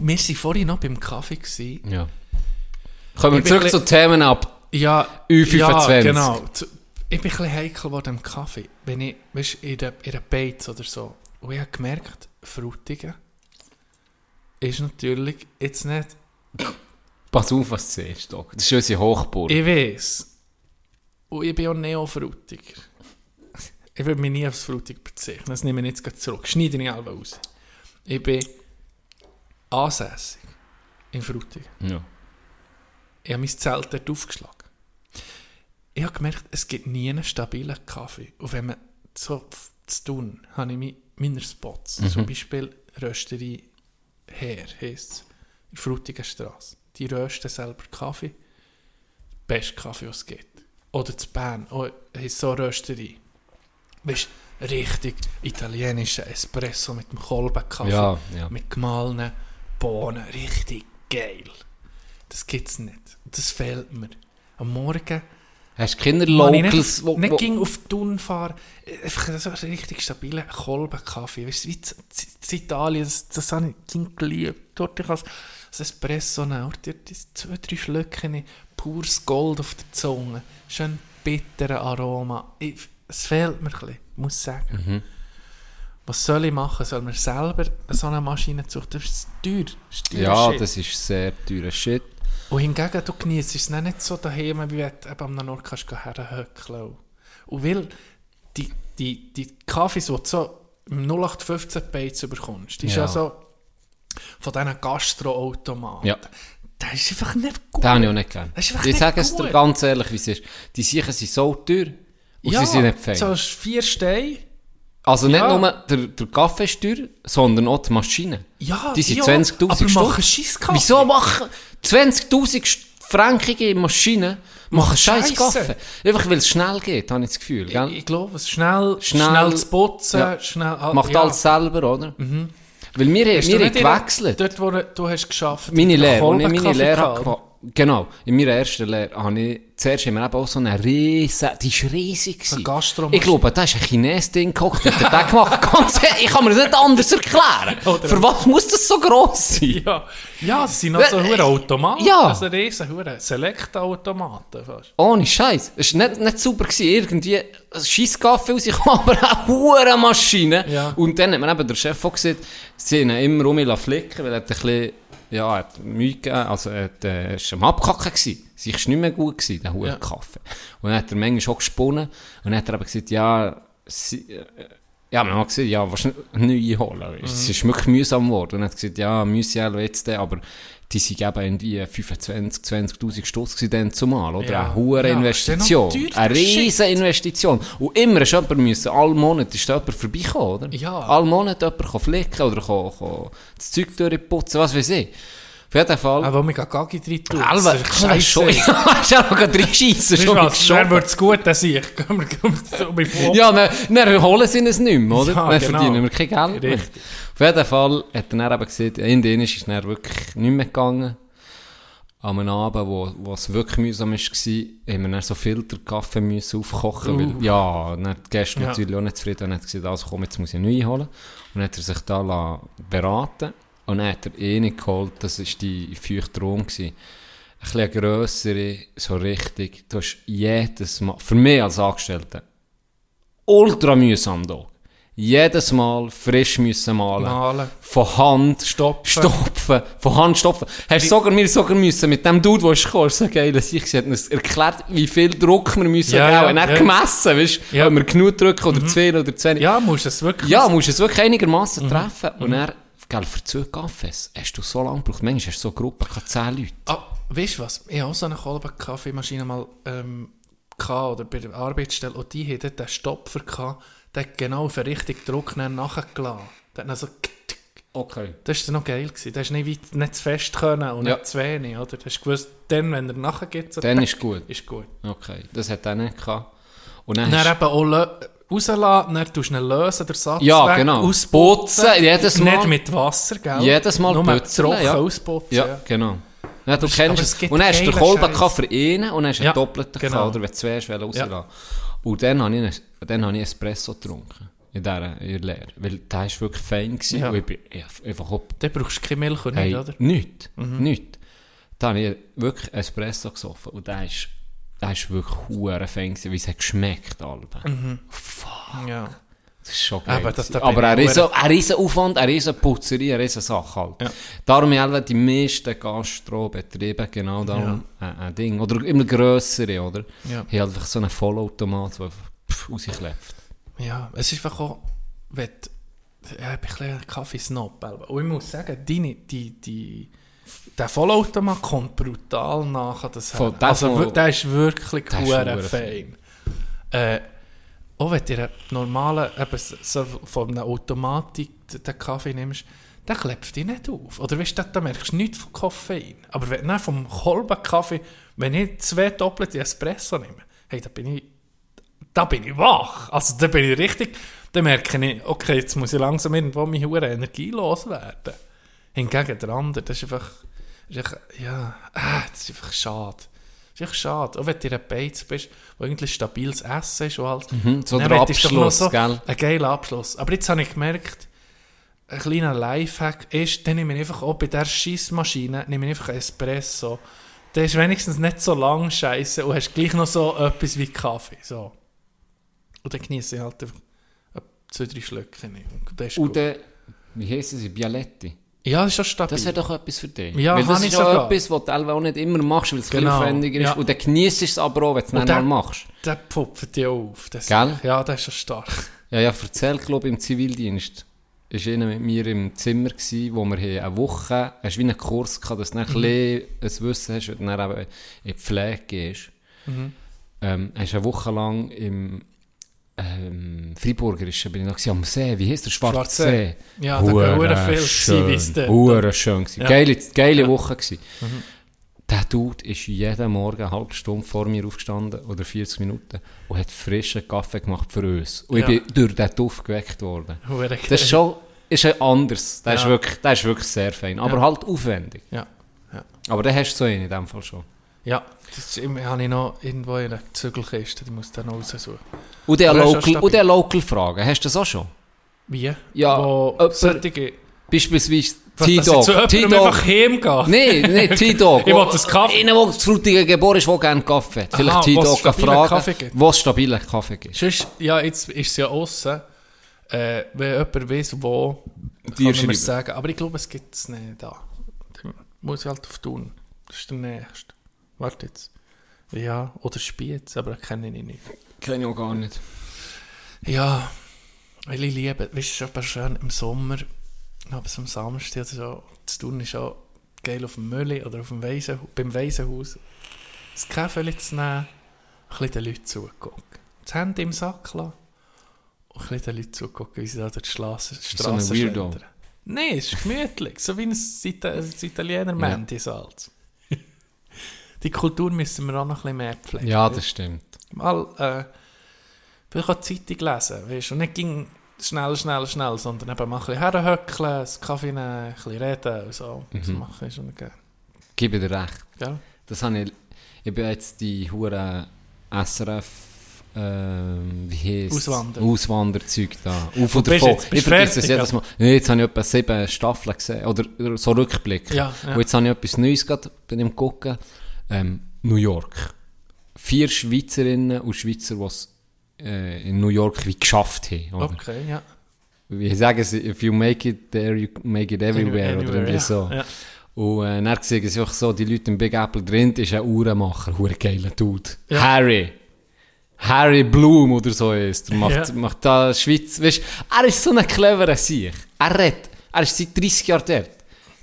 wir waren vorhin noch beim Kaffee. Gewesen.
Ja. Kommen wir zurück zu Themen ab.
Ja,
Ü25.
ja, genau. Ich bin ein bisschen heikel geworden im Kaffee. Wenn ich, weißt, in der, in der Beiz oder so. Und ich habe gemerkt, Frutigen ist natürlich jetzt nicht...
Pass auf, was du siehst, Doc. Das ist unsere Hochburg.
Ich weiß. Und ich bin auch Neo-Frutiger. Ich würde mich nie aufs Frutig bezeichnen. Das nehme ich jetzt zurück. Schneide ich alle aus. Ich bin ansässig in Frutigen.
Ja.
Ich habe mein Zelt dort aufgeschlagen. ich habe gemerkt, es gibt nie einen stabilen Kaffee. Und wenn man so zu tun, habe ich meine Spots. Zum Beispiel Rösterei Her, heisst es, in Frutigen Straße. Die rösten selber Kaffee. Best Kaffee, was es gibt. Oder zu Bern, oh, heisst so Rösterei. Weißt richtig italienischer Espresso mit dem Kolbenkaffee.
Ja, ja.
Mit gemahlenen Bohnen. Richtig geil. Das gibt es nicht. Das fehlt mir. Am Morgen
Hast du keine Locals,
nicht,
wo,
nicht
wo,
ging auf die Thun fahren, einfach so einen richtig stabilen Kolbenkaffee. Weißt du, wie z- Italien, das, das habe ich geliebt. Dort ich als das Espresso nehmen, dort zwei, drei Schlückchen, pures Gold auf der Zunge, schön bitterer Aroma. Ich, es fehlt mir ein bisschen, muss ich sagen.
Mhm.
Was soll ich machen? Soll man selber so eine Maschine suchen? Das ist teuer. Das ist teurer
ja,
Shit.
das ist sehr teurer Shit.
Und hingegen, du genießt es nicht so daheim, wie wenn du am Ort kannst herhöckeln. Und weil die, die, die Kaffees, die du so im 0815 Beiz bekommst, die ist
Ja.
ja so von diesen Gastroautomaten.
Ja.
Das ist einfach nicht gut.
Das habe ich auch nicht gern.
Das ist einfach
Ich sage es dir ganz ehrlich, wie es ist. Die Sicher sind so teuer und sie sind nicht fein.
so hast vier Steine.
Also nicht
ja.
nur der, der Kaffee ist teuer, sondern auch die Maschine.
Ja,
die sind
ja,
20'000
aber
Stutz.
machen Scheisskaffee.
Wieso machen 20'000 frankige Maschinen machen scheiß. Kaffee? Einfach weil es schnell geht, habe ich das Gefühl.
Ich,
Gell?
ich glaube, es schnell,
Schnell-
schnell, zu putzen,
Ja.
schnell... ah,
Macht alles selber, oder? Weil wir, wir haben
nicht
gewechselt.
Dort, wo du, hast geschafft
Meine Lehre, ich meine Lehre genau, in meiner ersten Lehre habe ich, zuerst haben wir eben auch so eine riesen, die ist riesig gewesen.
Gastromaschine.
Ich glaube, da ist ein Chines-Ding gekocht, hat er den gemacht. *laughs* Ganz ich kann mir das nicht anders erklären. *laughs*
Oder-
Für was muss das so gross sein?
Ja, ja, das sind noch so
Äh,
hure Automaten.
ja.
Sind riesen hure Select-Automaten fast.
Ohne Scheiß. Es war nicht, nicht super. Gewesen. Irgendwie ein scheiß Kaffee rausgekommen, *laughs* aber auch hure Maschine.
Ja.
Und dann hat mir eben der Chef auch gesagt, sie haben ihn immer um mich flicken, weil er hat ein bisschen, ja, er hat Mühe gegeben, also er hat, äh, war am Abkacken gewesen. Sie war nicht mehr gut gewesen, der
Ja.
Kaffee. Und dann hat er manchmal schon gesponnen und dann hat er eben gesagt, ja, sie, äh, ja, man hat gesagt, ja, was neu holen. Es ist wirklich mühsam geworden. Und er hat gesagt, ja, müssen jetzt, dann, aber die sind eben irgendwie 25, 20.000 Stutz dann zumal, oder?
Ja.
Eine hohe
Ja,
Investition. Eine riesen Investition. Und immer ist jemand müssen, alle Monate ist jemand vorbeikommen, oder?
Ja.
Alle Monate jemand flicken oder kann, kann das Zeug durchputzen, was weiß ich. Auf jeden Fall.
Aber wenn wir Gagi drin das
das
ist *laughs*
schon. Ja, noch drei Scheissen
Weißt du
schon
was. Dann wird es gut, dass ich. *laughs* Gehen wir so vor.
Ja, dann, dann holen sie es nicht mehr, oder?
Ja,
dann
genau.
verdienen wir kein Geld mehr. Auf jeden Fall hat er dann eben gesehen, in denen ist es dann wirklich nicht mehr gegangen. An einem Abend, wo, wo es wirklich mühsam war, haben wir dann so Filterkaffee müssen aufkochen weil, ja, dann hat die Gäste
Ja.
natürlich auch nicht zufrieden und hat gesagt, also komm, jetzt muss ich neu holen. Und dann hat er sich da beraten und dann hat er eine geholt, das war die feuchte gewesen. Ein bisschen grössere, so richtig, du hast jedes Mal, für mich als Angestellter, ultra mühsam da. Jedes Mal frisch müssen malen.
Malen.
Von Hand
Stopfen.
stopfen. Von Hand stopfen. Hast sogar, wir sogar müssen mit dem Dude, der ist gekommen, so geil, dass ich, sie hat uns erklärt, wie viel Druck wir müssen
Ja,
geben.
ja,
Und er
ja.
gemessen, weißt du,
Ja.
ob wir genug drücken oder zu viel oder zu wenig.
Ja, musst es wirklich
Ja, musst es wirklich einigermaßen treffen. Und er, gell, für zwei Kaffees hast du so lange gebraucht. Manchmal hast du so eine Gruppe, zehn Leute.
Ah, weißt du was? Ich hatte auch so eine Kolben-Kaffeemaschine mal ähm, oder bei der Arbeitsstelle und die hatte den Stopfer gehabt, der hat genau auf den richtigen Druck nachgelassen. Der hat dann so
Okay.
Das war noch geil. Gewesen. Das hast nicht, weit, nicht zu fest können und
Ja.
nicht zu wenig. Oder? Du hast gewusst, dann, wenn er nachher geht, so
Dann
tack,
ist gut.
ist gut.
Okay, das hat er nicht gehabt. Und dann
Und dann eben auch rauslassen, dann tust du ihn lösen, den Satz
Ja,
weg,
genau.
ausputzen.
Putzen, jedes Mal.
Nicht mit Wasser, gell?
Jedes Mal
Nur
putzen,
trocken
ja.
ausputzen.
Ja,
Ja.
genau. Ja, du kennst es. Und dann hast du den Kolben für einen und dann hast du
Ja,
einen doppelten
genau.
gehabt, oder wenn du zwei hast, rauslassen
Ja.
Und dann habe ich, dann habe ich Espresso getrunken. In dieser in der Lehre. Weil der war wirklich fein. Gewesen,
Ja.
Ich bin ich einfach ob,
Dann brauchst du keine Milch und
hey,
nicht, oder?
nichts.
Mhm.
Nichts. Da habe ich wirklich Espresso gesoffen. Und der ist, der ist wirklich fein gewesen, wie es hat geschmeckt. Alter.
Ja.
Das ist schon geil.
Aber das-
gewesen.
da bin
Aber ein riesen, ein riesen Aufwand, eine riesen Putzerie, eine riesen Sache halt.
Ja.
Darum haben die meisten Gastrobetriebe genau darum ein, ein Ding. Oder immer grössere, oder?
Ja.
Halt einfach so einen Vollautomat, der einfach pff, rausklebt.
Ja, es ist einfach auch, wenn ja, ich bin ein bisschen Kaffeesnob. Und ich muss sagen, deine, die, die der Vollautomat kommt brutal nach das Also,
Voll-
wir- der ist wirklich hure fein. Äh, auch wenn du einen normalen, eben so von einer Automatik den Kaffee nimmst, der klebt dich nicht auf. Oder weißt du, da merkst du nichts von Koffein. Aber wenn du vom Kolbenkaffee, wenn ich zwei doppelte Espresso nehme, hey, da bin ich, da bin ich wach. Also da bin ich richtig, da merke ich, okay, jetzt muss ich langsam irgendwo meine hure Energie loswerden. Hingegen der andere, das ist einfach, das ist einfach ja, ah, das ist einfach schade. Das ist einfach schade. Auch wenn du in einer Beiz bist, wo eigentlich stabiles Essen ist und.
Mhm, so der Abschluss, gell?
Ein geiler Abschluss. Aber jetzt habe ich gemerkt, ein kleiner Lifehack ist, dann nehme ich einfach auch bei der Schissmaschine nehme ich einfach einen Espresso. Der ist wenigstens nicht so lang scheiße und hast gleich noch so etwas wie Kaffee. So. Und dann genieße ich halt einfach zwei, drei Schlücke. Und das ist
Und
gut.
der, wie heissen sie, Bialetti?
Ja, das ist schon stabil.
Das wäre doch etwas für dich.
Ja,
weil das ist auch
sogar.
etwas, was du auch nicht immer machst, weil es
Genau,
aufwendiger ist.
ja.
Und dann genießt es aber auch, wenn du es mal machst.
Der pupft dich auf. Das
Gell?
Ja, das ist schon stark.
Ja, ja, erzählt, glaube ich, im Zivildienst. Ist einer mit mir im Zimmer gsi, wo wir eine Woche, hast wie einen Kurs gehabt, dass du dann
Mhm.
ein bisschen ein Wissen hast, wenn du dann eben in die Pflege gehst.
Mhm.
Ähm, hast eine Woche lang im ähm, Freiburgerischen bin ich noch gewesen, am See, wie heisst der? Schwarze See.
Ja, da hure viel
schön, hure schön.
Ja.
Geile, geile
Ja. Mhm.
Woche gewesen. Der Dude ist jeden Morgen eine halbe Stunde vor mir aufgestanden, oder 40 Minuten, und hat frischen Kaffee gemacht für uns. Und
Ja.
ich bin durch den Duft geweckt worden.
Hure
Das ist schon ist anders. Das, ist
Ja.
wirklich, das ist wirklich sehr fein. Aber halt aufwendig.
Ja, ja.
Aber den hast du so einen in dem Fall schon.
Ja, das ist- habe ich noch irgendwo in einer Zügelkiste, die muss ich dann noch raussuchen.
Und der
er
Local, und der Local Fragen, hast du das auch schon?
Wie?
Ja,
Wo
jemand-
solche...
Beispielsweise
Was, dass ich
T-Dog.
zu jemandem einfach heimgehe?
Nein, nicht *laughs* T-Dog.
Ich will das Kaffee.
Einer, der zu Frutigen geboren ist, der gerne Kaffee hat. Vielleicht T-Dog fragen,
Kaffee gibt.
wo es stabilen Kaffee gibt.
Sonst, ja, jetzt ist es ja aussen. Äh, wenn jemand weiss, wo, kann
Dir
mir
schreiben.
sagen. Aber ich glaube, es gibt es nicht da. Dann muss ich halt auf tun. Das ist der nächste. Warte jetzt. Ja, oder Spiez, aber das kenne ich nicht.
Kenne ich auch gar nicht.
Ja, weil ich liebe, weißt du, es ist schön im Sommer, aber am Samstag oder so, zu tun ist auch geil auf dem Mülli oder auf dem Weisen, beim Waisenhaus. Das Kaffee zu nehmen, ein bisschen den Leuten zugucken. Das Handy im Sack lassen und ein bisschen den Leuten zugucken, wie sie da durch die Straße,
so.
Nein, es ist gemütlich, so wie ein, Ita ein Italiener Mandy Salz. Die Kultur müssen wir auch noch ein bisschen mehr pflegen.
Ja, das stimmt.
mal äh, vielleicht auch Zeitung lesen, weißt, und nicht ging schnell, schnell, schnell, sondern eben mal ein bisschen herhöckeln, einen Kaffee nehmen, ein bisschen reden und so. Das
Mhm.
mache ich schon gerne.
Gebe dir recht.
Gell?
Das habe ich, ich bin jetzt die hure SRF, ähm, wie heisst
Auswander.
Auswanderzeug da. Auf und davon. Ich vergesse es jedes Mal. Nee, jetzt habe ich etwa sieben Staffeln gesehen, oder so Rückblick.
Ja, ja.
Und jetzt habe ich etwas Neues gerade bei dem gucken. Ähm, New York. Vier Schweizerinnen und Schweizer, die es äh, in New York wie geschafft haben. Oder?
Okay, ja.
Wie sagen sie, if you make it there, you make it everywhere. oder irgendwie
ja.
so.
Ja.
Und äh, dann sehen sie einfach so, die Leute im Big Apple drin, ist ein Uhrenmacher, ein geiler Dude.
Ja.
Harry. Harry Bloom oder so ist er. Macht,
Ja.
macht da Schweiz, weißt, er ist so ein cleverer Sieg. Er redet, er ist seit 30 Jahren dort.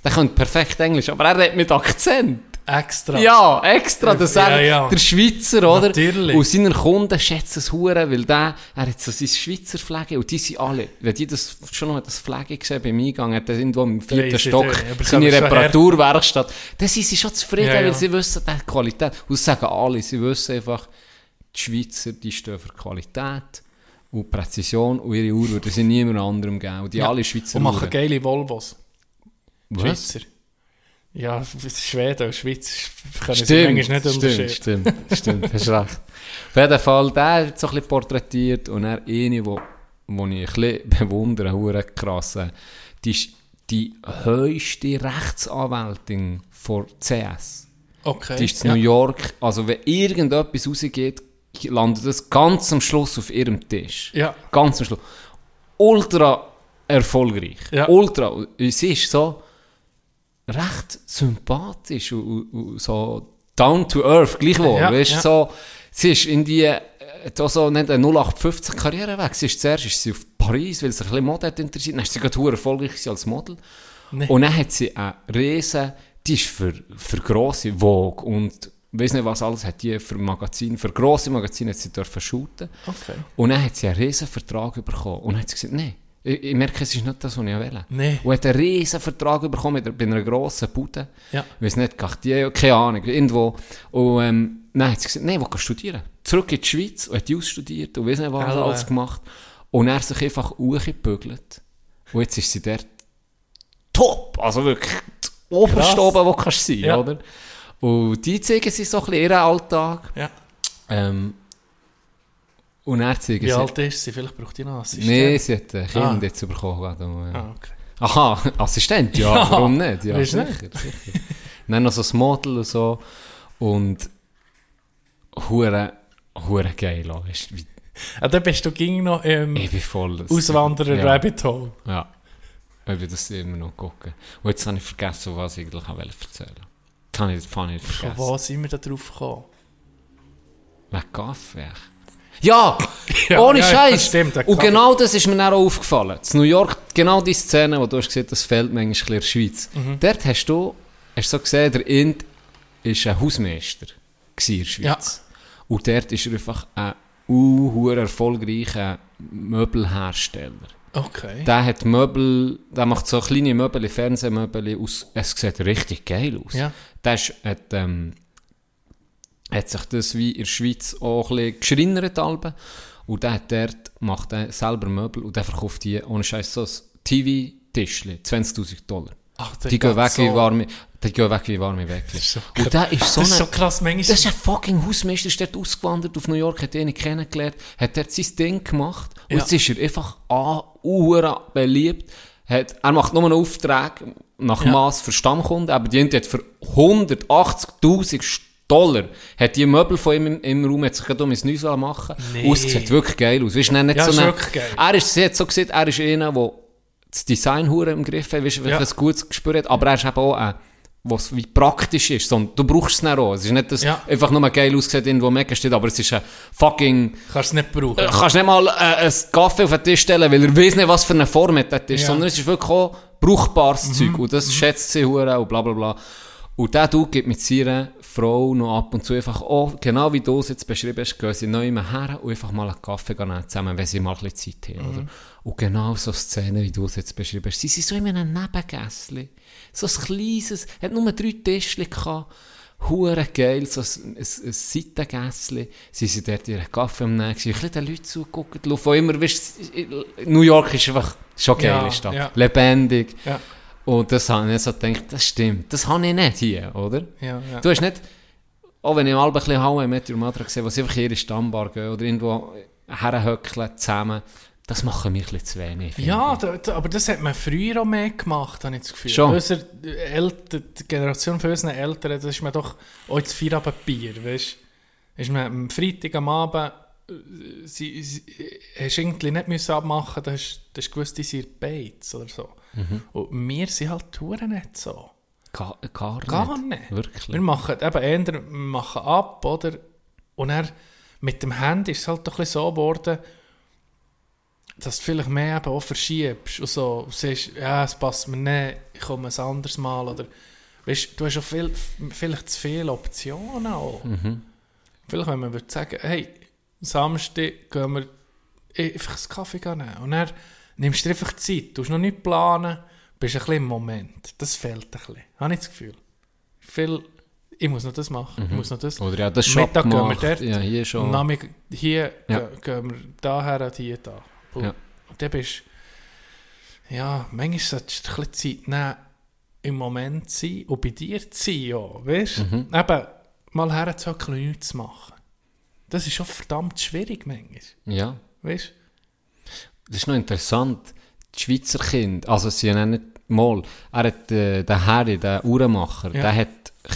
Der kann perfekt Englisch, aber er redet mit Akzent.
Extra.
Ja, extra, dass
Ja,
er,
ja.
der Schweizer, oder?
Natürlich.
Und seine Kunden schätzen es hure, weil der, er hat so sein Schweizer Flagge und die sind alle, wenn die das, schon noch das Flagge gesehen beim Eingang, hat er irgendwo im vierten Stock
aber
seine Reparaturwerkstatt, dann sind sie schon zufrieden,
Ja, ja.
weil sie wissen, hat Qualität. Und das sagen alle, sie wissen einfach, die Schweizer, die stehen für Qualität und Präzision und ihre Uhr würden sie niemand anderem geben. Und die
Ja.
alle Schweizer
Und machen
Uhren.
geile Volvos.
Was?
Schweizer. Ja, Schweden und Schweiz können
Stimmt,
manchmal nicht unterscheiden.
stimmt, stimmt, *laughs* stimmt, hast recht. Auf jeden Fall, der hat so ein bisschen porträtiert und er eine, wo, wo ich ein bisschen *laughs* bewundere, hure krass, äh, die ist die höchste Rechtsanwältin vor CS.
Okay.
Die ist in
ja.
New York, also wenn irgendetwas rausgeht, landet das ganz am Schluss auf ihrem Tisch.
Ja.
Ganz am Schluss. Ultra erfolgreich.
Ja.
Ultra. Sie ist so recht sympathisch und, und, so down to earth, gleich wohl.
Ja,
weißt,
ja.
so, sie ist in die, äh, da so nicht eine 0815 Karriere weg. Sie ist zuerst ist sie auf Paris, weil sie ein bisschen Mode hat interessiert. Dann ist sie gerade erfolgreich als Model.
Nee.
Und dann hat sie eine riesen die ist für, für grosse Vogue und weiß nicht was alles hat die für Magazine, für grosse Magazine hat sie dürfen shooten.
Okay.
Und dann hat sie einen riesen Vertrag bekommen. Und dann hat sie gesagt, nein, ich, ich merke, es ist nicht das, was ich will.
Nee.
Und hat einen riesen Vertrag bekommen mit, bei einer grossen Bude.
Ja.
Ich weiß nicht, Cartier, keine Ahnung, irgendwo. Und ähm, dann hat sie gesagt, nein, ich will studieren. Zurück in die Schweiz und hat die ausstudiert und weiß nicht, was
Also,
alles gemacht. Und er hat sich einfach hochgebügelt. Und jetzt ist sie dort top. Also wirklich das oberste oben, wo du kannst sein,
Ja.
oder? Und die zeigen sie so ein bisschen ihren Alltag.
Ja.
Ähm, und er zeigen
Wie alt ist sie? Vielleicht braucht die noch einen Assistent.
Nein, sie hat ein Kind
Ah.
jetzt bekommen. ja.
Ah, okay.
Aha, Assistent, ja, *laughs*
Ja,
warum nicht? Ja, sicher, sicher. Dann noch so das Model und so. Und hure, hure geil weißt wie-
Ah, dann bist du ging noch im
Ich bin voll... das-
Auswanderer
ja,
Rabbit Hole.
Ja. Ich will das immer noch gucken. Und jetzt habe ich vergessen, was ich eigentlich erzählen wollte. Das habe ich, das habe ich
Von
vergessen.
wo sind wir da drauf gekommen?
Wegen Kaffee. Ja! *laughs*
Ja,
Ohne
ja,
Scheiß!
stimmt,
Und genau das ist mir dann auch aufgefallen. In New York, genau die Szene, wo du hast gesehen das fehlt manchmal ein bisschen in der Schweiz.
Mhm.
Dort hast du, hast so gesehen, der Ind war ein Hausmeister in der Schweiz. Und dort ist er einfach ein uh, erfolgreicher Möbelhersteller.
Okay.
Der hat Möbel, der macht so kleine Möbel, Fernsehmöbel aus. Es sieht richtig geil aus.
Ja.
Der ist, hat, ähm, hat sich das wie in der Schweiz auch ein bisschen geschreinert. Alben. Und der hat dort, macht er selber Möbel und der verkauft die, ohne Scheiß, so ein TV-Tischli, 20'000 Dollar.
Ach,
Die gehen, weg
so.
wie warme, die gehen weg wie warme Weckli.
so
Und der ist so
das ist so krass. Manchmal
das ist ein fucking Hausmeister, ist dort ausgewandert auf New York, hat ihn kennengelernt, hat dort sein Ding gemacht und
Ja.
jetzt ist er einfach an, uhren beliebt. Hat, er macht nur einen Auftrag nach
Ja.
Maß für Stammkunden, aber die hat für 180.000 Dollar hat die Möbel von ihm im, im Raum, hat sich gerade um ins Neues machen
Nee.
Es sieht wirklich geil aus. Weißt, nicht
Ja,
so
ist
eine-
wirklich geil.
Er ist, sie hat so gesehen, er ist einer, der das Design hure im Griff hat, weißt,
Ja.
ein gutes Gespür hat, aber er ist eben auch ein, was wie praktisch ist. sondern du brauchst es dann auch. Es ist nicht, dass
Ja.
einfach nur geil aussieht, irgendwo mega steht, aber es ist ein fucking...
kannst du nicht brauchen.
Du kannst nicht mal äh, einen Kaffee auf den Tisch stellen, weil er weiß nicht, was für eine Form hat der Tisch,
Ja.
sondern es ist wirklich auch brauchbares Zeug und das schätzt sie hure und bla bla bla. Und der Dude gibt mit seiner Frau noch ab und zu einfach, oh, genau wie du es jetzt beschrieben hast, gehen sie neu her und einfach mal einen Kaffee nehmen zusammen, wenn sie mal ein bisschen Zeit haben. Oder? Und genau so Szenen, wie du es jetzt beschrieben hast, sie sind so in einem Nebengässli. So ein kleines, hat nur drei Tischchen gehabt. Hure geil, so ein, ein, ein Seitengässli. Sie sind dort ihren Kaffee am Nehmen, ein bisschen den Leuten zugeguckt, von immer, weißt, New York ist einfach schon geil,
Ja,
ist das.
ja.
lebendig.
Ja.
Und das habe ich so gedacht, das stimmt, das habe ich nicht hier, oder?
Ja, ja.
Du hast nicht, auch wenn ich mal ein bisschen How I Met Your Mother gesehen wo sie einfach in ihre Stammbar gehen oder irgendwo herhöckeln zusammen, das machen wir ein bisschen zu wenig.
Ja, da, da, aber das hat man früher auch mehr gemacht, habe ich das Gefühl.
Schon.
Unsere Eltern, die Generation von unseren Eltern, das ist man doch auch das Feierabendbier, weißt du? Ist man am Freitag am Abend, äh, sie, sie, äh, hast irgendwie nicht müssen abmachen, da hast da hast du gewusst, die sind Bates oder so.
Mhm.
Und wir sind halt Touren nicht so.
Gar, gar,
Gar
nicht.
nicht.
Wirklich.
Wir machen eben eher, wir machen ab, oder? Und dann mit dem Handy ist es halt doch ein bisschen so geworden, dass du vielleicht mehr eben auch verschiebst und so und siehst, ja, es passt mir nicht, ich komme ein anderes Mal, oder weißt, du hast auch viel, vielleicht zu viele Optionen auch. Vielleicht, wenn man würde sagen, hey, Samstag gehen wir einfach einen Kaffee nehmen und dann nimmst du dir einfach Zeit, du musst noch nicht planen, bist ein bisschen im Moment. Das fehlt ein bisschen, habe ich das Gefühl. Viel, ich muss noch das machen, ich muss noch das.
Oder ja, das Shop
Mittag gehen wir
gemacht.
dort,
Ja, hier schon.
Nachmittag hier
Ja.
ge- gehen wir daher und hier da. Und,
Ja.
und dann bist ja, manchmal solltest du ein bisschen Zeit nehmen, im Moment zu sein und bei dir zu sein, ja, weißt du?
Mhm.
Eben, mal herzuhocken und nichts zu machen. Das ist schon verdammt schwierig manchmal,
Ja.
weißt
Das ist noch interessant. Die Schweizer Kinder, also sie nennen mal, er hat, äh, der Harry, der Uhrenmacher,
Ja.
der hat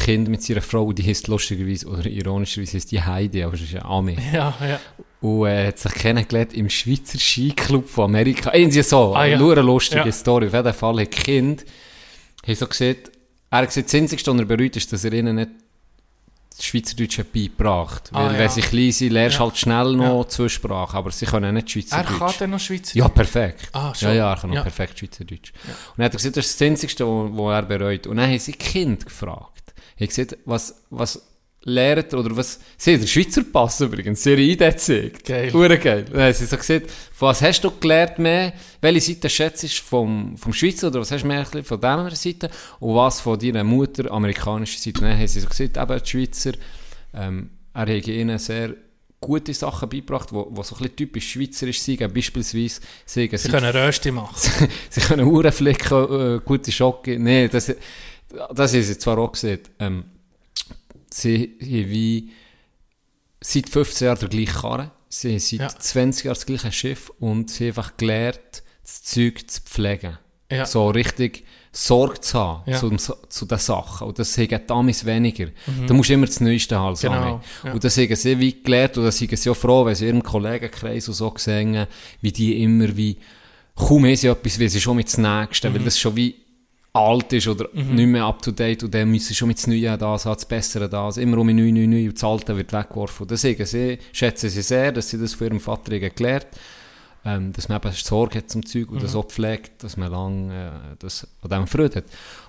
Kind mit seiner Frau, die heißt lustigerweise, oder ironischerweise heißt die Heidi, aber es ist ja Ami. *laughs*
Ja, ja.
Und er hat sich kennengelernt im Schweizer Skiclub von Amerika. Irgendwie so,
Ah, ja.
nur eine lustige
Ja.
Story. Auf jeden Fall hat Kind, haben so gesagt, er hat gesagt, das Einzige, was er bereut, ist, dass er ihnen nicht das Schweizerdeutsche beigebracht.
Ah,
Weil
ja.
wenn sie klein sind, lernst du
Ja.
halt schnell noch
Ja.
zwei Sprachen, aber sie können nicht
Er
Schweizerdeutsch.
kann dann noch Schweizer.
Ja, perfekt.
Ah, schon.
ja, ja, er kann noch perfekt Schweizerdeutsch. Und dann hat er gesagt, das ist das Einzige, wo er bereut. Und dann haben sie Kind gefragt. Er hat gesagt, was, was lehrt ihr, oder was, sie haben den Schweizer Pass übrigens, ihre ID gezeigt.
Geil.
Hure geil. Dann haben sie so gesagt, von was hast du gelernt mehr, welche Seite schätzt du vom, vom Schweizer, oder was hast du mehr von dieser Seite, und was von deiner Mutter, amerikanischer Seite. Dann haben sie so gesagt, eben die Schweizer, ähm, er hat ihnen sehr gute Sachen beigebracht, wo so ein bisschen typisch schweizerisch sind, beispielsweise, sie,
Sie können Rösti machen. *laughs*
sie können Uhren flicken, äh, gute Schocke. Nee, das, das haben sie zwar auch gesehen. Ähm, sie haben wie seit 15 Jahren der gleiche Karren. Sie haben seit
Ja.
20 Jahren das gleiche Schiff und sie haben einfach gelernt, das Zeug zu pflegen.
Ja.
So richtig Sorge zu haben
Ja.
zu, zu den Sachen. Und das haben damals weniger. Da musst du immer das Neueste haben. als
Genau, ja.
Und das haben sie wie gelernt und das sind sie auch froh, wenn sie ihrem Kollegenkreis und so gesehen wie die immer wie, kaum haben sie etwas, wie sie schon mit dem Nächsten,
Mhm.
weil das schon wie alt ist oder nicht mehr up to date und dann müssen sie schon mit dem Neuen das haben, das Bessere das, immer um neu, neu, neu und das Alte wird weggeworfen. Deswegen sie, schätzen sie sehr, dass sie das von ihrem Vater gelernt ähm, dass man eben Sorge hat zum Zeug und das auch pflegt, dass man lange äh, das an dem Freude hat.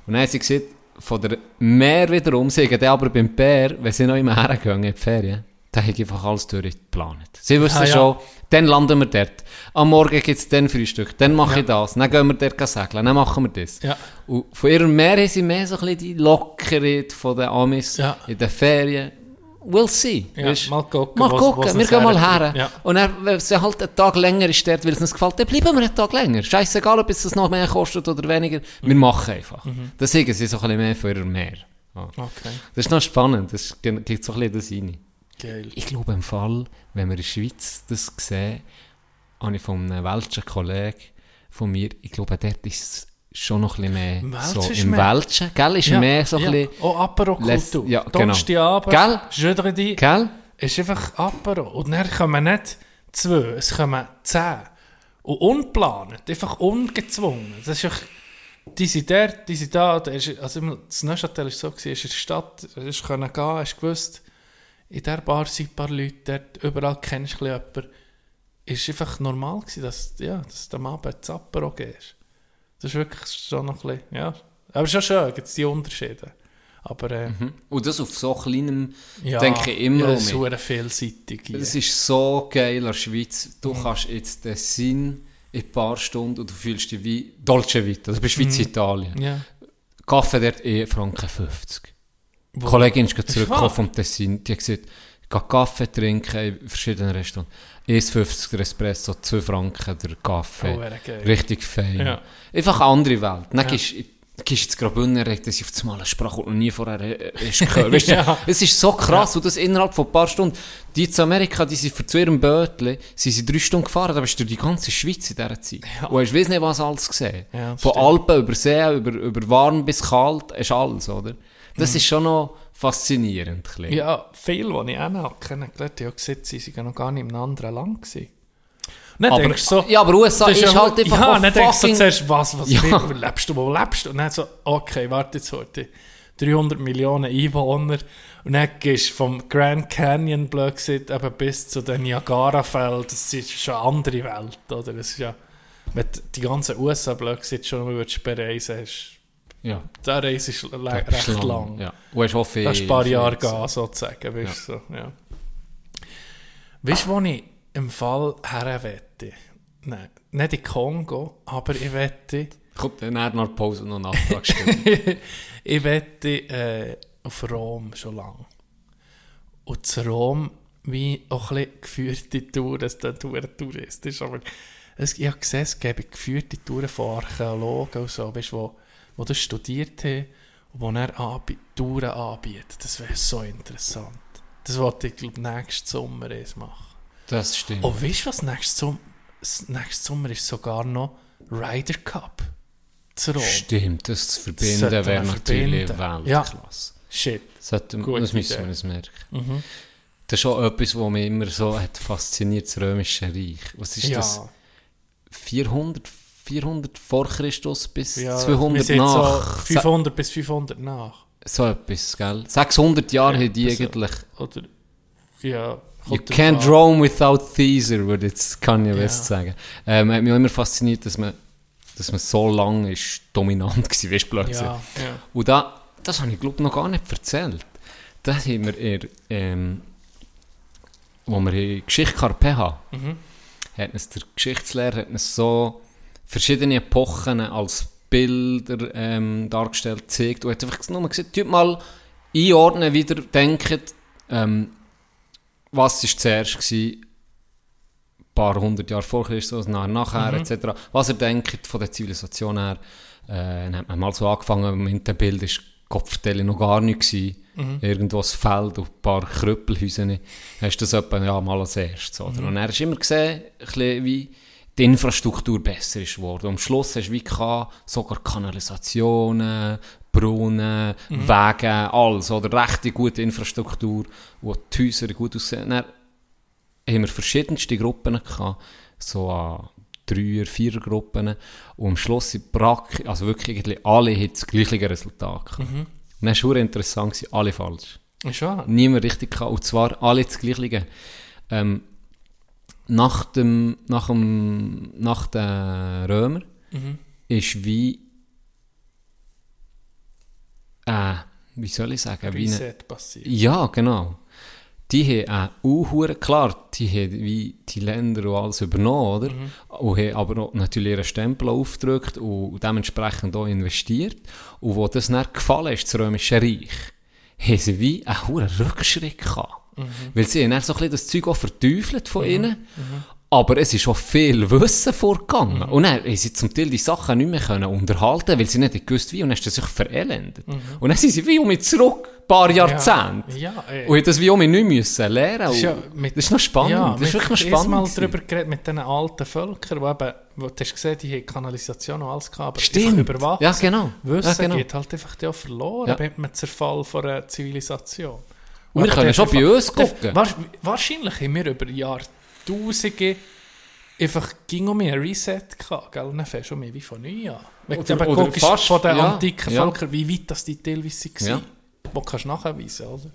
Und dann haben sie gesagt, von der Meer wiederum, sie dann aber beim Bär, wenn sie noch immer hergehen in die Ferien, dann habe ich einfach alles durchgeplant. Sie wissen
Ah, ja.
schon, dann landen wir dort. Am Morgen gibt es dann Frühstück, dann mache ich das, dann gehen wir dort segeln, dann machen wir das.
Ja.
Und von ihrem Meer haben sie mehr so ein bisschen die Lockerheit von den Amis
Ja.
in den Ferien. We'll see.
Ja,
weisst?
mal gucken,
Mal gucken,
wo's
wir
uns
gehen mal her.
Ja.
Und dann, wenn es halt einen Tag länger ist dort, weil es uns gefällt, dann bleiben wir einen Tag länger. Scheißegal, ob es noch mehr kostet oder weniger.
Mhm.
Wir machen einfach. Das sagen sie so ein bisschen mehr für ihr Meer. Ja.
Okay.
Das ist noch spannend, das gibt so ein bisschen das rein.
Geil.
Ich glaube im Fall, wenn wir in der Schweiz das sehen, habe ich von einem welschen Kollegen von mir, ich glaube, dort ist es schon noch ein bisschen mehr
Welsch
so im
mehr-
Welschen, gell? Ist mehr so ein bisschen,
Auch Apero-Kultur.
Ja, genau.
Donnerstagabend,
Gell?
Jeudi,
gell?
ist einfach Apero. Und dann kommen nicht zwei, es kommen zehn. Und unplanend, einfach ungezwungen. Das ist echt, die sind dort, die sind da. da ist, also das Neuchâtel war so, gewesen, ist in der Stadt, du können gehen, hast gewusst, in dieser Bar sind ein paar Leute, dort, überall kennst du jemanden. Es war einfach normal, gewesen, dass, ja, dass du am Abend das Apero gehst. Das ist wirklich schon noch ein bisschen, ja. Aber schon schön, gibt es die Unterschiede. Aber äh,
Und das auf so kleinem,
ja,
denke ich immer
ja,
um
es ist vielseitig.
Es ist so geil in der Schweiz. Du
Mhm.
kannst jetzt den Sinn in ein paar Stunden und du fühlst dich wie Dolce Vita. Das ist Schweiz, Italien.
ja.
Kaffee dort eh Franken 50. Die Kollegin ist gerade
Ist
zurückgekommen vom Tessin. Die hat gesagt, ich gehe Kaffee trinken in verschiedenen Restaurants. 1,50 der Espresso, 2 Franken der Kaffee.
Oh.
Richtig fein.
Ja.
Einfach eine andere Welt. Dann
Ja.
gehst jetzt Graubünden, regt sie auf das Mal eine Sprache, die noch nie vorher äh, hast *laughs* gehört. Weißt du,
Ja.
Es ist so krass, und das innerhalb von ein paar Stunden. Die zu Amerika, die sind für zu ihrem Bötli, sie sind drei Stunden gefahren, da bist du durch die ganze Schweiz in dieser Zeit.
Ja.
Und hast weiss nicht, was alles gesehen.
Ja,
von
stimmt.
Alpen über See, über, über warm bis kalt, ist alles, oder? Das
Mhm.
ist schon noch faszinierend. bisschen.
Ja, viele, die ich auch kennengelernt habe, haben gesehen, sie waren noch gar nicht in einem anderen Land. Gewesen. Dann
Aber,
denkst so,
ja, aber USA ist,
ja-
halt einfach
Ja, dann denkst du
fucking...
zuerst, was, was
Ja.
wie, lebst du, wo lebst du? Und dann so, okay, warte jetzt heute. 300 Millionen Einwohner. Und dann gehst du vom Grand Canyon, blöd gesagt, eben bis zu den Niagara-Fällen. Das ist schon eine andere Welt, oder? Das ist ja, wenn du die ganzen USA, blöd gesagt, schon mal würdest bereisen, hast
ja,
der Reise ist recht lang.
Ja. Und hast auch viel...
Das ist ein paar Jahre gehen, sozusagen. Weißt du, so, ja. Weißt du, wo ich im Fall her wette? Nein, nicht in Kongo, aber ich wette,
Kommt dann nach der Pause noch stellen. *laughs*
ich wette äh, auf Rom schon lange. Und zu Rom, wie auch ein bisschen geführte Touren, das ist touristisch, aber es, ich habe gesehen, es gäbe geführte Touren von Archäologen und so, weißt, du, wo, wo das studiert haben und wo er anbi Touren anbietet. Das wäre so interessant. Das wollte ich, glaube nächsten Sommer erst machen.
Das stimmt.
Oh, weißt du was? Nächsten Sommer, nächsten Sommer ist sogar noch Ryder Cup zu Rom.
Stimmt, das zu verbinden wäre natürlich
verbinden. Ja.
Weltklasse.
Shit.
Sollte, das müssen wir uns merken.
Mhm.
Das ist schon etwas, was mich immer so hat fasziniert, das Römische Reich. Was ist
ja.
das? 400, 400 vor Christus bis
Ja, wir
200
sind
nach?
So 500 bis 500 nach.
So etwas, gell? 600 Jahre haben die eigentlich...
Oder, ja,
You can't
an.
roam without Caesar, würde jetzt Kanye
Ja.
West sagen. Ähm, hat mich auch immer fasziniert, dass man, dass man so lange ist dominant *laughs* war, weißt du, gesagt.
Ja, ja.
Und da, das habe ich glaube noch gar nicht erzählt. Das haben wir eher, ähm, wo wir in Geschichte PH,
Mhm.
hat uns der Geschichtslehrer hat uns so verschiedene Epochen als Bilder ähm, dargestellt, gezeigt und hat einfach nur gesagt, tut mal einordnen, wieder denken, ähm, was ist zuerst gewesen, ein paar hundert Jahre vor Christus, nachher, nachher etc. Was er denkt von der Zivilisation her, äh, dann hat man mal so angefangen, mit dem Bild ist Kopfstelle noch gar nicht gewesen. Irgendwo ein Feld und ein paar Krüppelhäuser. Hast du das etwa ja, mal als erstes, oder? Und er hast immer gesehen, ein bisschen wie die Infrastruktur besser ist geworden. Und am Schluss hast du wie gehabt, sogar Kanalisationen, Brunnen, Wege, alles, oder? Rechte gute Infrastruktur, wo die Häuser gut aussehen. Dann haben wir verschiedenste Gruppen gehabt, so an Dreier-, Vierer-Gruppen. Und am Schluss sind praktisch, also wirklich alle haben das gleiche Resultat gehabt. Und dann war interessant, alle falsch.
Wahr?
Niemand richtig gehabt. Und zwar alle das gleiche. Ähm, nach dem, nach dem, nach den Römer ist wie, äh, wie soll ich sagen, wie eine,
Reset passiert.
ja, genau. Die haben auch Uhren, klar, die haben wie die Länder und alles übernommen, oder? Und haben aber auch natürlich ihren Stempel aufgedrückt und dementsprechend auch investiert. Und wo das dann gefallen ist, das Römische Reich, haben sie wie einen hohen Rückschritt gehabt. Weil sie haben dann so ein bisschen das Zeug auch verteufelt von ihnen. Aber es ist auch viel Wissen vorgegangen. Und dann haben sie zum Teil die Sachen nicht mehr können unterhalten, weil sie nicht gewusst wie. Und dann ist das sich verelendet. Und dann sind sie wie um mich zurück, ein paar Jahrzehnte.
Ja, ey.
Und ich das wie um mich nicht müssen lernen.
Das ist, ja mit,
das ist noch spannend.
Ja,
das ist wirklich noch
wir haben
spannend.
mal darüber geredet mit diesen alten Völkern, die eben, wo, du hast gesehen, die haben Kanalisation und alles gehabt, aber
Stimmt.
überwacht.
Ja, genau.
Wissen
Ja, genau.
geht halt einfach auch verloren
Ja.
mit dem Zerfall von einer Zivilisation.
Und wir können schon bei uns gucken.
Wahrscheinlich haben wir über Jahrtausende einfach ging um ein Reset gehabt, gell? Dann fängst du mehr wie von neu an. Wenn du eben guckst,
fast,
von den
ja,
antiken
ja.
Völkern, wie weit das die teilweise waren.
Ja.
Wo kannst du nachweisen, oder?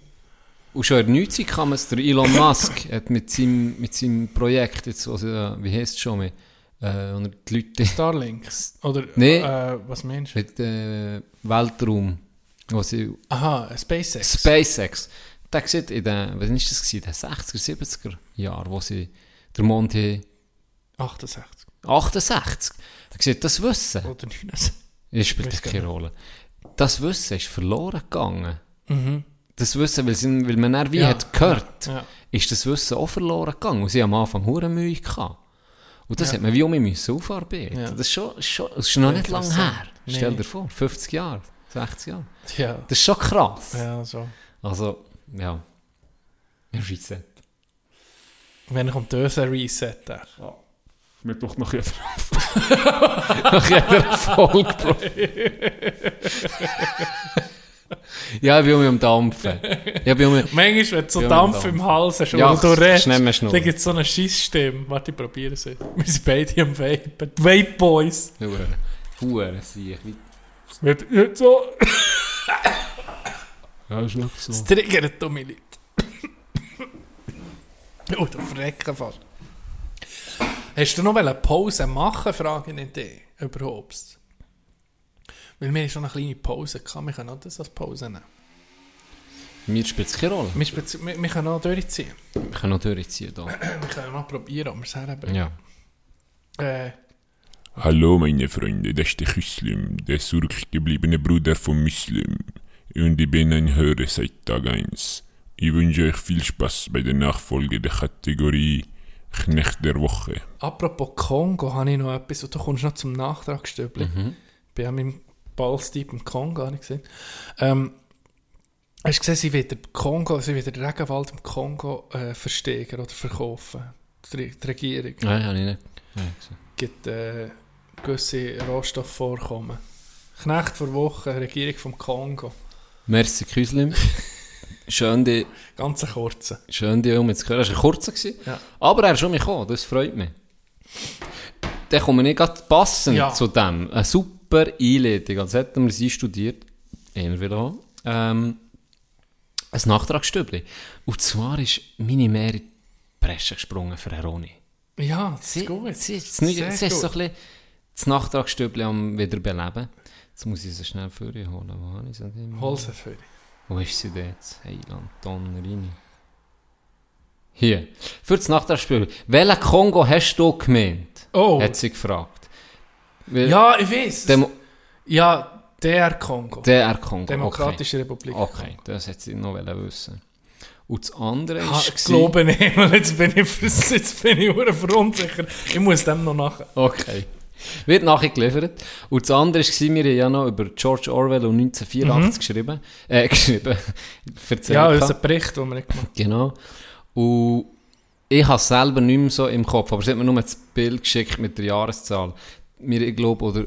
Und schon in der Neuzeit kam es, der Elon *coughs* Musk hat mit seinem, mit seinem Projekt, jetzt, also, wie heisst es schon, mit, äh, und die Leute *laughs*
Starlinks. Oder,
Nee.
äh, was meinst du?
mit äh, Weltraum, wo sie
Aha, SpaceX.
SpaceX. Der sieht in den, was ist das gewesen, den 60er, 70er Jahren, wo sie den Mond haben,
68.
68. Der sieht das Wissen.
Oder 69.
Das spielt keine Rolle. Das Wissen ist verloren gegangen.
Mhm.
Das Wissen, weil, sie, weil man dann wie
Ja,
hat gehört,
Ja.
ist das Wissen auch verloren gegangen. Und sie haben am Anfang hure Mühe gehabt. Und das
Ja.
hat man wie um mich aufarbeiten.
Ja.
Das ist schon, schon das ist noch nicht lange her. Stell
Nee.
dir vor, 50 Jahre, 60 Jahre.
ja.
Das ist schon krass.
Ja, so.
Also, ja. Reset.
Wenn kommt unser Reset? ey?
Mir doch noch jeder *laughs* Nach jeder Folge, Bro. ja, ich bin um Dampfen. Ich bin um.
Manchmal, wenn du so
Ja,
Dampf im Hals hast,
Ja,
und du redest, dann gibt es so eine Scheissstimme. Warte, ich probiere es. Wir sind beide am Vapen. Die Vape Boys.
Hure. Hure, sieh.
Wird nicht so...
Ja, ist wirklich so.
Das triggert dumme Leute. *coughs* oh, du verrecken fast. Hast du noch eine Pause machen, frage ich dich überhaupt? Weil wir haben schon eine kleine Pause gehabt, wir können auch das als Pause nehmen.
Mir spielt es keine Rolle.
Wir, wir, wir können auch durchziehen.
Wir können noch durchziehen hier. *coughs*
Wir können noch probieren, ob wir es herhaben.
Ja.
Äh,
Hallo meine Freunde, das ist der Muslim, der zurückgebliebene Bruder von Muslim. Und ich bin ein Hörer seit Tag 1. Ich wünsche euch viel Spaß bei der Nachfolge der Kategorie Knecht der Woche.
apropos Kongo, habe ich noch etwas, und du kommst noch zum Nachtragsstübli.
Mhm.
Ich bin ja mit dem Ballstieb im Kongo, habe ich gesehen. Ähm, hast du gesehen, sie wird den Kongo, sie wird den Regenwald im Kongo äh, versteigern oder verkaufen? Die, die Regierung
Nein, habe ich nicht. Nein, gesehen.
gibt äh, gewisse Rohstoffvorkommen. Knecht vor Woche, Regierung vom Kongo.
Merci, Küslim. Schön, die,
Ganz ein kurzer.
schön, die um zu hören. Das war ein kurzer. gewesen.
Ja.
Aber er ist schon gekommen, das freut mich. Dann kommen wir nicht gerade passend
Ja.
zu dem. Eine super Einleitung, als hätten wir sie studiert. Immer wieder ähm, ein Nachtragsstübli. Und zwar ist meine Mehr in die Bresche gesprungen für Ronny.
Ja, das
Sie,
ist gut.
sie, ist nicht,
Sehr
sie ist so
gut.
ein bisschen das Nachtragsstübli am Wiederbeleben. Jetzt muss ich sie schnell für holen. Wo habe ich sie denn?
Hol sie für dich.
Wo ist sie denn jetzt? Heiland, Donnerini. Hier. Für das Nachtragsstübli. Welchen Kongo hast du gemeint?
Oh.
Hat sie gefragt. Weil
Ja, ich weiß.
Demo
ja, der Kongo.
der Kongo.
Demokratische Republik.
Okay, okay. das hätte sie noch wissen. Und das andere ist...
ich glaube nicht, *laughs* jetzt bin ich, jetzt bin ich. Ich muss dem noch nach.
Okay. Wird nachher geliefert. Und das andere war, wir haben ja noch über George Orwell und 1984 geschrieben. Äh, *laughs* geschrieben. Erzählt
Mhm. Ja, unser Bericht, den wir nicht gemacht
Genau. Und ich habe es selber nicht mehr so im Kopf, aber sie hat mir nur das Bild geschickt mit der Jahreszahl. Mir, ich glaube, oder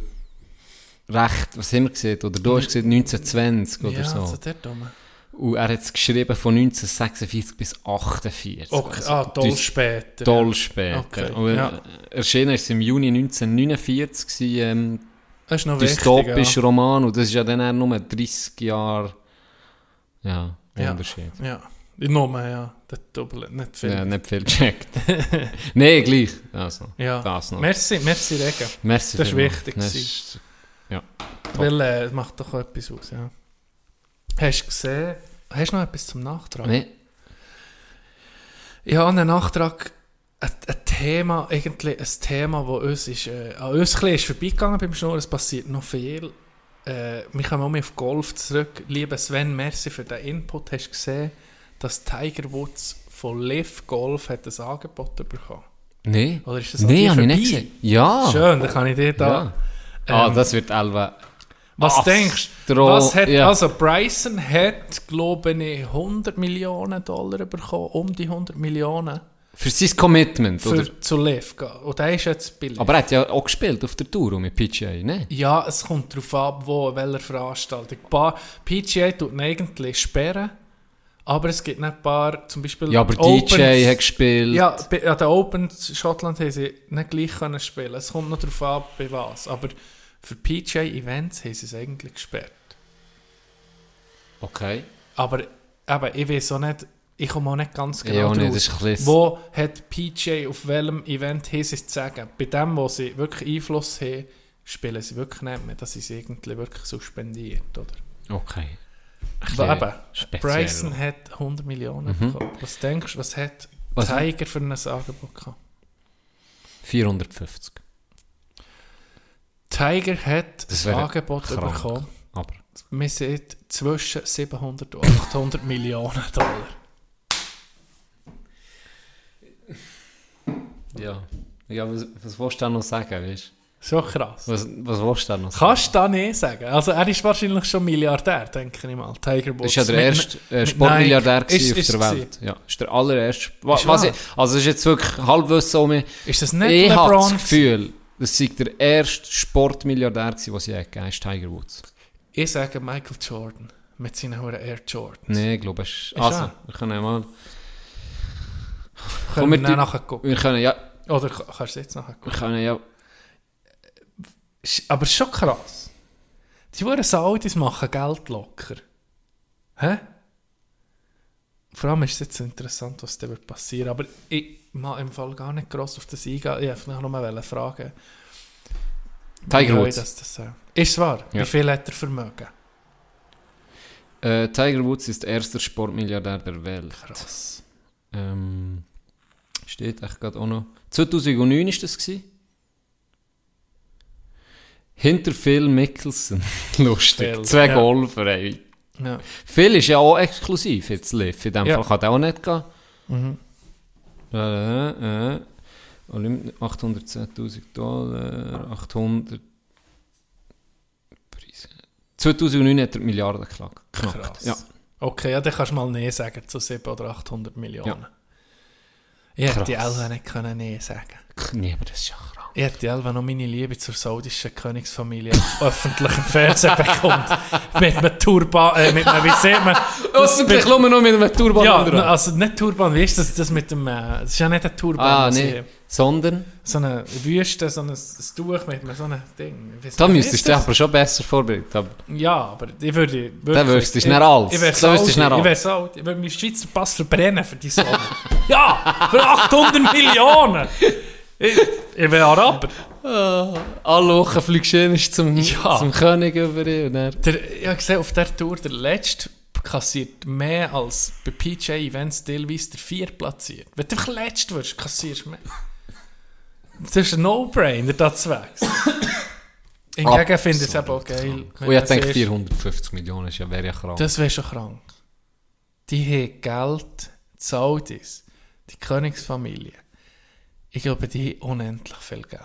recht, was haben wir gesehen? Oder du hast gesehen 1920 oder
ja,
so.
also der Dumme.
Und er hat es geschrieben von 1946 bis 1948.
Okay,
Also,
ah, toll
das-
später.
Toll später.
Okay,
Und,
ja.
äh, Erschienen ist es im Juni 1949, gewesen, ähm,
Das ist noch wichtig.
dystopischer Roman, und das ist ja dann eher nur 30 Jahre ja,
Ja.
Unterschied.
Ja. ja. Nummer, ja. Der Doppel, nicht viel.
Ja, nicht viel gecheckt. *laughs* Nein, gleich. Also,
Ja.
das noch.
Merci, merci Regen.
Merci
Das ist wichtig
Das ist- Top.
Weil äh, es macht doch auch etwas aus, ja. Hast du gesehen, hast du noch etwas zum Nachtrag?
Nee,
Ich habe einen Nachtrag, ein, ein Thema, irgendwie ein Thema, das uns ist, äh, an uns ein bisschen ist vorbeigegangen beim Schnurren, es passiert noch viel. Äh, wir kommen auch mal auf Golf zurück. Lieber Sven, merci für den Input. Hast du gesehen, dass Tiger Woods von Liv Golf hat ein Angebot bekommen?
nee.
Oder ist das dir
habe ich nicht gesehen. Ja.
Schön, dann kann ich dir da...
ja. ah,
ähm,
das wird Elva.
Was
Ach,
denkst du? Was hat,
ja.
Also Bryson hat, glaube ich, 100 Millionen Dollar bekommen, um die 100 Millionen
Für sein Commitment,
für,
oder?
zu Liv gehen. Und der ist jetzt billig.
Aber er hat ja auch gespielt auf der Tour mit PGA, ne?
ja, es kommt darauf ab, wo, welcher Veranstaltung. Ein paar PGA tut ihn eigentlich sperren, aber es gibt nicht ein paar, zum Beispiel
Ja, aber
Opens-
DJ hat gespielt.
Ja, bei, an den Open Schottland haben sie nicht gleich können spielen. Es kommt noch darauf ab, bei was. Aber für PGA-Events haben sie es eigentlich gesperrt.
Okay.
Aber eben, ich weiß auch nicht, ich komme auch nicht ganz
Ja,
genau
auch nicht,
Wo hat PJ auf welchem Event haben sie es zu sagen? Bei dem, wo sie wirklich Einfluss haben, spielen sie wirklich nicht mehr. Das ist irgendwie wirklich suspendiert, oder?
Okay.
Aber eben,
speziell.
Bryson hat 100 Millionen bekommen. Was denkst du, was hat
Was-
Tiger für ein Angebot gehabt?
450.
Tiger hat
Das
ein Angebot
krank.
bekommen.
Aber
Wir sind zwischen 700 und 800 Millionen Dollar.
ja. Ja, was, was willst du da noch sagen, weißt
Schon krass.
Was, was willst du da noch sagen?
Kannst du da nicht sagen? Also er ist wahrscheinlich schon Milliardär, denke ich mal. Tiger Woods.
ist ja der erste äh, Sportmilliardär
Ist-
auf
ist
der
es
Welt. Ja, ist der allererste. Was
wahr?
ich, also es ist jetzt wirklich Halbwissen um mich.
Ist das nicht
Ich habe
LeBron?
das Gefühl, das sei der erste Sportmilliardär es je gegeben ist Tiger Woods.
Ich sage Michael Jordan. Mit seinen hohen Air Jordans.
Nee, ich glaube, es ist... Also,
er?
wir können ja mal...
Können wir
wir
dann nachher gucken?
Wir können ja...
Oder ka- kannst du jetzt nachher
Wir
gucken?
können ja...
Aber ist schon krass. Die Huren Saudis machen Geld locker. Hä? Vor allem ist es jetzt interessant, was da wird passieren. Aber ich mag im Fall gar nicht gross auf das eingehen. Ich wollte noch mal fragen.
Tiger Woods.
Das, das, äh, ist wahr?
Ja.
Wie viel hat er Vermögen?
Äh, Tiger Woods ist der erste Sportmilliardär der Welt.
Krass.
Ähm, steht echt gerade auch noch. 2009 ist das gewesen. Hinter Phil Mickelson. *laughs* Lustig.
Phil,
Zwei
ja.
Golfer, ey.
Ja.
Phil ist ja auch exklusiv jetzt live. In dem
Ja.
Fall kann der auch nicht gehen.
Mhm.
Äh, äh, Olymp 810.000 Dollar, 800 Preise. 2009 hat er Milliarden geknackt.
Krass.
Ja.
Okay, ja, dann kannst du mal Nein sagen zu 700 oder 800 Millionen. Ich hätte die
Krass.
Elva nicht können Nein sagen
Nee, aber das ist ja krank.
Ich hätte Elva noch meine Liebe zur saudischen Königsfamilie auf öffentlichem Fernsehen bekommen. *laughs* mit einem Turban, äh, mit einem, wie sieht man? *laughs*
Öffentlich nur noch mit einem Turban
Ja,
dran.
also nicht Turban, wie ist das, das mit dem, äh, das ist ja nicht ein Turban.
Ah, nee. Sondern,
So eine Wüste, so ein, ein Tuch mit so einem Ding. Ich weiss
da
nicht,
müsstest du dich aber schon besser vorbereiten. Aber
Ja, aber ich würde...
Dann wüsstest du
ich-
schnell alles.
Ich
Dann wüsstest du schnell
Ich wäre so, ich würde meinen Schweizer Pass verbrennen für die Sonne. ja, für 800 Millionen! Ich, ich wäre Araber.
alle Wochen fliegst du zum,
Ja.
zum König über ihn.
Der, ich habe gesehen, auf der Tour, der letzte kassiert mehr als bei PJ Events teilweise der vier platziert. Wenn du einfach letzt wirst, kassierst du mehr. Das ist ein No-Brainer, da zu wechseln. Hingegen finde ich es eben auch geil.
und ich denke,
siehst,
450 Millionen ist ja, wäre ja krank.
Das wäre schon krank. Die haben Geld, die Saudis, die Königsfamilie. Ich glaube, die haben unendlich viel Geld.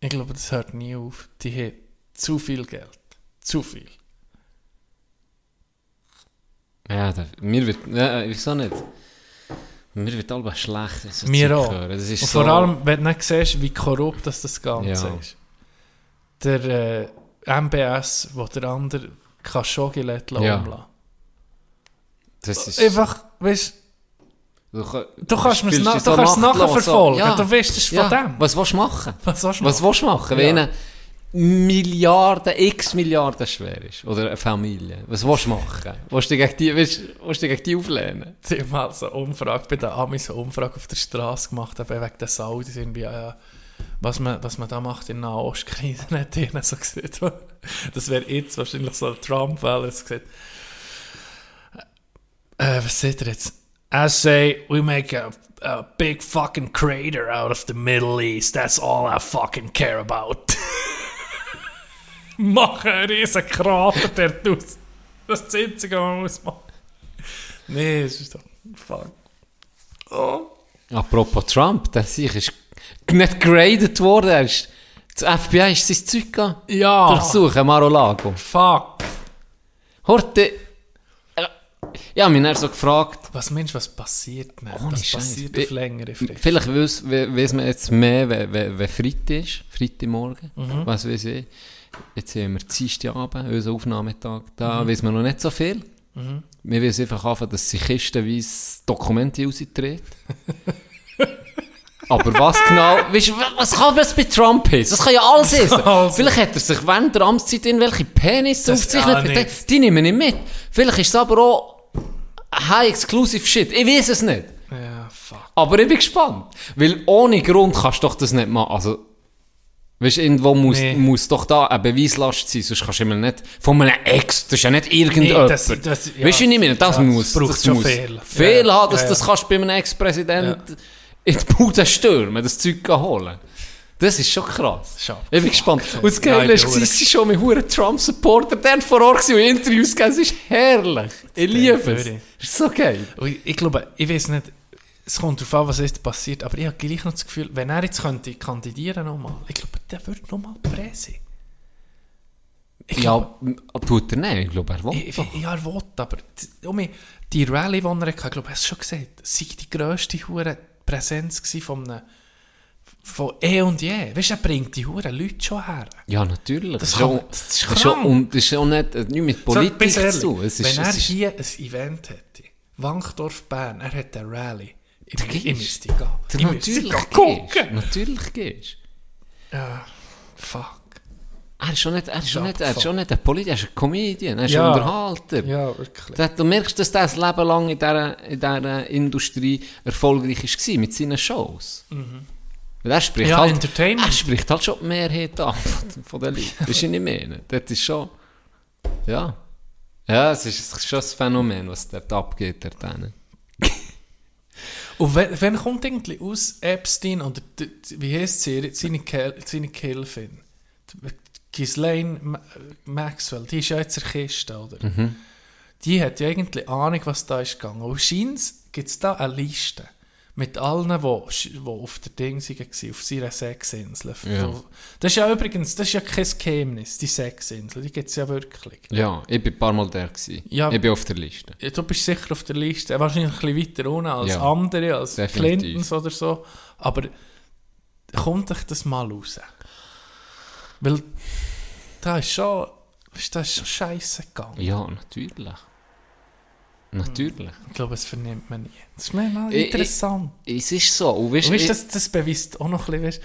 Ich glaube, das hört nie auf. Die haben zu viel Geld. Zu viel.
Ja, da, mir wird, ja, wieso nicht? Mir wird alles schlecht. so
Mir auch. Und
so,
vor allem, wenn du nicht siehst, wie korrupt das, das Ganze
Ja.
ist. Der äh, MBS, wo der andere Khashoggi lässt
Ja.
umlassen.
das ist,
Einfach, weißt
du, ka-
du, kannst
spielst
na,
so
es nachverfolgen.
Ja.
Du weißt, das ist von
ja.
dem.
Was willst du machen?
Was willst du machen?
willst du machen, wenn
Ja.
einer Milliarden, x Milliarden schwer ist? Oder eine Familie? Was willst du machen? Willst du gegen die, willst, willst du dich gegen die auflehnen?
Sie haben mal so eine Umfrage, bei den Amis eine Umfrage auf der Straße gemacht, eben wegen der Saudis irgendwie, äh, was, man, was man da macht in Nahostkrise, *laughs* hat ihnen so gesagt. Das wäre jetzt wahrscheinlich so das gesagt. Äh, was seht ihr jetzt? I say we make a, a big fucking crater out of the Middle East. That's all I fucking care about. *laughs* Machen einen riesen Krater dort aus. Das ist das Einzige, was man muss machen. Nee, es ist doch. Fuck. Oh.
Apropos Trump, der sich ist nicht geradet worden. Er ist, das FBI ist sein Zeug gegangen.
Ja.
Durchsuchen, Mar-a-Lago.
Fuck.
Horte, ich habe mich dann so gefragt,
Was meinst du, was passiert, man?
Ohne
was
Scheiß.
passiert auf längere Frist?
Vielleicht weiss, we- weiss man jetzt mehr, wenn, wenn, wenn Freitag ist, Freitagmorgen,
Mhm.
was weiß ich. Jetzt haben wir Dienstagabend, unseren Aufnahmetag, da
Mhm.
weiss man noch nicht so viel. Wir wissen einfach anfangen, dass sie kistenweise Dokumente raustreten. *laughs* Aber was genau, weißt, was kann das bei Trump sein? Das kann ja alles sein.
Also.
Vielleicht hat er sich während der Amtszeit irgendwelche Penis
Das-
aufgezeichnet. die, die nehmen nicht mit. Vielleicht ist es aber auch high-exclusive Shit. Ich weiß es nicht.
Ja, fuck.
Aber ich bin gespannt. Weil ohne Grund kannst du doch das nicht machen. Also, weißt du, irgendwo muss,
Nee.
muss doch da eine Beweislast sein, sonst kannst du immer nicht von einem Ex, das ist ja nicht irgendjemand.
das- das- ja.
weißt du, ich meine? Das
Ja,
muss,
das
das
schon
muss
viel.
viel
Ja,
haben, dass
ja,
das kannst du bei einem Ex-Präsident in die Bude stürmen, das Zeug holen. Das ist schon krass.
Schon
ich bin gespannt. Und das
Ja,
Geile
ich
ist, sie schon mit huren Trump-Supporter dann vor Ort und Interviews gegeben. Es ist herrlich. Ich liebe es. Es ist so geil.
Ich, glaube, ich weiß nicht, es kommt darauf an, was jetzt passiert, aber ich habe gleich noch das Gefühl, wenn er jetzt könnte kandidieren nochmal, ich glaube, der würde nochmal. Ich
Ja, tut er nicht. Ich glaube, er will
ja, er will, aber die, um, die Rallye, die er hatte, ich glaube, hast du schon gesagt, sei die grösste Präsenz von einem, von eh und je. Weißt du, er bringt die hure Leute schon her.
Ja, natürlich.
Das kann-
auch-
das ist krank.
Und das ist auch nicht, nicht mit Politik
bis ehrlich,
zu. Es ist,
wenn er hier ein Event hätte, Wankdorf Bern, er hätte eine Rallye, ich, ich müsste gehen. Ich müsste
natürlich
gehen
gehst.
gucken.
Natürlich gehst.
Ja, fuck.
Er ist schon nicht, er ist schon nicht, er ist schon nicht ein Politiker, er ist ein Comedian, er ist
Ja.
ein Unterhalter.
Ja, wirklich.
Du merkst, dass der das Leben lang in dieser, in dieser Industrie erfolgreich war mit seinen Shows. Weil er spricht,
Mhm. Ja,
halt,
Entertainment.
er spricht halt schon die Mehrheit an von, von den Leuten. Das ist nicht mehr. Das ist schon... Ja. Ja, es ist, es ist schon ein Phänomen, was dort abgeht. Dort hinten.
Und wenn, wenn kommt irgendwie aus Epstein oder wie heißt sie, seine, Kel, seine Kelvin? Ghislaine Ma- Maxwell, die ist ja jetzt in der Kiste, oder? Die hat ja eigentlich Ahnung, was da ist gegangen. Und scheint gibt es da eine Liste mit allen, die wo, wo auf der Ding waren, auf seiner Sexinsel.
Ja.
Das ist ja übrigens, das ist ja kein Geheimnis, die Sexinsel, die gibt es ja wirklich.
Ja, ich bin ein paar Mal der gewesen.
Ja.
Ich bin auf der Liste.
Ja, Du bist sicher auf der Liste, wahrscheinlich ein bisschen weiter unten als
Ja,
andere, als
definitiv.
Clintons oder so. Aber kommt euch das mal raus. Weil da ist schon, weisst du, da ist schon scheiße gegangen.
Ja, natürlich. Natürlich.
Ich glaube, das vernimmt man nie. Das ist mir
Ich-
interessant.
Es ist so. Und weißt,
Und weißt,
ich-
das, das beweist auch noch ein bisschen, weißt,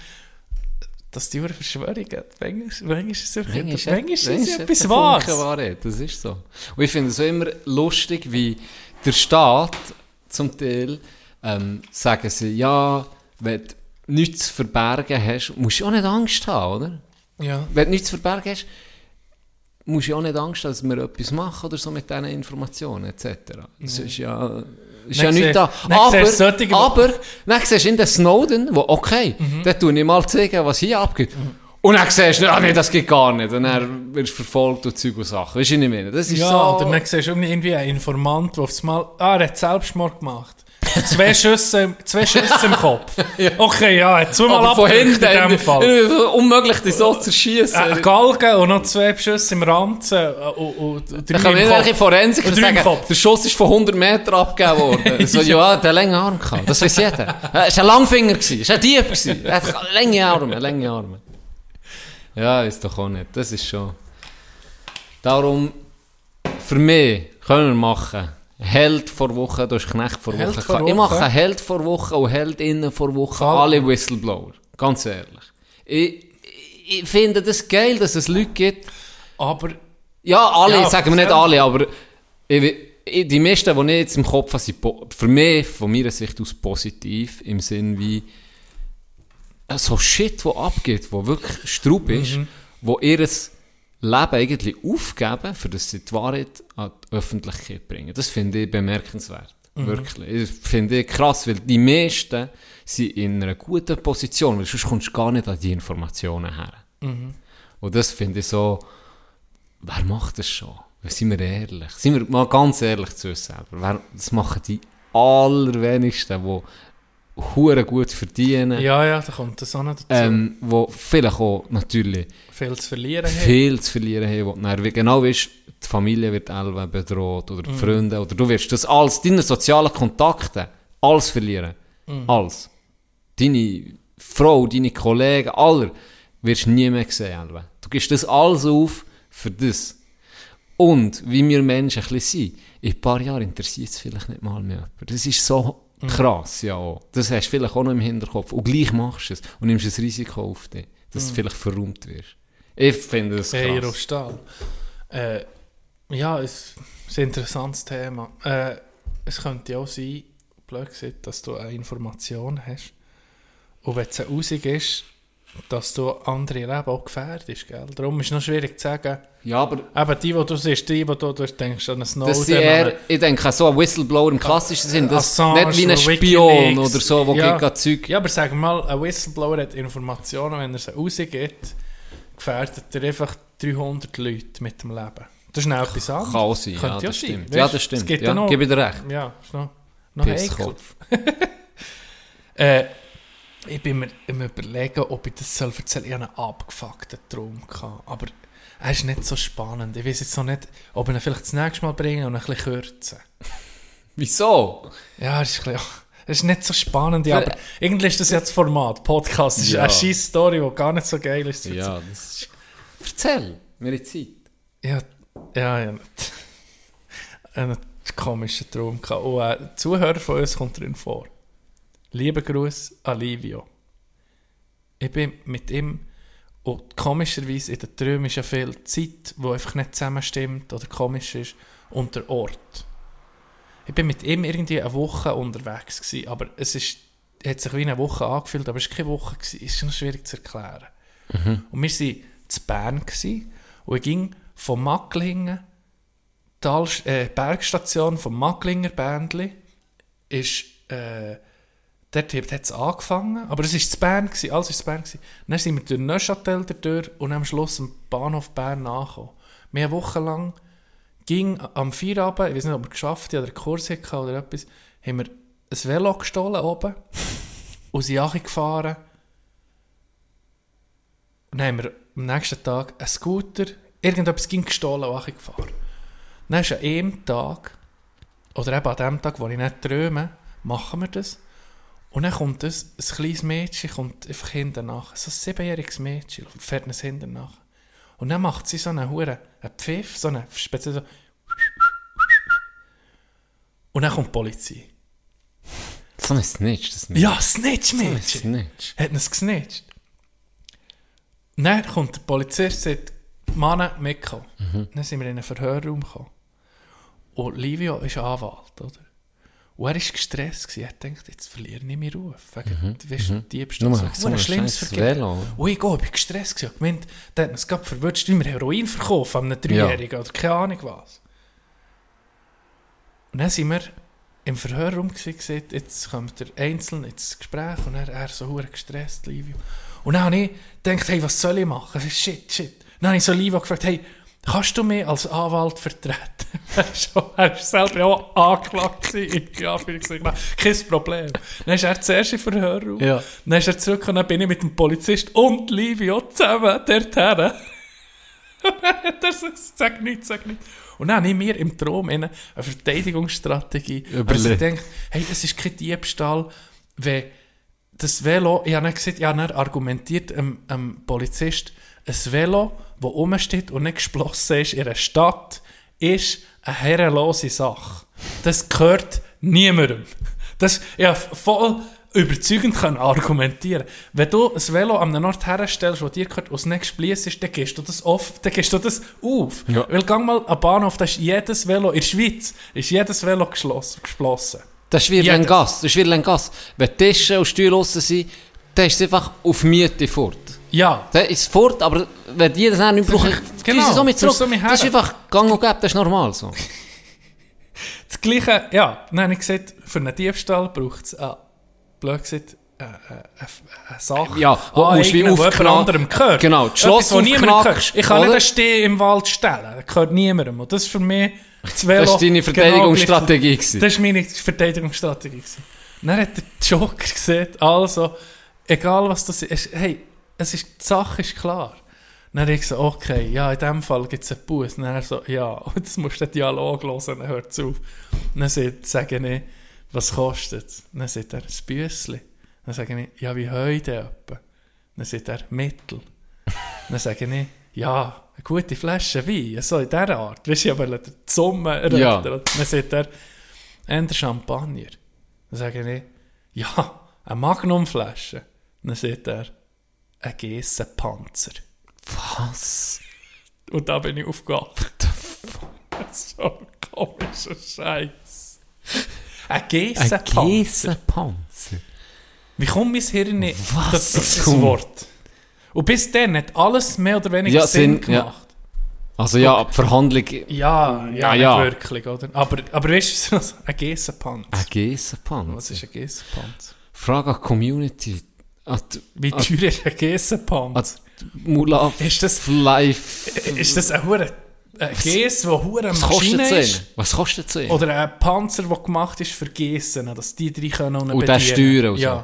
dass die Uhren Verschwörungen, manchmal, manchmal ist es
Manchmal
manchmal, ist es
hat
etwas
Wahrheit, das ist so. Und ich finde es immer lustig, wie der Staat zum Teil ähm, sagen sie, ja, wenn du nichts zu verbergen hast, musst du auch nicht Angst haben, oder?
Ja.
Wenn du nichts zu verbergen hast, musst du auch nicht Angst haben, dass wir etwas machen oder so mit diesen Informationen etc. Das ist ja... Ist ja nicht da. Aber,
solche,
aber, dann siehst du in den Snowden, wo, okay,
Mhm.
dann tue ich mal zeigen, was hier abgeht. Und dann siehst du, ah, nee, das geht gar nicht. Und dann wirst du verfolgt und Zeug und Sachen. Weißt du, was ich meine? Das ist
Ja,
so...
oder dann siehst du irgendwie einen Informant, der aufs Mal, ah, er hat Selbstmord gemacht. Zwei Schüsse, zwei Schüsse im Kopf. *laughs* Okay, ja, hat zweimal abgedrückt in dem Fall.
unmöglich, dich so zu schießen.
Äh, Galgen und noch zwei Schüsse im Ranzen äh, und, und, und drei
kann
Kopf.
welche Forensiker sagen, der Schuss ist von 100 Meter abgegeben worden. *laughs* so, ja, der hat langen Arm gehabt. Das weiß jeder. Er war ein Langfinger, er war ein Dieb. Er hat lange Arme, lange Arme. Ja, ist doch auch nicht. Das ist schon... Darum, für mich können wir machen, Held vor Woche, du hast Knecht vor
Held
Woche.
vor
Ich
Woche.
mache Held vor Woche und Heldinnen vor Woche,
Fall.
alle Whistleblower. Ganz ehrlich. Ich, ich finde das geil, dass es Leute gibt,
Aber
ja, alle,
Ja,
sagen wir nicht alle, aber ich, ich, die meisten, die ich jetzt im Kopf habe, sind für mich, von meiner Sicht aus, positiv, im Sinn wie äh, so Shit, wo abgeht, wo wirklich Strub ist, wo ihr Leben eigentlich aufgeben, für das sie die Wahrheit an die Öffentlichkeit bringen. Das finde ich bemerkenswert. Wirklich. Das finde ich krass, weil die meisten sind in einer guten Position, weil sonst kommst du gar nicht an die Informationen her. Und das finde ich so, wer macht das schon? Sind wir ehrlich? Sind wir mal ganz ehrlich zu uns selber? Wer, das machen die allerwenigsten, die hure gut verdienen,
ja, ja, da kommt das auch noch dazu.
ähm, wo vielleicht auch natürlich
Viel zu verlieren haben.
viel zu verlieren haben, wo du dann genau weißt, die Familie wird elwe bedroht oder die Freunde oder du wirst das alles, deine sozialen Kontakte, alles verlieren. Alles. Deine Frau, deine Kollegen, aller wirst du nie mehr sehen. elwe. Du gibst das alles auf für das. Und wie wir Menschen ein bisschen sind, in ein paar Jahren interessiert es vielleicht nicht mal mehr. Das ist so krass, ja. auch. Das hast du vielleicht auch noch im Hinterkopf. Und gleich machst du es und nimmst das Risiko auf dich, dass du vielleicht verräumt wirst. Ich finde das krass.
Stahl. Äh, ja, es ist ein interessantes Thema. Äh, es könnte ja auch sein, blöd gesagt, dass du eine Information hast und wenn es eine Aussicht ist, dass du andere Leben auch gefährdest. Gell? Darum ist es noch schwierig zu sagen,
Ja, aber
eben die, die du siehst, die, die du, du denkst an einen Snowden,
das eher, ich denke, so ein Whistleblower im klassischen Sinn, das
Assange
nicht wie ein Spion oder so, wo
Ja.
gegen Zeug...
Ja, aber wir mal, ein Whistleblower hat Informationen, wenn er sie rausgibt, gefährdet er einfach 300 Leute mit dem Leben. Das ist noch etwas anderes.
Kann auch sein, ja,
Könnte
das
sein,
stimmt.
weißt?
Ja, das
Es
stimmt.
gibt
Ja,
noch,
gebe ich dir recht.
Ja, ist noch, noch heikel. *laughs* *laughs* Äh, ich bin mir im Überlegen, ob ich das soll erzählen soll. Ich hatte einen abgefuckten Traum. Gehabt, aber er ist nicht so spannend. Ich weiß jetzt noch nicht, ob ich ihn vielleicht das nächste Mal bringen und ein bisschen kürzen. *laughs*
Wieso?
Ja, das ist, ein bisschen, das ist nicht so spannend, ja, aber irgendwie ist das ja das Format. Podcast ist
Ja.
eine scheisse Story, die gar nicht so geil ist.
Ja, das ist... Erzähl, mir die Zeit.
Ja, ja, ja. Einen komischen Traum gehabt. Und äh, ein Zuhörer von uns kommt drin vor. Lieber Gruß an Livio. Ich bin mit ihm, und komischerweise in den Träumen ist ja viel Zeit, die einfach nicht zusammenstimmt oder komisch ist, und der Ort. Ich bin mit ihm irgendwie eine Woche unterwegs gewesen, aber es ist, hat sich wie eine Woche angefühlt, aber es war keine Woche, gewesen. ist schon schwierig zu erklären. Und wir waren zu Bern gewesen, und ich ging von Macklingen, Tal, äh, Bergstation vom Macklinger Bändli, ist, äh, dort hat es angefangen, aber es war zu Bern, gewesen, alles war zu Bern. Gewesen. Dann sind wir durch Neuchâtel durch und am Schluss am Bahnhof Bern nachgekommen. Wir haben wochenlang ging am Feierabend, ich weiß nicht, ob wir geschafft haben oder einen Kurs hatten oder etwas, haben wir ein Velo gestohlen oben *laughs* und sind gefahren. Und dann haben wir am nächsten Tag einen Scooter, irgendetwas ging gestohlen und gefahren. Dann ist an einem Tag, oder eben an dem Tag, wo ich nicht träume, machen wir das. Und dann kommt ein, ein kleines Mädchen, kommt einfach hinten nach. So ein siebenjähriges Mädchen, fährt uns hinten nach. Und dann macht sie so einen Huren, einen Pfiff, so einen speziell so. Und dann kommt die Polizei.
So ein Snitch, das Mädchen.
Ja, Snitch-Mädchen.
So ein Snitch.
Hat uns gesnitcht. Dann kommt der Polizist und sagt, Mann, mitkommen. Mhm. Dann sind wir in einen Verhörraum gekommen. Und Livio ist Anwalt, oder? Und er war gestresst. gewesen. Er dachte, jetzt verliere ich meinen Ruf. Wegen, du weißt, Diebstahl.
Nur
So,
so
ein schlimmes Vergehen. Und ich gehe, ich war gestresst. gewesen. Ich gemeint, der hat uns gerade verwünscht, wie wir Heroin verkaufen an einem Dreijährigen oder keine Ahnung was. Und dann sind wir im Verhörraum gesagt, jetzt kommt der Einzelne ins Gespräch und er, er so gestresst, Livio. Und dann habe ich gedacht, hey, was soll ich machen? Shit, shit. Dann habe ich so Livio gefragt, hey, kannst du mich als Anwalt vertreten? *laughs* er schon- er ist selber auch angeklagt. Ja, kein Problem. Dann ist er zuerst im Verhörraum.
Ja.
Dann ist er zurück und dann bin ich mit dem Polizist und Livio zusammen dorthin. Und dann hat er gesagt, sag nichts, sag nichts. Und dann habe ich mir im Traum eine Verteidigungsstrategie
Überlegt.
Also ich denke, hey, es ist kein Diebstahl, wenn das Velo, ich habe nicht gesagt, ich habe dann argumentiert einem, einem Polizist, ein Velo, das rumsteht und nicht geschlossen ist in einer Stadt, ist eine herrenlose Sache. Das gehört niemandem. Das, ich habe voll überzeugend können argumentieren. Wenn du ein Velo an einem Ort herstellst, wo dir gehört, aus nicht gespliesst ist, dann gehst du das auf, dann gehst du das auf.
Ja.
Weil gang mal an Bahnhof, da ist jedes Velo, in der Schweiz, ist jedes Velo geschlossen.
Das ist wie ein Gas. Das ist wie ein Gas. Wenn Tische und Stühle draussen sind, dann ist es einfach auf Miete fort.
Ja.
Dann ist es fort, aber wenn die das nicht brauchen, *laughs*
Genau,
genau, so mit zurück.
so mit
das ist einfach gang und gäbe, das ist normal so.
Das Gleiche, ja, dann habe ich gesagt, für einen Diebstahl braucht es, ah, blöd gesagt, äh, äh, äh, eine Sache.
Ja, wo
ah,
musst wie
anderem gehört.
Genau, das Schloss
Etwas. Ich kann
oder?
nicht einen Steh im Wald stellen, das gehört niemandem. Und das ist für mich das Velo.
Das war deine
genau
Verteidigungsstrategie. gewesen.
Das war meine Verteidigungsstrategie. Dann hat der Joker *laughs* gesagt, also, egal was das ist, hey, es ist, die Sache ist klar. Dann habe ich gesagt, okay, ja, in dem Fall gibt es einen Bus. Dann er so, ja, *laughs* jetzt musst du den Dialog hören, dann hört es auf. Dann sage ich, was kostet es? Dann sagt er, ein Büssli. Dann sage ich, ja, wie heute etwa? Dann sagt er, Mittel. Dann sage ich, ja, eine gute Flasche Wein, so in dieser Art. Weißt du, aber die Summe
Ja.
Dann sagt er, eher Champagner. Dann sage ich, ja, eine Magnumflasche. Dann sagt er, ein Gessenpanzer.
Was?
Und da bin ich aufgewacht. *laughs* So komischer Scheiß. Ein
Ein
Gessenpanzer. Wie kommt mein Hirn nicht
Was
das, das, das Wort? Und bis dann hat alles mehr oder weniger
Ja,
Sinn
Sinn, ja.
gemacht.
Also ja, die Verhandlung,
Ja, ja,
Ja,
nicht
ja.
wirklich, oder? Aber, aber weißt du, ein Gessenpanzer.
ein Geissenpanzer.
Was ist ein Gessenpanzer?
Frage an die Community. An die,
Wie teuer ist ein Gessenpanzer?
die Mula
Ist das-
Life.
Ist das ein hure ein Gess, der hure Maschine ist?
Was kostet es einen?
Oder ein Panzer, der gemacht ist für Gessen, dass die drei können und
Und der steuern und so.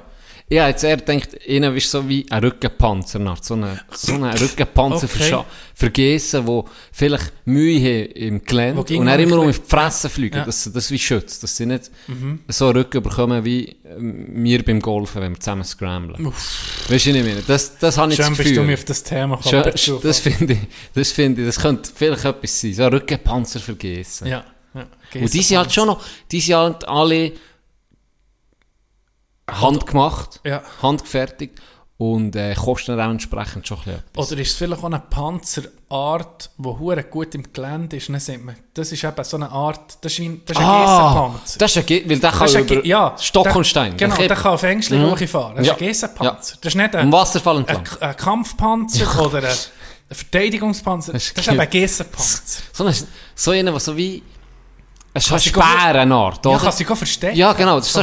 Ja.
Jetzt eher gedacht, ihnen ist so wie ein Rückenpanzer, nach, so ein so eine Rückenpanzer
Okay.
Scha- für Gessen, die vielleicht Mühe haben im Gelände
Wo
und
noch
immer um die Fresse fliegen,
Ja. Mhm.
dass sie das wie schützt, dass sie nicht so einen Rücken bekommen wie ähm, wir beim Golfen, wenn wir zusammen scramblen. Weißt du, was ich meine? Das, das habe ich
Schön
das
bist du
Gefühl.
mir auf das Thema gekommen.
das finde ich, das finde ich, das könnte vielleicht etwas sein, so ein Rückenpanzer für Gessen.
Ja. ja.
Und die sind halt schon noch, die sind halt alle handgemacht,
Ja.
handgefertigt und äh, kosten auch entsprechend schon ein bisschen etwas.
Oder ist es vielleicht auch eine Panzerart, die hure gut im Gelände ist? Dann sagt man, das ist eben so eine Art, das ist, wie, das ist ein.
Ah, das ist ein, weil der kann
ist
über
Ge- ja,
Stock und Stein.
Genau,
der
der
kann
auf Ängstling
Mhm.
hochfahren. Das
Ja.
ist ein Gessenpanzer. Das ist nicht ein,
Wasserfall
ein,
entlang.
ein Kampfpanzer *laughs* oder ein, Verteidigungspanzer. Das
Das
ist,
ist
eben ein
ge-
Gessenpanzer.
So, ein, so einer, der so wie ein
sich
Spärenart,
Ja,
oder?
kann sich auch verstecken.
Ja, genau, das ist so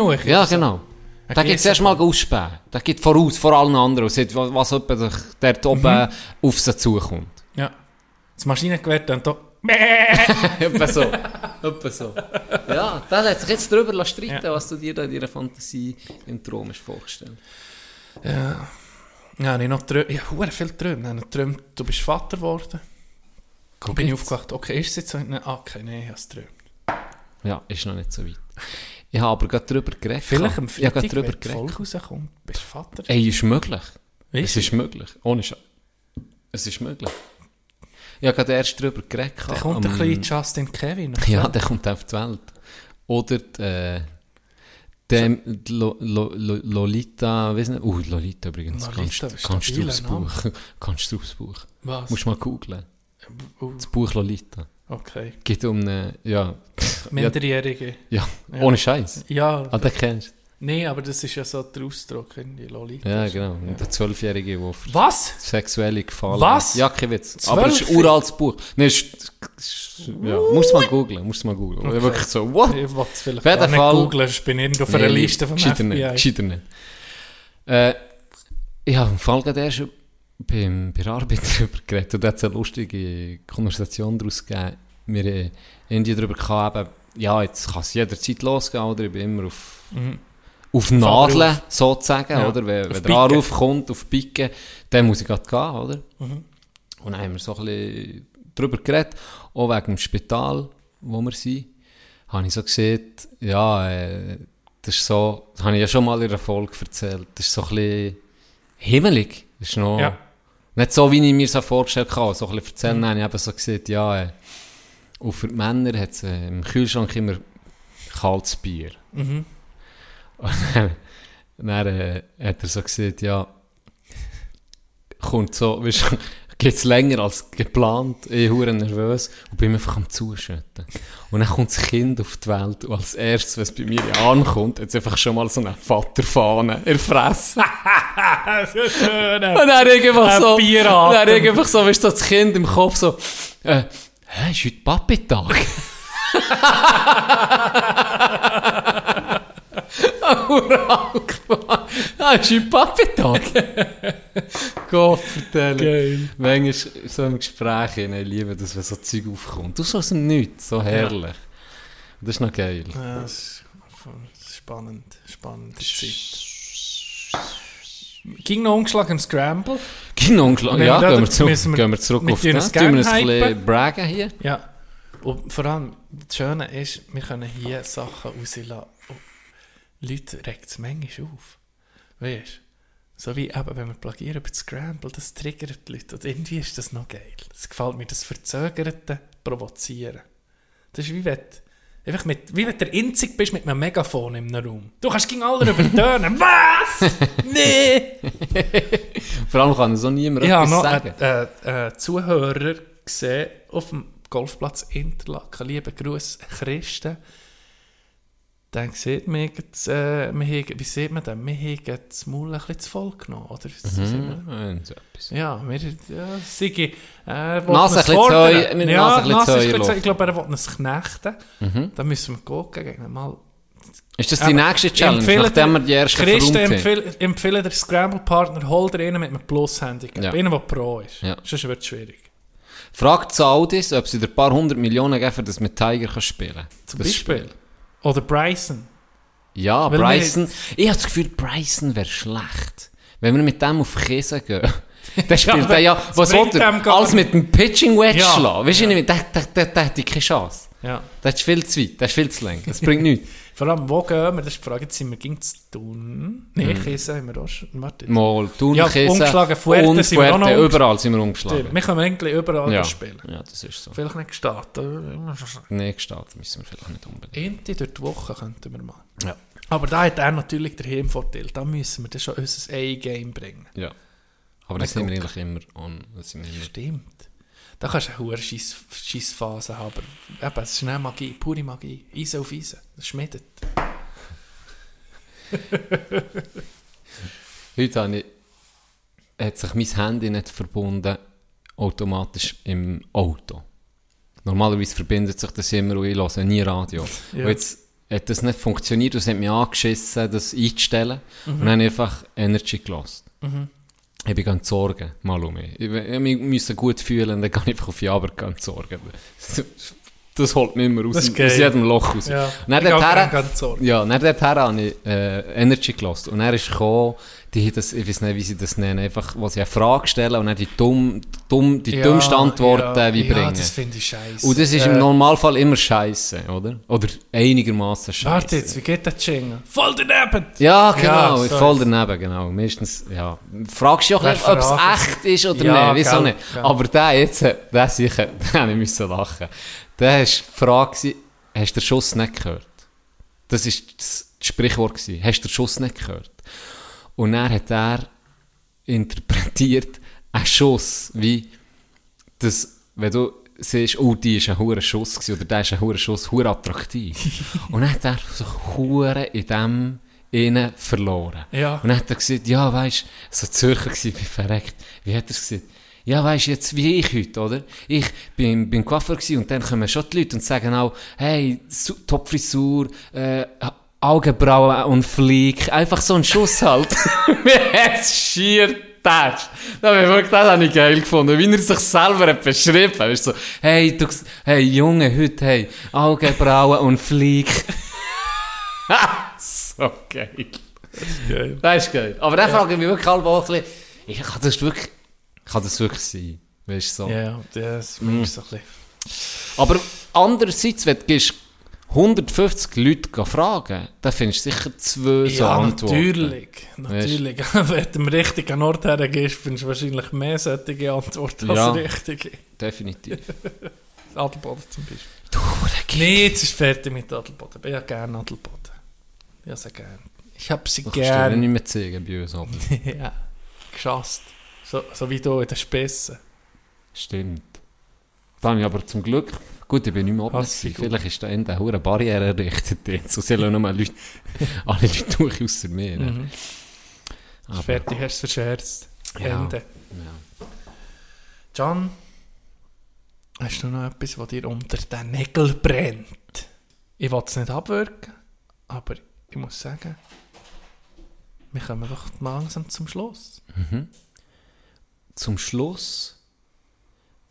hoch,
Ja, genau. Da geht es erst mal
Gessenpanzer.
ausspähen. Da geht voraus, vor allen anderen, sieht, was, der- dort oben
Mhm.
auf sie zukommt.
Ja. Das Maschinengewehr dann da. *laughs* *laughs*
Etwa so. Etwa so. Ja, da hat sich jetzt darüber streiten, was du dir da in deiner Fantasie im Traum hast vorgestellt.
Ja. Ja, habe ich noch geträumt. Ich habe viel geträumt. Ich habe geträumt, du bist Vater geworden. Dann bin ich aufgewacht. Okay, ist es jetzt so? Nein, Okay, nein, ich habe es geträumt.
Ja, ist noch nicht so weit. Ich habe aber gerade darüber geredet.
Vielleicht am
Ich
Freitag,
gerade darüber
wenn die. Folge rauskommt, bist du Vater.
Ey, ist möglich.
Weißt
Es ist möglich. Ohne Scheiß. Es ist möglich. Ich habe gerade erst darüber geredet.
Dann kommt
am-
ein kleiner Justin Kevin.
Ja, der kommt auf die Welt. Oder die, äh, dem, Lo, Lo, Lo, Lolita, weiss nicht, uh, Lolita übrigens,
Lolita,
kannst, kannst du aufs. Buch, kannst *laughs* du aufs Buch,
Was?
musst mal googlen,
Uh,
das Buch Lolita,
okay.
geht um eine, ja, ja, *laughs*
Minderjährige.
ja,
Ja.
ohne Scheiß.
Ja,
Ah, den kennst
nee, aber das ist ja so der Ausdruck in die Lolita.
du? Ja, genau, und der Zwölfjährige, der
Was?
sexuelle Gefallen
Was?
Ja, kein Witz. Aber es ist ein uraltes Buch. Nee, ist, ist, ja, musst du mal googlen, musst du mal googlen.
Okay.
Wirklich so, what?
Ich wollte es vielleicht gar nicht
Fall-
googeln, ich bin irgendwo auf einer Liste vom
gescheiter
FBI.
Nicht, nicht. Äh, ich habe im Fall gerade erst beim, bei der Arbeit *laughs* darüber geredet und da hat es eine lustige Konversation daraus gegeben. Wir haben irgendwie darüber gehabt, eben, ja, jetzt kann es jederzeit losgehen, oder? Ich bin immer auf,
Mhm.
auf Nadeln, sozusagen,
Ja,
oder? Wenn, wenn der. Anruf kommt, auf Picken, dann muss ich gerade gehen, oder?
Mhm.
Und dann haben wir so ein bisschen darüber geredet, auch wegen dem Spital, wo wir sind, habe ich so gesehen, ja, äh, das ist so, das habe ich ja schon mal in der Folge erzählt, das ist so ein bisschen himmelig. Das ist noch
Ja.
nicht so, wie ich mir so vorgestellt habe. So ein bisschen erzählen, dann habe ich eben so gesehen, ja, äh, und für die Männer hat es äh, im Kühlschrank immer kaltes Bier.
Mhm.
Und dann, dann äh, hat er so gesagt, ja, kommt so, weißt du, geht's länger als geplant, ich hure nervös und bin einfach am Zuschütten. Und dann kommt das Kind auf die Welt und als erstes, es bei mir in den Arm kommt, hat es einfach schon mal so eine Vaterfahne in der Fresse. Und dann irgendwann
Ein
so, dann einfach so, weißt du, so das Kind im Kopf so, äh, hä, ist heute Papi-Tag? *laughs* Ural Ah, ist heute Papi-Tag? Gott, vertellen.
Geil.
Manchmal so im Gespräch, ich liebe das, wenn so Zeug aufkommt. Du so aus dem Nichts, so herrlich. Das ist noch geil.
Ja, das ist spannend, spannende Zeit. Ging noch umgeschlagen im Scramble.
Genau, umgeschlagen.
Wenn
Ja,
da-
gehen wir, zurück,
wir
gehen wir zurück auf das. Tun wir uns ein bisschen braggen hier.
Ja. Und vor allem, das Schöne ist, wir können hier Sachen rauslassen. Leute regt es manchmal auf. Weißt du? So wie eben, wenn wir plagieren über das Scramble, das triggert die Leute. Und irgendwie ist das noch geil. Das gefällt mir, das Verzögerte Provozieren. Das ist wie wenn einfach mit, wie wenn der Einzige bist mit einem Megafon in einem Raum. Du kannst gegen alle übertönen. *laughs* Was? Nee! *laughs*
Vor allem kann so niemand
Ich habe
etwas
noch
sagen.
äh, äh, Zuhörer gesehen auf dem Golfplatz Interlaken. Liebe Grüße, Christen. Dann sieht man, jetzt, äh, wir haben, wie sieht man denn? Wir haben das Maul ein bisschen zu voll genommen, oder? Man-
Mhm. so etwas.
Ja, wir, ja, Sigi, äh, will
Nase
uns
ein bisschen mit
ja,
Nase ein
Nase bisschen-. Ich glaube, er will uns knechten.
Mhm.
Da müssen wir gucken, mal
Ist das die
Aber
nächste Challenge, nachdem wir die erste
Christen
verräumt haben?
empfehle, empfehlen der Scramble-Partner, hol dir einen mit einem Plus-Handicap.
Ja.
Einen, der Pro ist.
Ja.
Sonst wird es schwierig.
Fragt Saudis, ob sie dir ein paar hundert Millionen geben, für das mit Tiger spielen
Zum
das
Beispiel.
Spiel.
Oder Bryson.
Ja,
Weil
Bryson. Ich habe das Gefühl, Bryson wäre schlecht. Wenn wir mit dem auf Käse gehen. *laughs* Dann spielt ja,
das
was will er? Alles mit dem Pitching Wedge
Ja.
schlagen. Weißt du nicht, der, der, der, der hat keine Chance.
Ja.
Der ist viel zu weit, der ist viel zu lang. Das bringt nichts. *laughs*
Vor allem, wo gehen wir? Das ist die Frage. Jetzt sind wir gegen tun. Nein, Käse haben wir auch schon. Warte.
Mal, Thun,
Ja,
Käse
umgeschlagen, Fuerte
und
sind wir auch noch
Fuerte,
umgesch-
überall sind wir umgeschlagen.
Wir können eigentlich überall
Ja.
spielen.
ja, das ist so.
Vielleicht nicht gestartet.
Nächste Stadt müssen wir vielleicht nicht unbedingt.
Ente durch die Woche könnten wir mal.
Ja.
Aber da hat er natürlich den Heimvorteil. Da müssen wir dann schon unser A-Game bringen.
Ja. Aber das sind wir eigentlich immer on. Das sind wir immer.
Stimmt. Da kannst du eine hohe Scheissphase haben. Aber eben, es ist nicht Magie, pure Magie. Eisen auf Eisen. Das schmiedet. *laughs*
Heute habe ich, hat sich mein Handy nicht verbunden automatisch im Auto. Normalerweise verbindet sich das immer und ich höre nie Radio. *laughs*
Ja.
Und jetzt hat das nicht funktioniert und es hat mich angeschissen, das einzustellen. Und dann habe ich einfach Energy gelassen. Ich bin ganz sorgen, mal um mich. Ich, ich muss gut fühlen, dann kann ich einfach auf Jaber ganz sorgen. *laughs* Das holt mich immer aus, aus jedem Loch raus.
Ja.
Und dann
Ich
dorthin- ja, dann dorthin habe ich äh, Energy gelassen. Und er ist gekommen, die, das, ich weiß nicht, wie sie das nennen, einfach, wo sie eine Frage stellen und dann die, dumm, dumm, die dümmsten Antworten
ja,
wie
ja,
bringen.
das finde ich scheiße.
und das ist
Äh,
im Normalfall immer scheiße, oder? Oder einigermaßen scheiße.
Warte jetzt, wie geht der Jingle? Voll daneben!
Ja, genau,
Ja,
voll daneben, genau. Meistens, ja. Fragst du auch nicht, ob es echt ist oder
Ja,
nicht, wieso nicht. Aber der jetzt, der sicher, *laughs* habe ich müssen lachen. Der war die Frage, hast du den Schuss nicht gehört? Das war das Sprichwort. Gewesen. Hast du den Schuss nicht gehört? Und dann hat er interpretiert, ein Schuss, wie das, wenn du siehst, oh, die ist ein hoher Schuss gewesen, oder der ist ein hoher Schuss, hure attraktiv. *laughs* Und dann hat er sich hure in dem innen verloren.
Ja.
Und dann hat er gesagt, ja, weisst, so Zürcher gsi, bin verreckt. Wie hat er es gesagt? Ja, weisst, jetzt wie ich heute, oder? Ich bin beim Coiffeur gsi und dann kommen schon die Leute und sagen auch, hey, Su- Top-Frisur, äh, Augenbrauen und Flick, einfach so ein Schuss halt. *laughs* Hat's schier tätscht. Das habe ich wirklich, das habe ich geil gefunden, wie er sich selber hat beschrieben. Du, so, hey, du, hey, Junge, heute, hey, Augenbrauen und Flick. *laughs* so geil.
Geil.
Das ist geil. Aber dann frage ich mich wirklich halb auch ein bisschen, ich kann das wirklich, kann das wirklich sein? Weißt du, so.
Ja, das ist mm. so ein bisschen...
Aber andererseits, wenn du gehst 150 Leute fragen, dann findest du sicher zwei so
Ja,
Antworten.
natürlich. Natürlich. *laughs* Wenn du am richtigen Ort hergehst, findest du wahrscheinlich mehr solche Antworten
Ja.
als richtige.
Definitiv. *laughs*
Adelboden zum Beispiel.
Du,
Nee, jetzt ist fertig mit Adelboden. Ich habe gerne Adelboden. Ich habe sie gerne. Ich habe sie
Du kannst
gerne.
nicht mehr zeigen bei uns. Aber. *laughs*
ja, geschasst. So, so wie du in den Spissen.
Stimmt. Da habe ich aber zum Glück, gut, ich bin nicht mehr oben. Vielleicht ist da in der Hure Barriere errichtet jetzt. So sollen nur Leute, *laughs* alle Leute durch außer mir.
Mhm.
Aber,
Fertig, hast du verscherzt.
Ja.
Ende.
ja.
John, hast du noch etwas, was dir unter den Nägeln brennt? Ich will es nicht abwürgen, aber ich muss sagen, wir kommen doch langsam zum Schluss.
Zum Schluss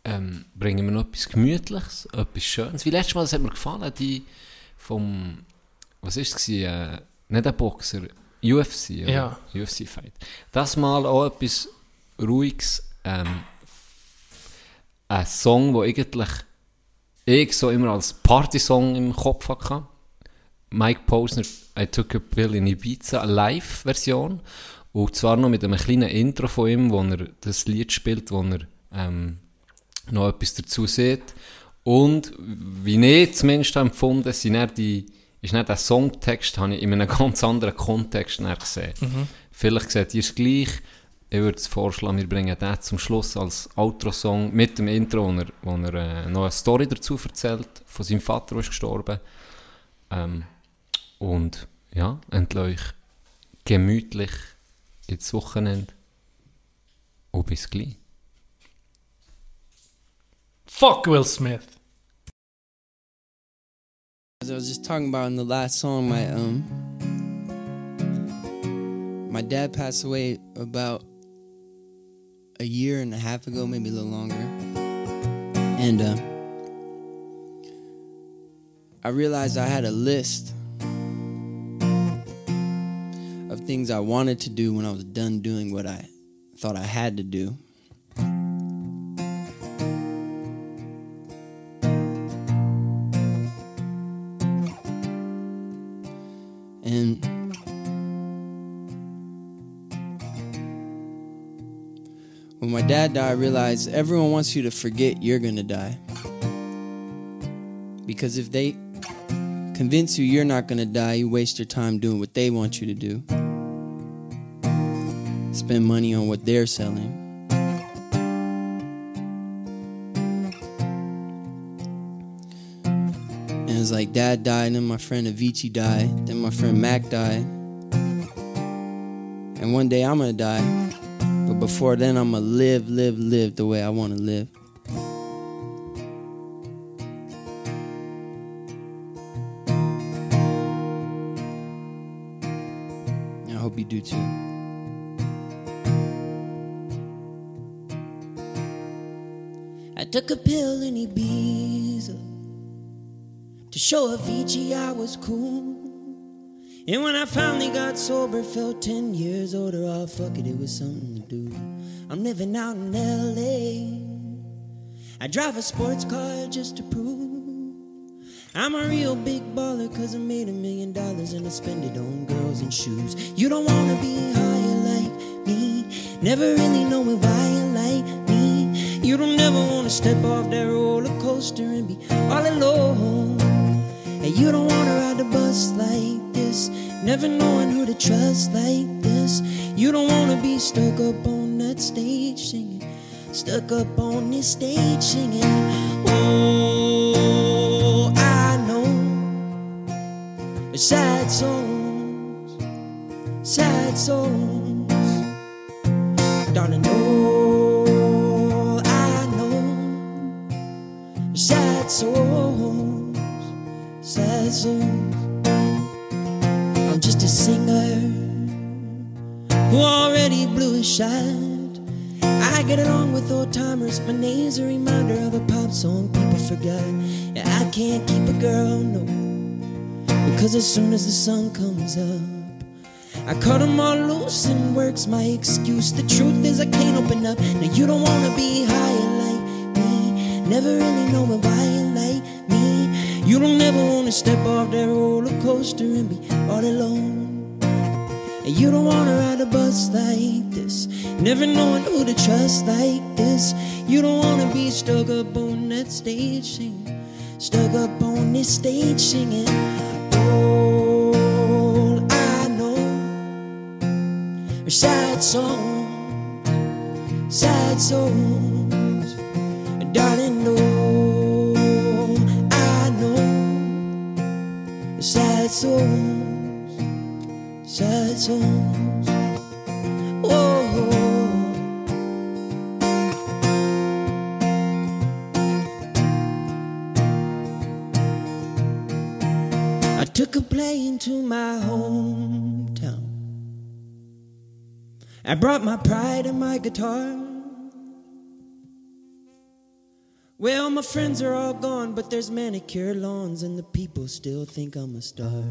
ähm, bringen wir noch etwas Gemütliches, etwas Schönes. Wie letztes Mal, das hat mir gefallen, die vom, was ist es äh, nicht ein Boxer, UFC, oder?
Ja.
UFC-Fight. Das Mal auch etwas Ruhiges, ähm, ein Song, der eigentlich ich so immer als Partysong im Kopf hatte. Mike Posner, I Took a Pill in Ibiza, eine Live-Version. Und zwar noch mit einem kleinen Intro von ihm, wo er das Lied spielt, wo er ähm, noch etwas dazu sieht. Und wie ich zumindest empfunden sind dann die, ist nicht der Songtext, habe ich in einem *laughs* ganz anderen Kontext gesehen. Vielleicht seht ihr es gleich. Ich würde vorschlagen, wir bringen den zum Schluss als Outro-Song mit dem Intro, wo er, wo er äh, noch eine Story dazu erzählt, von seinem Vater, der ist gestorben. Ähm, und ja, entlasse gemütlich ins Wochenende. Und bis gleich.
Fuck Will Smith!
As I was just talking about in the last song, my um, my dad passed away about a year and a half ago, maybe a little longer, and uh, I realized I had a list of things I wanted to do when I was done doing what I thought I had to do. Dad died, I realized everyone wants you to forget you're gonna die. Because if they convince you you're not gonna die, you waste your time doing what they want you to do. Spend money on what they're selling. And it's like dad died, and then my friend Avicii died, then my friend Mac died. And one day I'm gonna die. But before then, I'm gonna live, live, live the way I wanna live. Got sober, felt 10 years older. I oh, fuck it, it was something to do. I'm living out in LA. I drive a sports car just to prove I'm a real big baller, cause I made a million dollars and I spend it on girls and shoes. You don't wanna be higher like me, never really knowing why you like me. You don't ever wanna step off that roller coaster and be all alone. And you don't wanna ride the bus like this, never knowing who to trust like this. You don't wanna be stuck up on that stage singing, stuck up on this stage singing. Oh, I know sad songs, sad songs. Darling, oh, I know sad songs, sad songs. Singer who already blew a shot. I get along with old timers. My name's a reminder of a pop song people forgot. Yeah, I can't keep a girl, no. Because as soon as the sun comes up, I cut them all loose and work's my excuse. The truth is, I can't open up. Now, you don't wanna be higher like me. Never really know why you like me. You don't ever wanna step off that roller coaster and be all alone. And you don't wanna ride a bus like this, never knowing who to trust like this. You don't wanna be stuck up on that stage singing, stuck up on this stage singing. All I know are sad songs, sad songs. Darling, no, I know sad songs, sad songs. I took a plane to my hometown. I brought my pride and my guitar. Well, my friends are all gone, but there's manicured lawns, and the people still think I'm a star.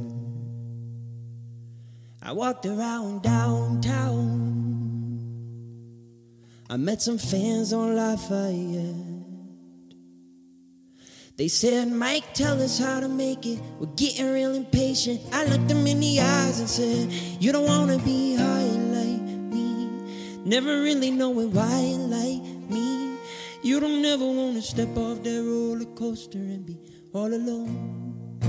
I walked around downtown. I met some fans on Lafayette. They said, Mike, tell us how to make it. We're getting real impatient. I looked them in the eyes and said, You don't want to be high like me. Never really knowing why you like me. You don't never want to step off that roller coaster and be all alone.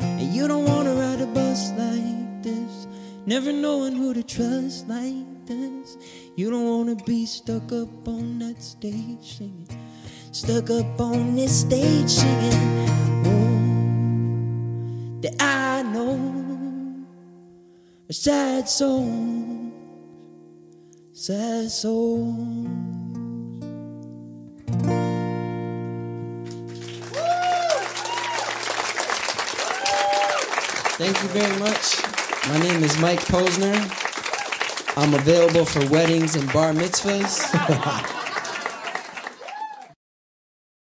And you don't want to ride a bus like this. Never knowing who to trust like this. You don't want to be stuck up on that stage singing stuck up on this stage singing. Oh, that I know a sad song, sad song. Thank you very much. My name is Mike Posner. I'm available for weddings and bar mitzvahs. *laughs*